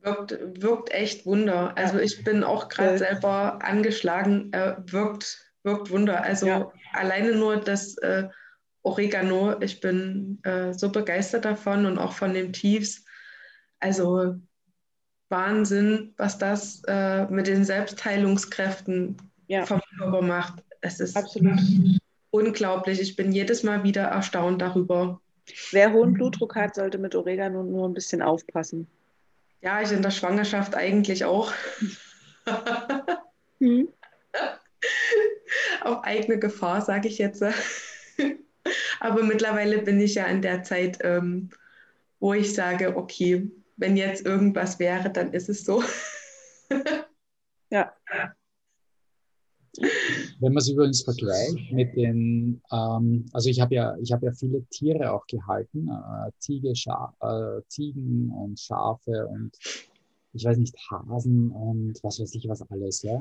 Speaker 2: Wirkt, wirkt echt Wunder. Also ich bin auch gerade äh, selber angeschlagen, äh, wirkt, wirkt Wunder. Also ja. alleine nur das äh, Oregano, ich bin äh, so begeistert davon und auch von den Tiefs. Also Wahnsinn, was das äh, mit den Selbstheilungskräften
Speaker 4: Ja.
Speaker 2: vom Körper macht. Es ist
Speaker 4: Absolut.
Speaker 2: unglaublich. Ich bin jedes Mal wieder erstaunt darüber.
Speaker 4: Wer hohen Blutdruck hat, sollte mit Oregano nur ein bisschen aufpassen.
Speaker 2: Ja, ich in der Schwangerschaft eigentlich auch.
Speaker 4: Hm?
Speaker 2: Auf eigene Gefahr, sage ich jetzt. Aber mittlerweile bin ich ja in der Zeit, ähm, wo ich sage, okay, wenn jetzt irgendwas wäre, dann ist es so.
Speaker 4: Ja.
Speaker 1: Wenn man es übrigens vergleicht mit den, ähm, also ich habe ja, ich ja viele Tiere auch gehalten, äh, Scha äh, Ziegen und Schafe und ich weiß nicht, Hasen und was weiß ich was alles, ja.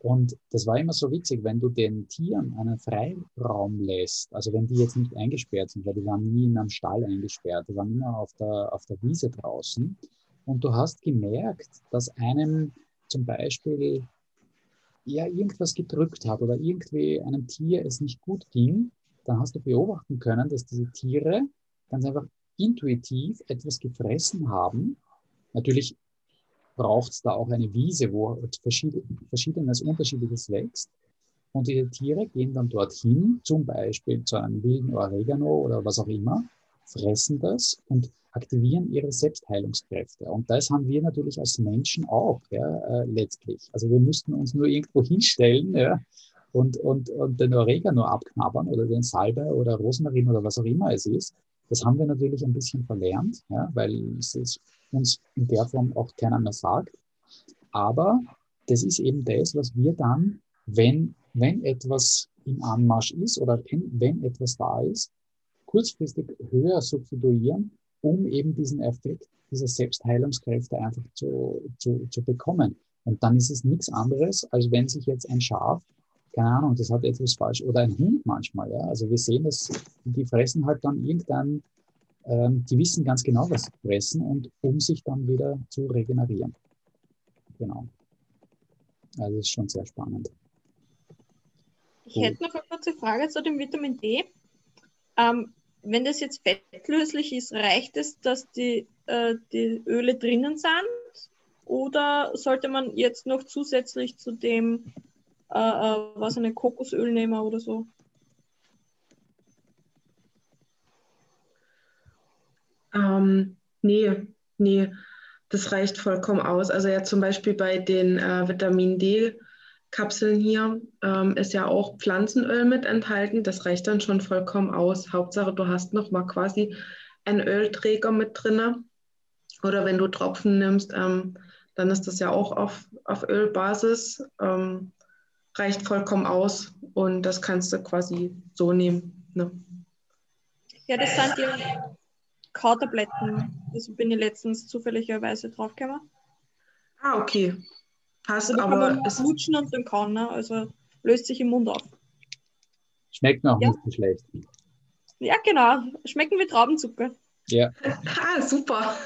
Speaker 1: Und das war immer so witzig, wenn du den Tieren einen Freiraum lässt, also wenn die jetzt nicht eingesperrt sind, weil die waren nie in einem Stall eingesperrt, die waren immer auf der, auf der Wiese draußen. Und du hast gemerkt, dass einem zum Beispiel ja irgendwas gedrückt hat oder irgendwie einem Tier es nicht gut ging, dann hast du beobachten können, dass diese Tiere ganz einfach intuitiv etwas gefressen haben. Natürlich braucht es da auch eine Wiese, wo verschied verschiedenes, unterschiedliches wächst. Und diese Tiere gehen dann dorthin, zum Beispiel zu einem wilden Oregano oder was auch immer, fressen das und aktivieren ihre Selbstheilungskräfte. Und das haben wir natürlich als Menschen auch, ja, äh, letztlich. Also wir müssten uns nur irgendwo hinstellen ja, und, und, und den Oregano abknabbern oder den Salbei oder Rosmarin oder was auch immer es ist. Das haben wir natürlich ein bisschen verlernt, ja, weil es uns in der Form auch keiner mehr sagt. Aber das ist eben das, was wir dann, wenn, wenn etwas im Anmarsch ist oder wenn, wenn etwas da ist, kurzfristig höher substituieren, um eben diesen Effekt dieser Selbstheilungskräfte einfach zu, zu, zu bekommen. Und dann ist es nichts anderes, als wenn sich jetzt ein Schaf, keine Ahnung, das hat etwas falsch, oder ein Hund manchmal, ja. Also wir sehen das, die fressen halt dann irgendein, ähm, die wissen ganz genau, was sie fressen und um sich dann wieder zu regenerieren. Genau. Also das ist schon sehr spannend.
Speaker 3: Ich hätte noch eine kurze Frage zu dem Vitamin D. Ähm, wenn das jetzt fettlöslich ist, reicht es, dass die, äh, die Öle drinnen sind? Oder sollte man jetzt noch zusätzlich zu dem, äh, äh, was eine Kokosöl nehmen oder so?
Speaker 2: Ähm, nee, nee, das reicht vollkommen aus. Also ja zum Beispiel bei den äh, Vitamin D-Kapseln hier ähm, ist ja auch Pflanzenöl mit enthalten. Das reicht dann schon vollkommen aus. Hauptsache, du hast noch mal quasi einen Ölträger mit drinne. Oder wenn du Tropfen nimmst, ähm, dann ist das ja auch auf, auf Ölbasis. Ähm, reicht vollkommen aus und das kannst du quasi so nehmen. Ne?
Speaker 3: Ja, das sind die Kautabletten. Das bin ich letztens zufälligerweise draufgekommen.
Speaker 2: Ah, okay. Passt,
Speaker 3: Also
Speaker 2: aber
Speaker 3: man
Speaker 2: es,
Speaker 3: lutschen und dann kauen, ne? also löst sich im Mund auf.
Speaker 1: Schmeckt auch
Speaker 3: Ja.
Speaker 1: nicht so schlecht.
Speaker 3: Ja, genau. Schmecken wie Traubenzucker.
Speaker 1: Ja,
Speaker 2: ah, super.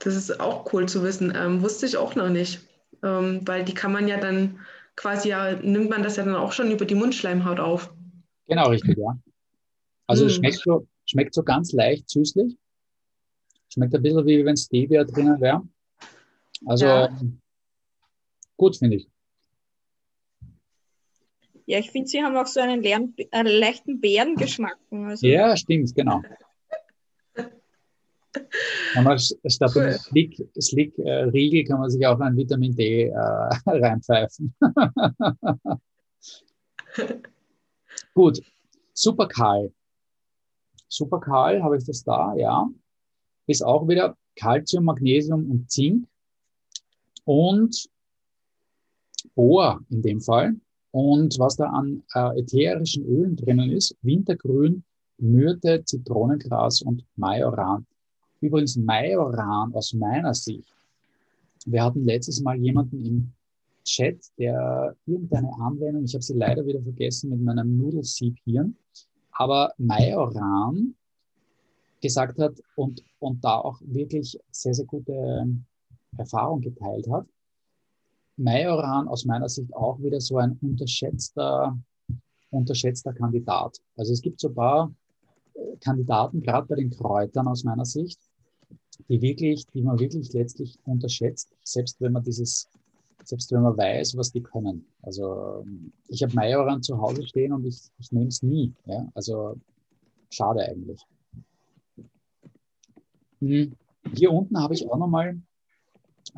Speaker 2: Das ist auch cool zu wissen. Ähm, wusste ich auch noch nicht. Ähm, weil die kann man ja dann quasi ja, nimmt man das ja dann auch schon über die Mundschleimhaut auf.
Speaker 1: genau richtig, ja. Also es
Speaker 2: Mm.
Speaker 1: schmeckt so, schmeckt so ganz leicht süßlich. Schmeckt ein bisschen wie wenn Stevia drinnen wäre. Also
Speaker 2: Ja.
Speaker 1: gut, finde ich.
Speaker 3: Ja, ich finde, sie haben auch so einen leeren, äh, leichten Beerengeschmack. Also,
Speaker 1: Ja, stimmt, genau. Kann man statt
Speaker 2: Cool.
Speaker 1: Slick, Slick äh, Riegel kann man sich auch ein Vitamin D äh, reinpfeifen. Gut, Super Karl. Super Karl, habe ich das da? Ja. Ist auch wieder Calcium, Magnesium und Zink und Bohr in dem Fall. Und was da an äh, ätherischen Ölen drinnen ist, Wintergrün, Myrte, Zitronengras und Majoran. Übrigens Majoran aus meiner Sicht. Wir hatten letztes Mal jemanden im Chat, der irgendeine Anwendung, ich habe sie leider wieder vergessen mit meinem Nudelsiebhirn, aber Majoran gesagt hat und, und da auch wirklich sehr, sehr gute Erfahrung geteilt hat. Majoran aus meiner Sicht auch wieder so ein unterschätzter, unterschätzter Kandidat. Also es gibt so ein paar Kandidaten, gerade bei den Kräutern aus meiner Sicht, die wirklich, die man wirklich letztlich unterschätzt, selbst wenn man dieses, selbst wenn man weiß, was die können. Also ich habe Majoran zu Hause stehen und ich, ich nehme es nie. Ja? Also schade eigentlich. Hm. Hier unten habe ich auch nochmal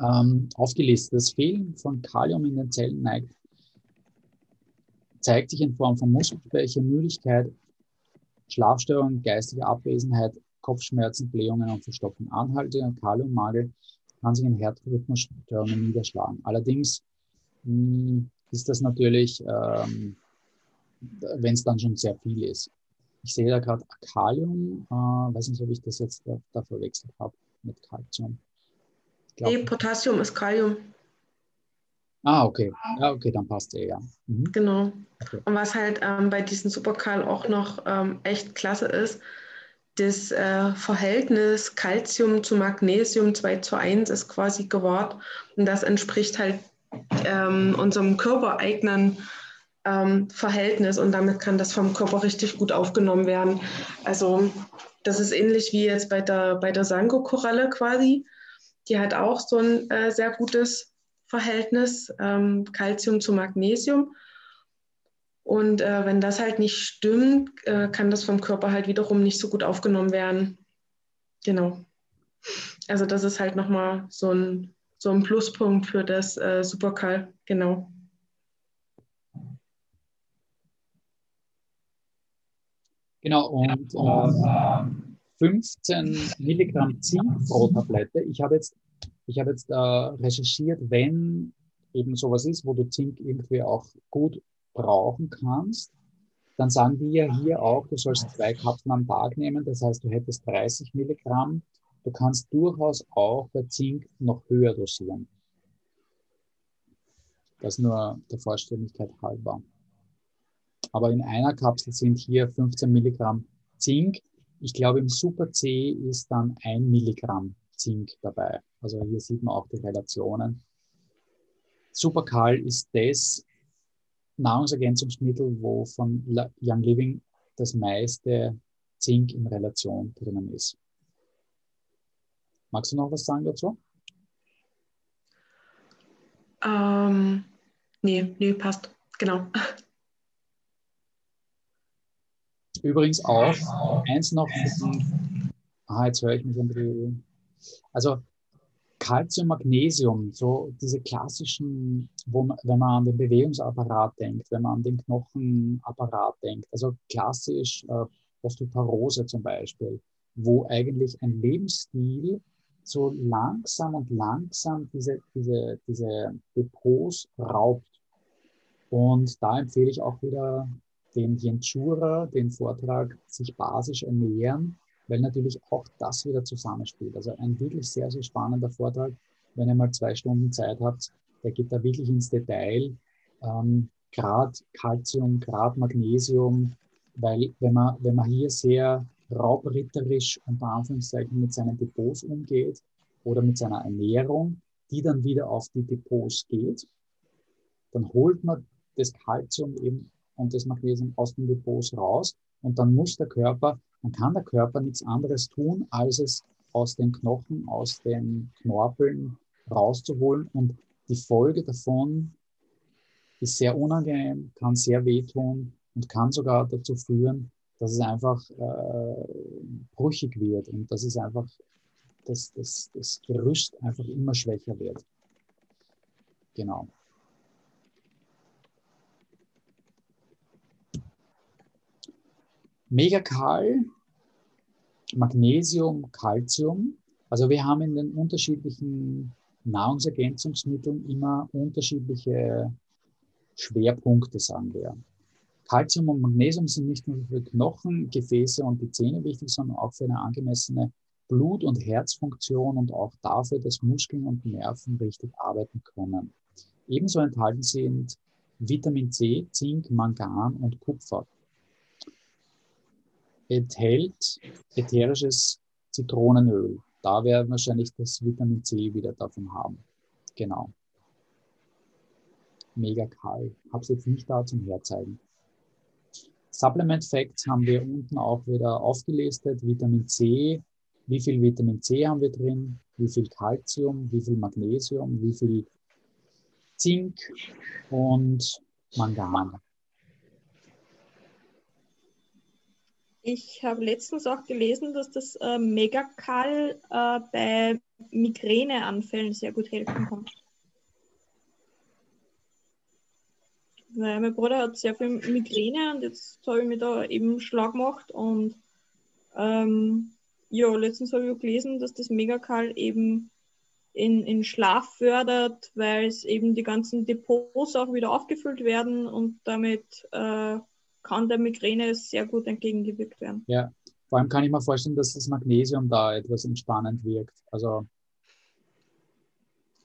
Speaker 1: ähm, aufgelistet. Das Fehlen von Kalium in den Zellen neigt, zeigt sich in Form von Muskelschwäche, Müdigkeit, Schlafstörungen, geistige Abwesenheit, Kopfschmerzen, Blähungen und Verstopfung. Anhaltender Kaliummangel kann sich in Herzrhythmusstörungen niederschlagen. Allerdings mh, hm, ist das natürlich, ähm, wenn es dann schon sehr viel ist. Ich sehe da gerade Kalium, äh, weiß nicht, ob ich das jetzt da, da verwechselt habe mit Calcium.
Speaker 2: Nee, Potassium ist Kalium.
Speaker 1: Ah, okay. Ja, okay, dann passt er, ja.
Speaker 2: Mhm. Genau. Okay. Und was halt ähm, bei diesem Superkal auch noch ähm, echt klasse ist, das äh, Verhältnis Calcium zu Magnesium 2 zu 1 ist quasi gewahrt. Und das entspricht halt ähm, unserem körpereigenen ähm, Verhältnis und damit kann das vom Körper richtig gut aufgenommen werden. Also das ist ähnlich wie jetzt bei der, bei der Sango-Koralle quasi. Die hat auch so ein äh, sehr gutes Verhältnis ähm, Calcium zu Magnesium. Und äh, wenn das halt nicht stimmt, äh, kann das vom Körper halt wiederum nicht so gut aufgenommen werden. Genau. Also das ist halt nochmal so ein, so ein Pluspunkt für das äh, Superkal. Genau.
Speaker 1: Genau, und äh, 15 Milligramm Zink pro Tablette. Ich habe jetzt, ich habe jetzt äh, recherchiert, wenn eben sowas ist, wo du Zink irgendwie auch gut brauchen kannst, dann sagen die ja hier auch, du sollst zwei Kapseln am Tag nehmen. Das heißt, du hättest 30 Milligramm. Du kannst durchaus auch bei Zink noch höher dosieren. Das nur der Vollständigkeit halber. Aber in einer Kapsel sind hier 15 Milligramm Zink. Ich glaube, im Super C ist dann ein Milligramm Zink dabei. Also hier sieht man auch die Relationen. Superkal ist das Nahrungsergänzungsmittel, wo von Young Living das meiste Zink in Relation drinnen ist. Magst du noch was sagen dazu?
Speaker 2: Ähm, nee, nee, passt. Genau.
Speaker 1: Übrigens auch eins noch, ah, jetzt höre ich mich ein bisschen. Also Calcium, Magnesium, so diese klassischen, man, wenn man an den Bewegungsapparat denkt, wenn man an den Knochenapparat denkt, also klassisch äh, Osteoporose zum Beispiel, wo eigentlich ein Lebensstil so langsam und langsam diese, diese, diese Depots raubt. Und da empfehle ich auch wieder den Jenschura, den Vortrag sich basisch ernähren, weil natürlich auch das wieder zusammenspielt. Also ein wirklich sehr, sehr spannender Vortrag. Wenn ihr mal zwei Stunden Zeit habt, der geht da wirklich ins Detail. Ähm, Grad Calcium, Grad Magnesium, weil wenn man, wenn man hier sehr raubritterisch unter Anführungszeichen mit seinen Depots umgeht oder mit seiner Ernährung, die dann wieder auf die Depots geht, dann holt man das Calcium eben und das Magnesium aus den Depots raus. Und dann muss der Körper, dann kann der Körper nichts anderes tun, als es aus den Knochen, aus den Knorpeln rauszuholen. Und die Folge davon ist sehr unangenehm, kann sehr wehtun und kann sogar dazu führen, dass es einfach äh, brüchig wird und dass es einfach, dass das, das Gerüst einfach immer schwächer wird. Genau. Megakal, Magnesium, Calcium. Also wir haben in den unterschiedlichen Nahrungsergänzungsmitteln immer unterschiedliche Schwerpunkte, sagen wir. Calcium und Magnesium sind nicht nur für Knochen, Gefäße und die Zähne wichtig, sondern auch für eine angemessene Blut- und Herzfunktion und auch dafür, dass Muskeln und Nerven richtig arbeiten können. Ebenso enthalten sind Vitamin C, Zink, Mangan und Kupfer enthält ätherisches Zitronenöl. Da werden wahrscheinlich das Vitamin C wieder davon haben. Genau. Mega kalt. Habe es jetzt nicht da zum Herzeigen. Supplement Facts haben wir unten auch wieder aufgelistet. Vitamin C, wie viel Vitamin C haben wir drin, wie viel Calcium, wie viel Magnesium, wie viel Zink und Mangan.
Speaker 3: Ich habe letztens auch gelesen, dass das äh, Megakal äh, bei Migräneanfällen sehr gut helfen kann. Weil mein Bruder hat sehr viel Migräne und jetzt habe ich mir da eben schlau gemacht und ähm, ja, letztens habe ich auch gelesen, dass das Megakal eben in, in Schlaf fördert, weil es eben die ganzen Depots auch wieder aufgefüllt werden und damit äh, kann der Migräne sehr gut entgegengewirkt werden.
Speaker 1: Ja, vor allem kann ich mir vorstellen, dass das Magnesium da etwas entspannend wirkt. Also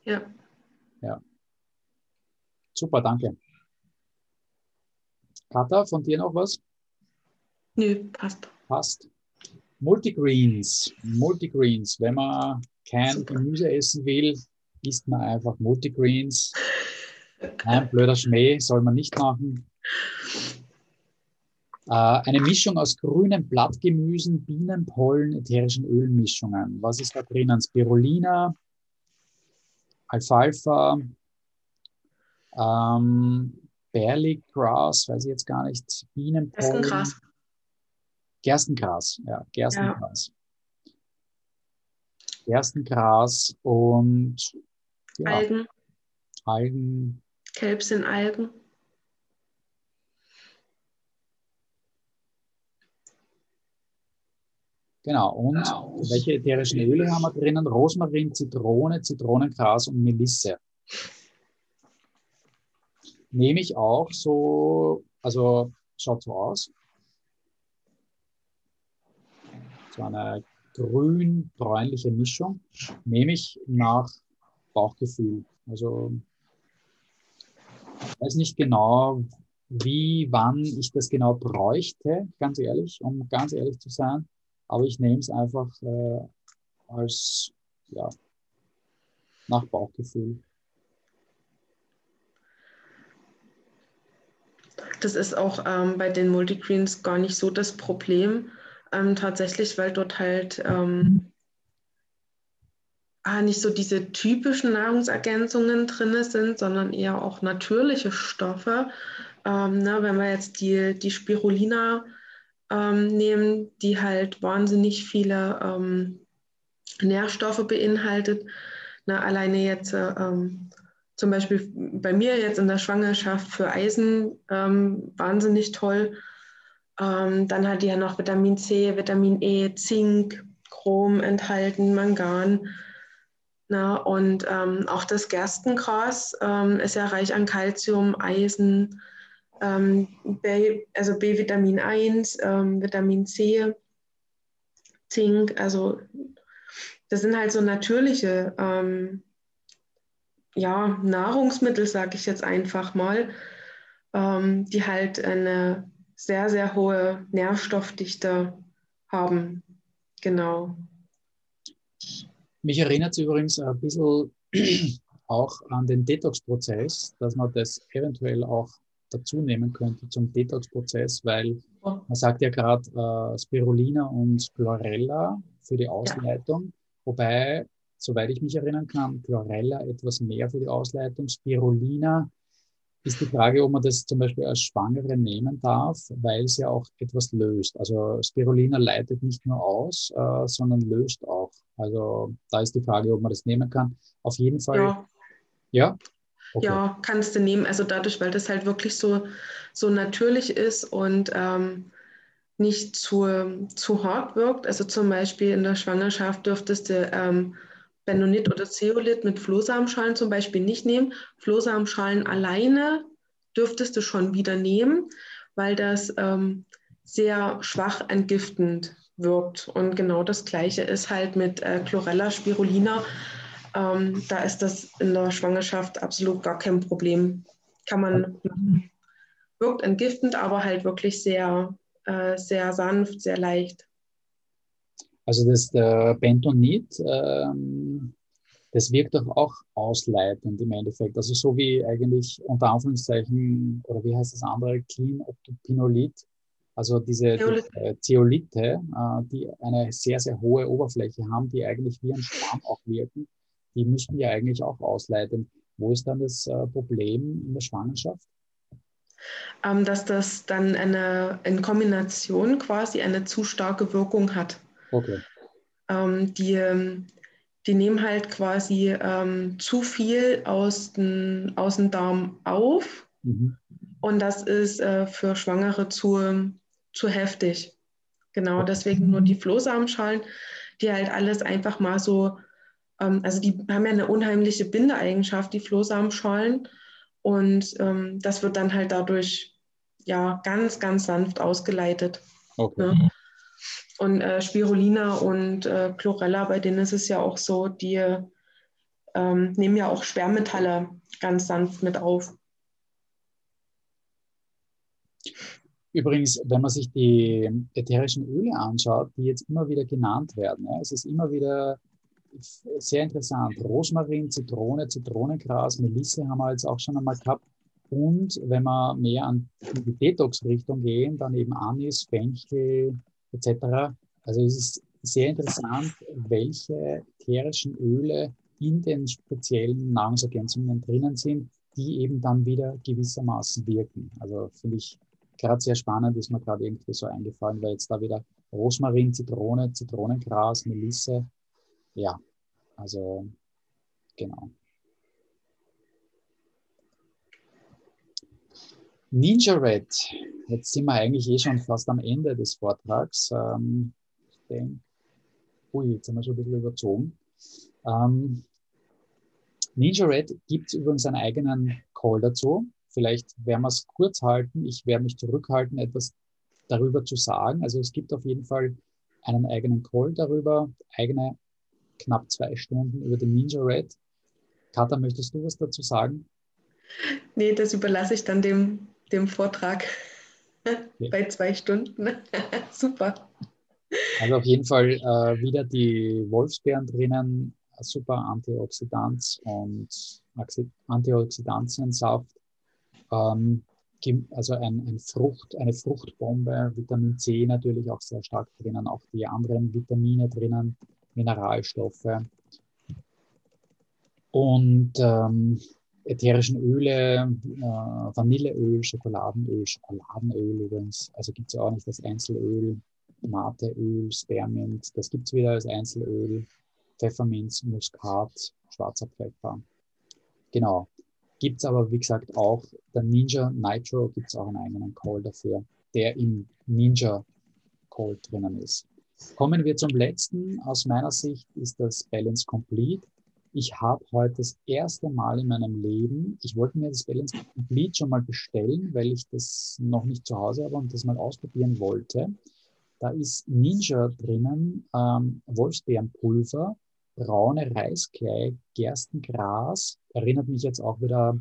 Speaker 2: ja.
Speaker 1: Ja. Super, danke. Katha, von dir noch was?
Speaker 2: Nö, passt.
Speaker 1: Passt. Multigreens. Multigreens. Wenn man kein Super. Gemüse essen will, isst man einfach Multigreens. Ein blöder Schmäh soll man nicht machen. Äh, eine Mischung aus grünen Blattgemüsen, Bienenpollen, ätherischen Ölmischungen. Was ist da drinnen? Spirulina, Alfalfa, ähm, Barley Grass, weiß ich jetzt gar nicht, Bienenpollen. Gerstengras. Gerstengras, ja, Gerstengras. Ja. Gerstengras und
Speaker 2: ja, Algen.
Speaker 1: Algen.
Speaker 2: Kelb sind Algen.
Speaker 1: Genau. Und genau. welche ätherischen Öle haben wir drinnen? Rosmarin, Zitrone, Zitronengras und Melisse. Nehme ich auch so, also schaut so aus. So eine grün-bräunliche Mischung. Nehme ich nach Bauchgefühl. Also ich weiß nicht genau, wie, wann ich das genau bräuchte, ganz ehrlich, um ganz ehrlich zu sein. Aber ich nehme es einfach äh, als ja, nach Bauchgefühl.
Speaker 2: Das ist auch ähm, bei den Multigreens gar nicht so das Problem. Ähm, tatsächlich, weil dort halt ähm, ah, nicht so diese typischen Nahrungsergänzungen drin sind, sondern eher auch natürliche Stoffe. Ähm, ne, wenn wir jetzt die, die Spirulina ähm, nehmen, die halt wahnsinnig viele ähm, Nährstoffe beinhaltet. Na, alleine jetzt ähm, zum Beispiel bei mir jetzt in der Schwangerschaft für Eisen ähm, wahnsinnig toll. Ähm, dann hat die ja noch Vitamin C, Vitamin E, Zink, Chrom enthalten, Mangan. Na, und ähm, auch das Gerstengras ist ja reich an Kalzium, Eisen, also B-Vitamin 1, ähm, Vitamin C, Zink, also das sind halt so natürliche ähm, ja, Nahrungsmittel, sage ich jetzt einfach mal, ähm, die halt eine sehr, sehr hohe Nährstoffdichte haben. Genau.
Speaker 1: Mich erinnert es übrigens ein bisschen auch an den Detox-Prozess, dass man das eventuell auch dazu nehmen könnte zum Detox-Prozess, weil man sagt ja gerade äh, Spirulina und Chlorella für die Ausleitung, ja. wobei, soweit ich mich erinnern kann, Chlorella etwas mehr für die Ausleitung. Spirulina ist die Frage, ob man das zum Beispiel als Schwangere nehmen darf, weil es ja auch etwas löst. Also Spirulina leitet nicht nur aus, äh, sondern löst auch. Also da ist die Frage, ob man das nehmen kann. Auf jeden Fall. Ja. ja?
Speaker 2: Okay. Ja, kannst du nehmen. Also dadurch, weil das halt wirklich so, so natürlich ist und ähm, nicht zu, zu hart wirkt. Also zum Beispiel in der Schwangerschaft dürftest du ähm, Benonit oder Zeolit mit Flohsamenschalen zum Beispiel nicht nehmen. Flohsamenschalen alleine dürftest du schon wieder nehmen, weil das ähm, sehr schwach entgiftend wirkt. Und genau das Gleiche ist halt mit äh, Chlorella spirulina ähm, da ist das in der Schwangerschaft absolut gar kein Problem. Kann man machen. Wirkt entgiftend, aber halt wirklich sehr, äh, sehr sanft, sehr leicht.
Speaker 1: Also das der Bentonit, ähm, das wirkt doch auch ausleitend im Endeffekt. Also so wie eigentlich unter Anführungszeichen, oder wie heißt das andere, Clean Optopinolit, Also diese Zeolithe, Zeolithe äh, die eine sehr, sehr hohe Oberfläche haben, die eigentlich wie ein Schwamm auch wirken, die müssten ja eigentlich auch ausleiten. Wo ist dann das äh, Problem in der Schwangerschaft?
Speaker 2: Ähm, dass das dann eine, in Kombination quasi eine zu starke Wirkung hat.
Speaker 1: Okay.
Speaker 2: Ähm, die, die nehmen halt quasi ähm, zu viel aus, den, aus dem Darm auf. Mhm. Und das ist äh, für Schwangere zu, zu heftig. Genau, deswegen nur die Flohsamenschalen, die halt alles einfach mal so, ähm, also die haben ja eine unheimliche Bindeeigenschaft, die Flohsamenschalen. Und ähm, das wird dann halt dadurch ja ganz, ganz sanft ausgeleitet. Okay. Ne? Und äh, Spirulina und äh, Chlorella, bei denen ist es ja auch so, die ähm, nehmen ja auch Schwermetalle ganz sanft mit auf.
Speaker 1: Übrigens, wenn man sich die ätherischen Öle anschaut, die jetzt immer wieder genannt werden, ja, es ist immer wieder sehr interessant. Rosmarin, Zitrone, Zitronengras, Melisse haben wir jetzt auch schon einmal gehabt. Und wenn wir mehr an die Detox-Richtung gehen, dann eben Anis, Fenchel etc. Also es ist sehr interessant, welche ätherischen Öle in den speziellen Nahrungsergänzungen drinnen sind, die eben dann wieder gewissermaßen wirken. Also finde ich gerade sehr spannend, ist mir gerade irgendwie so eingefallen, weil jetzt da wieder Rosmarin, Zitrone, Zitronengras, Melisse, ja, also genau. Ninja Red, jetzt sind wir eigentlich eh schon fast am Ende des Vortrags. Ähm, ich denke, ui, jetzt sind wir schon ein bisschen überzogen. Ähm, Ninja Red gibt übrigens einen eigenen Call dazu. Vielleicht werden wir es kurz halten. Ich werde mich zurückhalten, etwas darüber zu sagen. Also es gibt auf jeden Fall einen eigenen Call darüber, eigene knapp zwei Stunden über den Ninja Red. Kata, möchtest du was dazu sagen?
Speaker 2: Nee, das überlasse ich dann dem, dem Vortrag okay. bei zwei Stunden. super.
Speaker 1: Also auf jeden Fall äh, wieder die Wolfsbeeren drinnen, super Antioxidant und Antioxidantiensaft. Ähm, also ein, ein Frucht, eine Fruchtbombe, Vitamin C natürlich auch sehr stark drinnen, auch die anderen Vitamine drinnen. Mineralstoffe und ähm, ätherischen Öle, äh, Vanilleöl, Schokoladenöl, Schokoladenöl übrigens. Also gibt es ja auch nicht das Einzelöl, Mateöl, Spermint, das gibt es wieder als Einzelöl, Pfefferminz, Muskat, schwarzer Pfeffer. Genau. Gibt es aber, wie gesagt, auch der Ninja Nitro, gibt es auch einen eigenen Call dafür, der im Ninja Call drinnen ist. Kommen wir zum letzten. Aus meiner Sicht ist das Balance Complete. Ich habe heute das erste Mal in meinem Leben, ich wollte mir das Balance Complete schon mal bestellen, weil ich das noch nicht zu Hause habe und das mal ausprobieren wollte. Da ist Ninja drinnen, ähm, Wolfsbeerenpulver, braune Reisklei, Gerstengras, erinnert mich jetzt auch wieder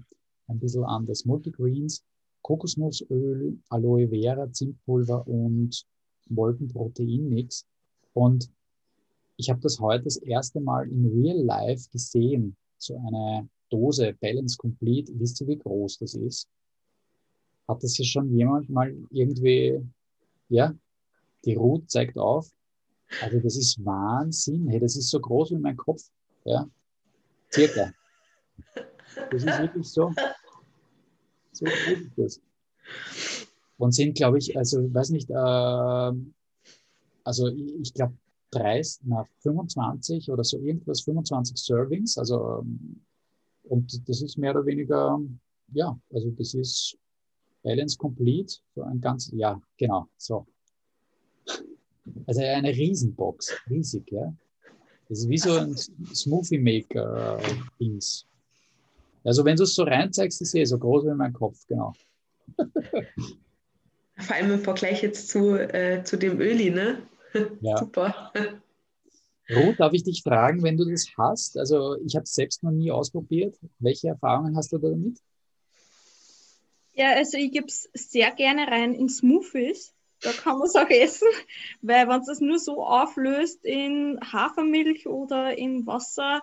Speaker 1: ein bisschen an das Multigreens, Kokosnussöl, Aloe Vera, Zimtpulver und Wolkenproteinmix. Und ich habe das heute das erste Mal in Real Life gesehen, so eine Dose Balance Complete. Wisst ihr, wie groß das ist? Hat das hier schon jemand mal irgendwie, ja, die Ruth zeigt auf. Also das ist Wahnsinn. Hey, das ist so groß wie mein Kopf. Ja, circa. Das ist wirklich so. So ist das. Und sind, glaube ich, also, weiß nicht, äh, also ich glaube 30, na, 25 oder so irgendwas, 25 Servings, also ähm, und das ist mehr oder weniger, ja, also das ist Balance Complete, so ein ganz, ja, genau, so. Also eine Riesenbox, riesig, ja. Das ist wie so ein Smoothie Maker Dings. Also wenn du es so reinzeigst, ist es eh so groß wie mein Kopf, genau.
Speaker 2: Vor allem im Vergleich jetzt zu, äh, zu dem Öli, ne? Ja. Super.
Speaker 1: Ruth, darf ich dich fragen, wenn du das hast? Also ich habe es selbst noch nie ausprobiert. Welche Erfahrungen hast du damit?
Speaker 3: Ja, also ich gebe es sehr gerne rein in Smoothies. Da kann man es auch essen, weil wenn es das nur so auflöst in Hafermilch oder in Wasser,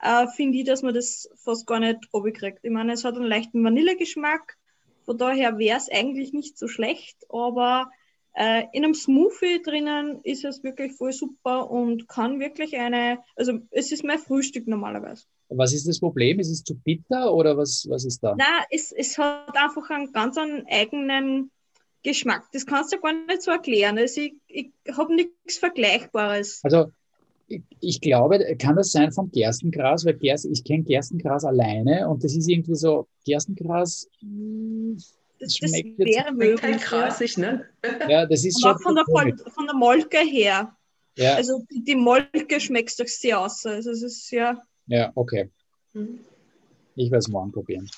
Speaker 3: äh, finde ich, dass man das fast gar nicht kriegt. Ich meine, es hat einen leichten Vanillegeschmack, von daher wäre es eigentlich nicht so schlecht, aber Äh, in einem Smoothie drinnen ist es wirklich voll super und kann wirklich eine, also es ist mein Frühstück normalerweise.
Speaker 1: Was ist das Problem? Ist es zu bitter oder was, was ist da?
Speaker 3: Nein, es, es hat einfach einen ganz einen eigenen Geschmack. Das kannst du gar nicht so erklären. Also ich, ich habe nichts Vergleichbares.
Speaker 1: Also ich, glaube, kann das sein vom Gerstengras? Weil Gerst, ich kenne Gerstengras alleine und das ist irgendwie so, Gerstengras.
Speaker 3: Hm, das, das wäre möglich. Kein
Speaker 2: grasig, ne?
Speaker 1: Ja, das ist schon.
Speaker 3: Von der, von, der Molke her. Ja. Also die, die Molke schmeckt doch sehr aus. Also es ist ja.
Speaker 1: Ja, okay. Mhm. Ich werde es morgen probieren.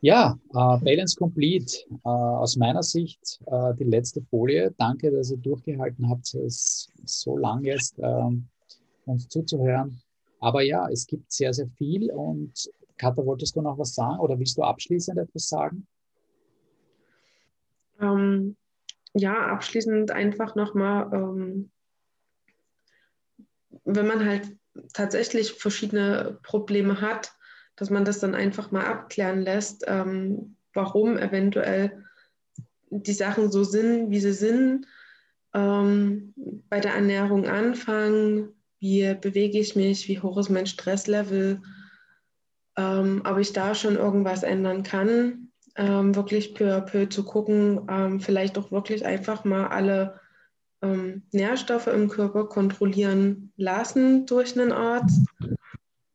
Speaker 1: Ja, äh, Balance Complete. Äh, aus meiner Sicht äh, die letzte Folie. Danke, dass ihr durchgehalten habt, es so lange jetzt ähm, uns zuzuhören. Aber ja, es gibt sehr, sehr viel. Und Katha, wolltest du noch was sagen oder willst du abschließend etwas sagen?
Speaker 2: Ähm, ja, abschließend einfach nochmal, ähm, wenn man halt tatsächlich verschiedene Probleme hat, dass man das dann einfach mal abklären lässt, ähm, warum eventuell die Sachen so sind, wie sie sind. Ähm, bei der Ernährung anfangen, wie bewege ich mich, wie hoch ist mein Stresslevel, ähm, ob ich da schon irgendwas ändern kann, ähm, wirklich peu à peu zu gucken, ähm, vielleicht auch wirklich einfach mal alle ähm, Nährstoffe im Körper kontrollieren lassen durch einen Arzt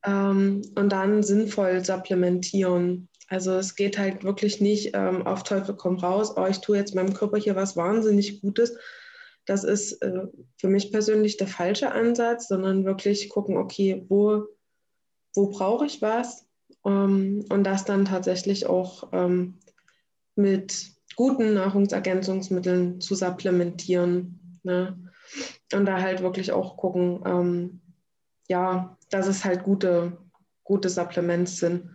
Speaker 2: ähm, und dann sinnvoll supplementieren. Also es geht halt wirklich nicht ähm, auf Teufel komm raus, oh, ich tue jetzt meinem Körper hier was wahnsinnig Gutes. Das ist äh, für mich persönlich der falsche Ansatz, sondern wirklich gucken, okay, wo, wo brauche ich was? Ähm, und das dann tatsächlich auch ähm, mit guten Nahrungsergänzungsmitteln zu supplementieren. Ne? Und da halt wirklich auch gucken, ähm, ja, dass es halt gute, gute Supplements sind.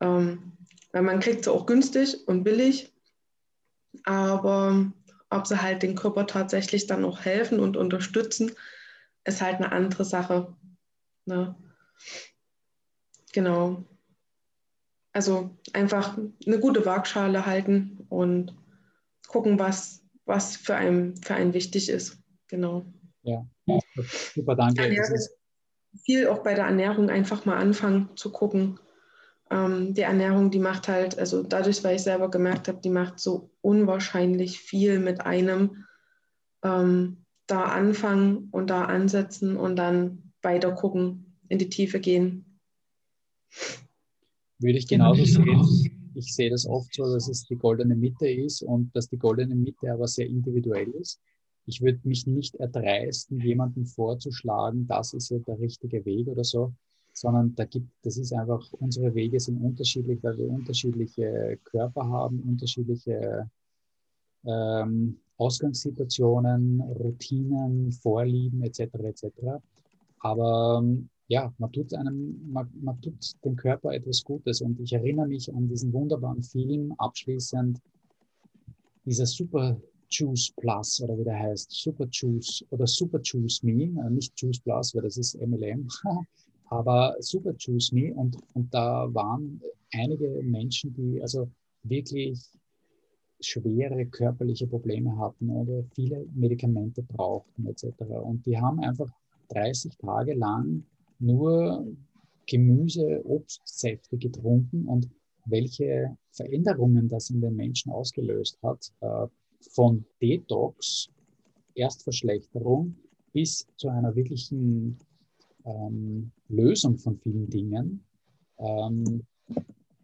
Speaker 2: Ähm, weil man kriegt sie auch günstig und billig, aber ob sie halt den Körper tatsächlich dann auch helfen und unterstützen, ist halt eine andere Sache. Ne? Genau. Also einfach eine gute Waagschale halten und gucken, was, was für einen, für einen wichtig ist. Genau.
Speaker 1: Ja, super, danke.
Speaker 2: Ja, viel auch bei der Ernährung einfach mal anfangen zu gucken. Ähm, die Ernährung, die macht halt, also dadurch, weil ich selber gemerkt habe, die macht so unwahrscheinlich viel mit einem. Ähm, da anfangen und da ansetzen und dann weiter gucken, in die Tiefe gehen.
Speaker 1: Würde ich genauso sehen. Ich sehe das oft so, dass es die goldene Mitte ist und dass die goldene Mitte aber sehr individuell ist ich würde mich nicht erdreisten, jemandem vorzuschlagen, das ist ja der richtige Weg oder so, sondern da gibt, das ist einfach, unsere Wege sind unterschiedlich, weil wir unterschiedliche Körper haben, unterschiedliche ähm, Ausgangssituationen, Routinen, Vorlieben etc. etc. Aber ja, man tut einem, man, man tut dem Körper etwas Gutes und ich erinnere mich an diesen wunderbaren Film abschließend, dieser super Choose Plus oder wie der heißt, Super Choose oder Super Choose Me, äh, nicht Choose Plus, weil das ist MLM, aber Super Choose Me. Und, und da waren einige Menschen, die also wirklich schwere körperliche Probleme hatten oder viele Medikamente brauchten etc. Und die haben einfach 30 Tage lang nur Gemüse, Obstsäfte getrunken und welche Veränderungen das in den Menschen ausgelöst hat, äh, von Detox, Erstverschlechterung bis zu einer wirklichen ähm, Lösung von vielen Dingen, ähm,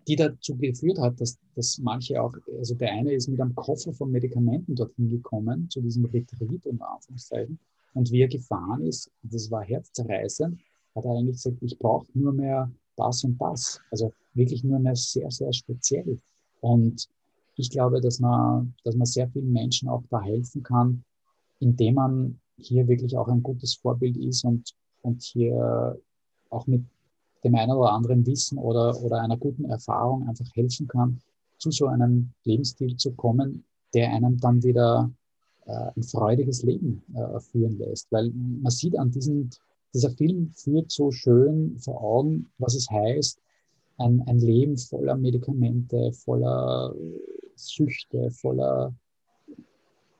Speaker 1: die dazu geführt hat, dass, dass manche auch, also der eine ist mit einem Koffer von Medikamenten dorthin gekommen, zu diesem Retreat unter Anführungszeichen, und wie er gefahren ist, das war herzzerreißend, hat er eigentlich gesagt, ich brauche nur mehr das und das. Also wirklich nur mehr sehr, sehr speziell. Und ich glaube, dass man, dass man sehr vielen Menschen auch da helfen kann, indem man hier wirklich auch ein gutes Vorbild ist und, und hier auch mit dem einen oder anderen Wissen oder, oder einer guten Erfahrung einfach helfen kann, zu so einem Lebensstil zu kommen, der einem dann wieder äh, ein freudiges Leben äh, führen lässt. Weil man sieht an diesem, dieser Film führt so schön vor Augen, was es heißt, ein, ein Leben voller Medikamente, voller Süchte, voller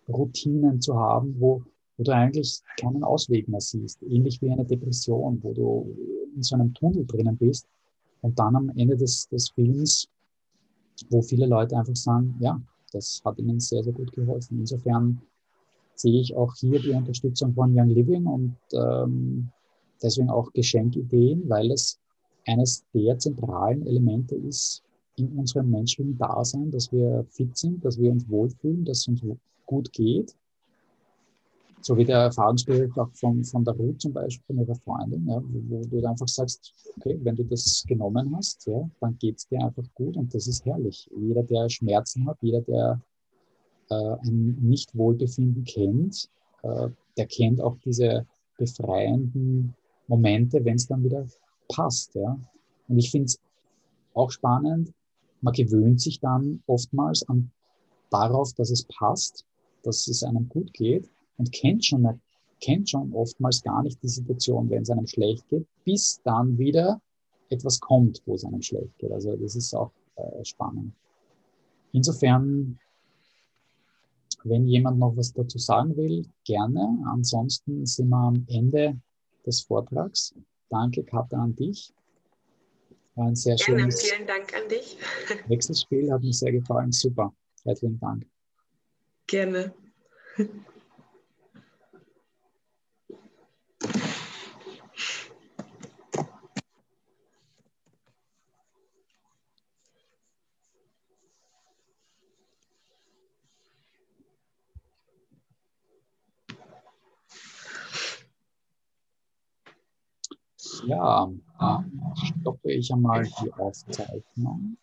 Speaker 1: Routinen zu haben, wo, wo du eigentlich keinen Ausweg mehr siehst. Ähnlich wie eine Depression, wo du in so einem Tunnel drinnen bist und dann am Ende des, des Films, wo viele Leute einfach sagen, ja, das hat ihnen sehr, sehr gut geholfen. Insofern sehe ich auch hier die Unterstützung von Young Living und ähm, deswegen auch Geschenkideen, weil es eines der zentralen Elemente ist in unserem menschlichen Dasein, dass wir fit sind, dass wir uns wohlfühlen, dass es uns gut geht. So wie der Erfahrungsbericht auch von, von der Ruth zum Beispiel, ihrer Freundin, ja, wo, wo, du einfach sagst, okay, wenn du das genommen hast, ja, dann geht es dir einfach gut und das ist herrlich. Jeder, der Schmerzen hat, jeder, der äh, ein Nicht-Wohlbefinden kennt, äh, der kennt auch diese befreienden Momente, wenn es dann wieder passt. Ja. Und ich finde es auch spannend, man gewöhnt sich dann oftmals an, darauf, dass es passt, dass es einem gut geht und kennt schon, kennt schon oftmals gar nicht die Situation, wenn es einem schlecht geht, bis dann wieder etwas kommt, wo es einem schlecht geht. Also das ist auch äh, spannend. Insofern, wenn jemand noch was dazu sagen will, gerne. Ansonsten sind wir am Ende des Vortrags. Danke, Katha, an dich. War ein sehr Gerne, schönes
Speaker 2: vielen Dank an dich.
Speaker 1: Wechselspiel hat mir sehr gefallen. Super. Herzlichen Dank.
Speaker 2: Gerne.
Speaker 1: Ja, stoppe ich einmal die Aufzeichnung.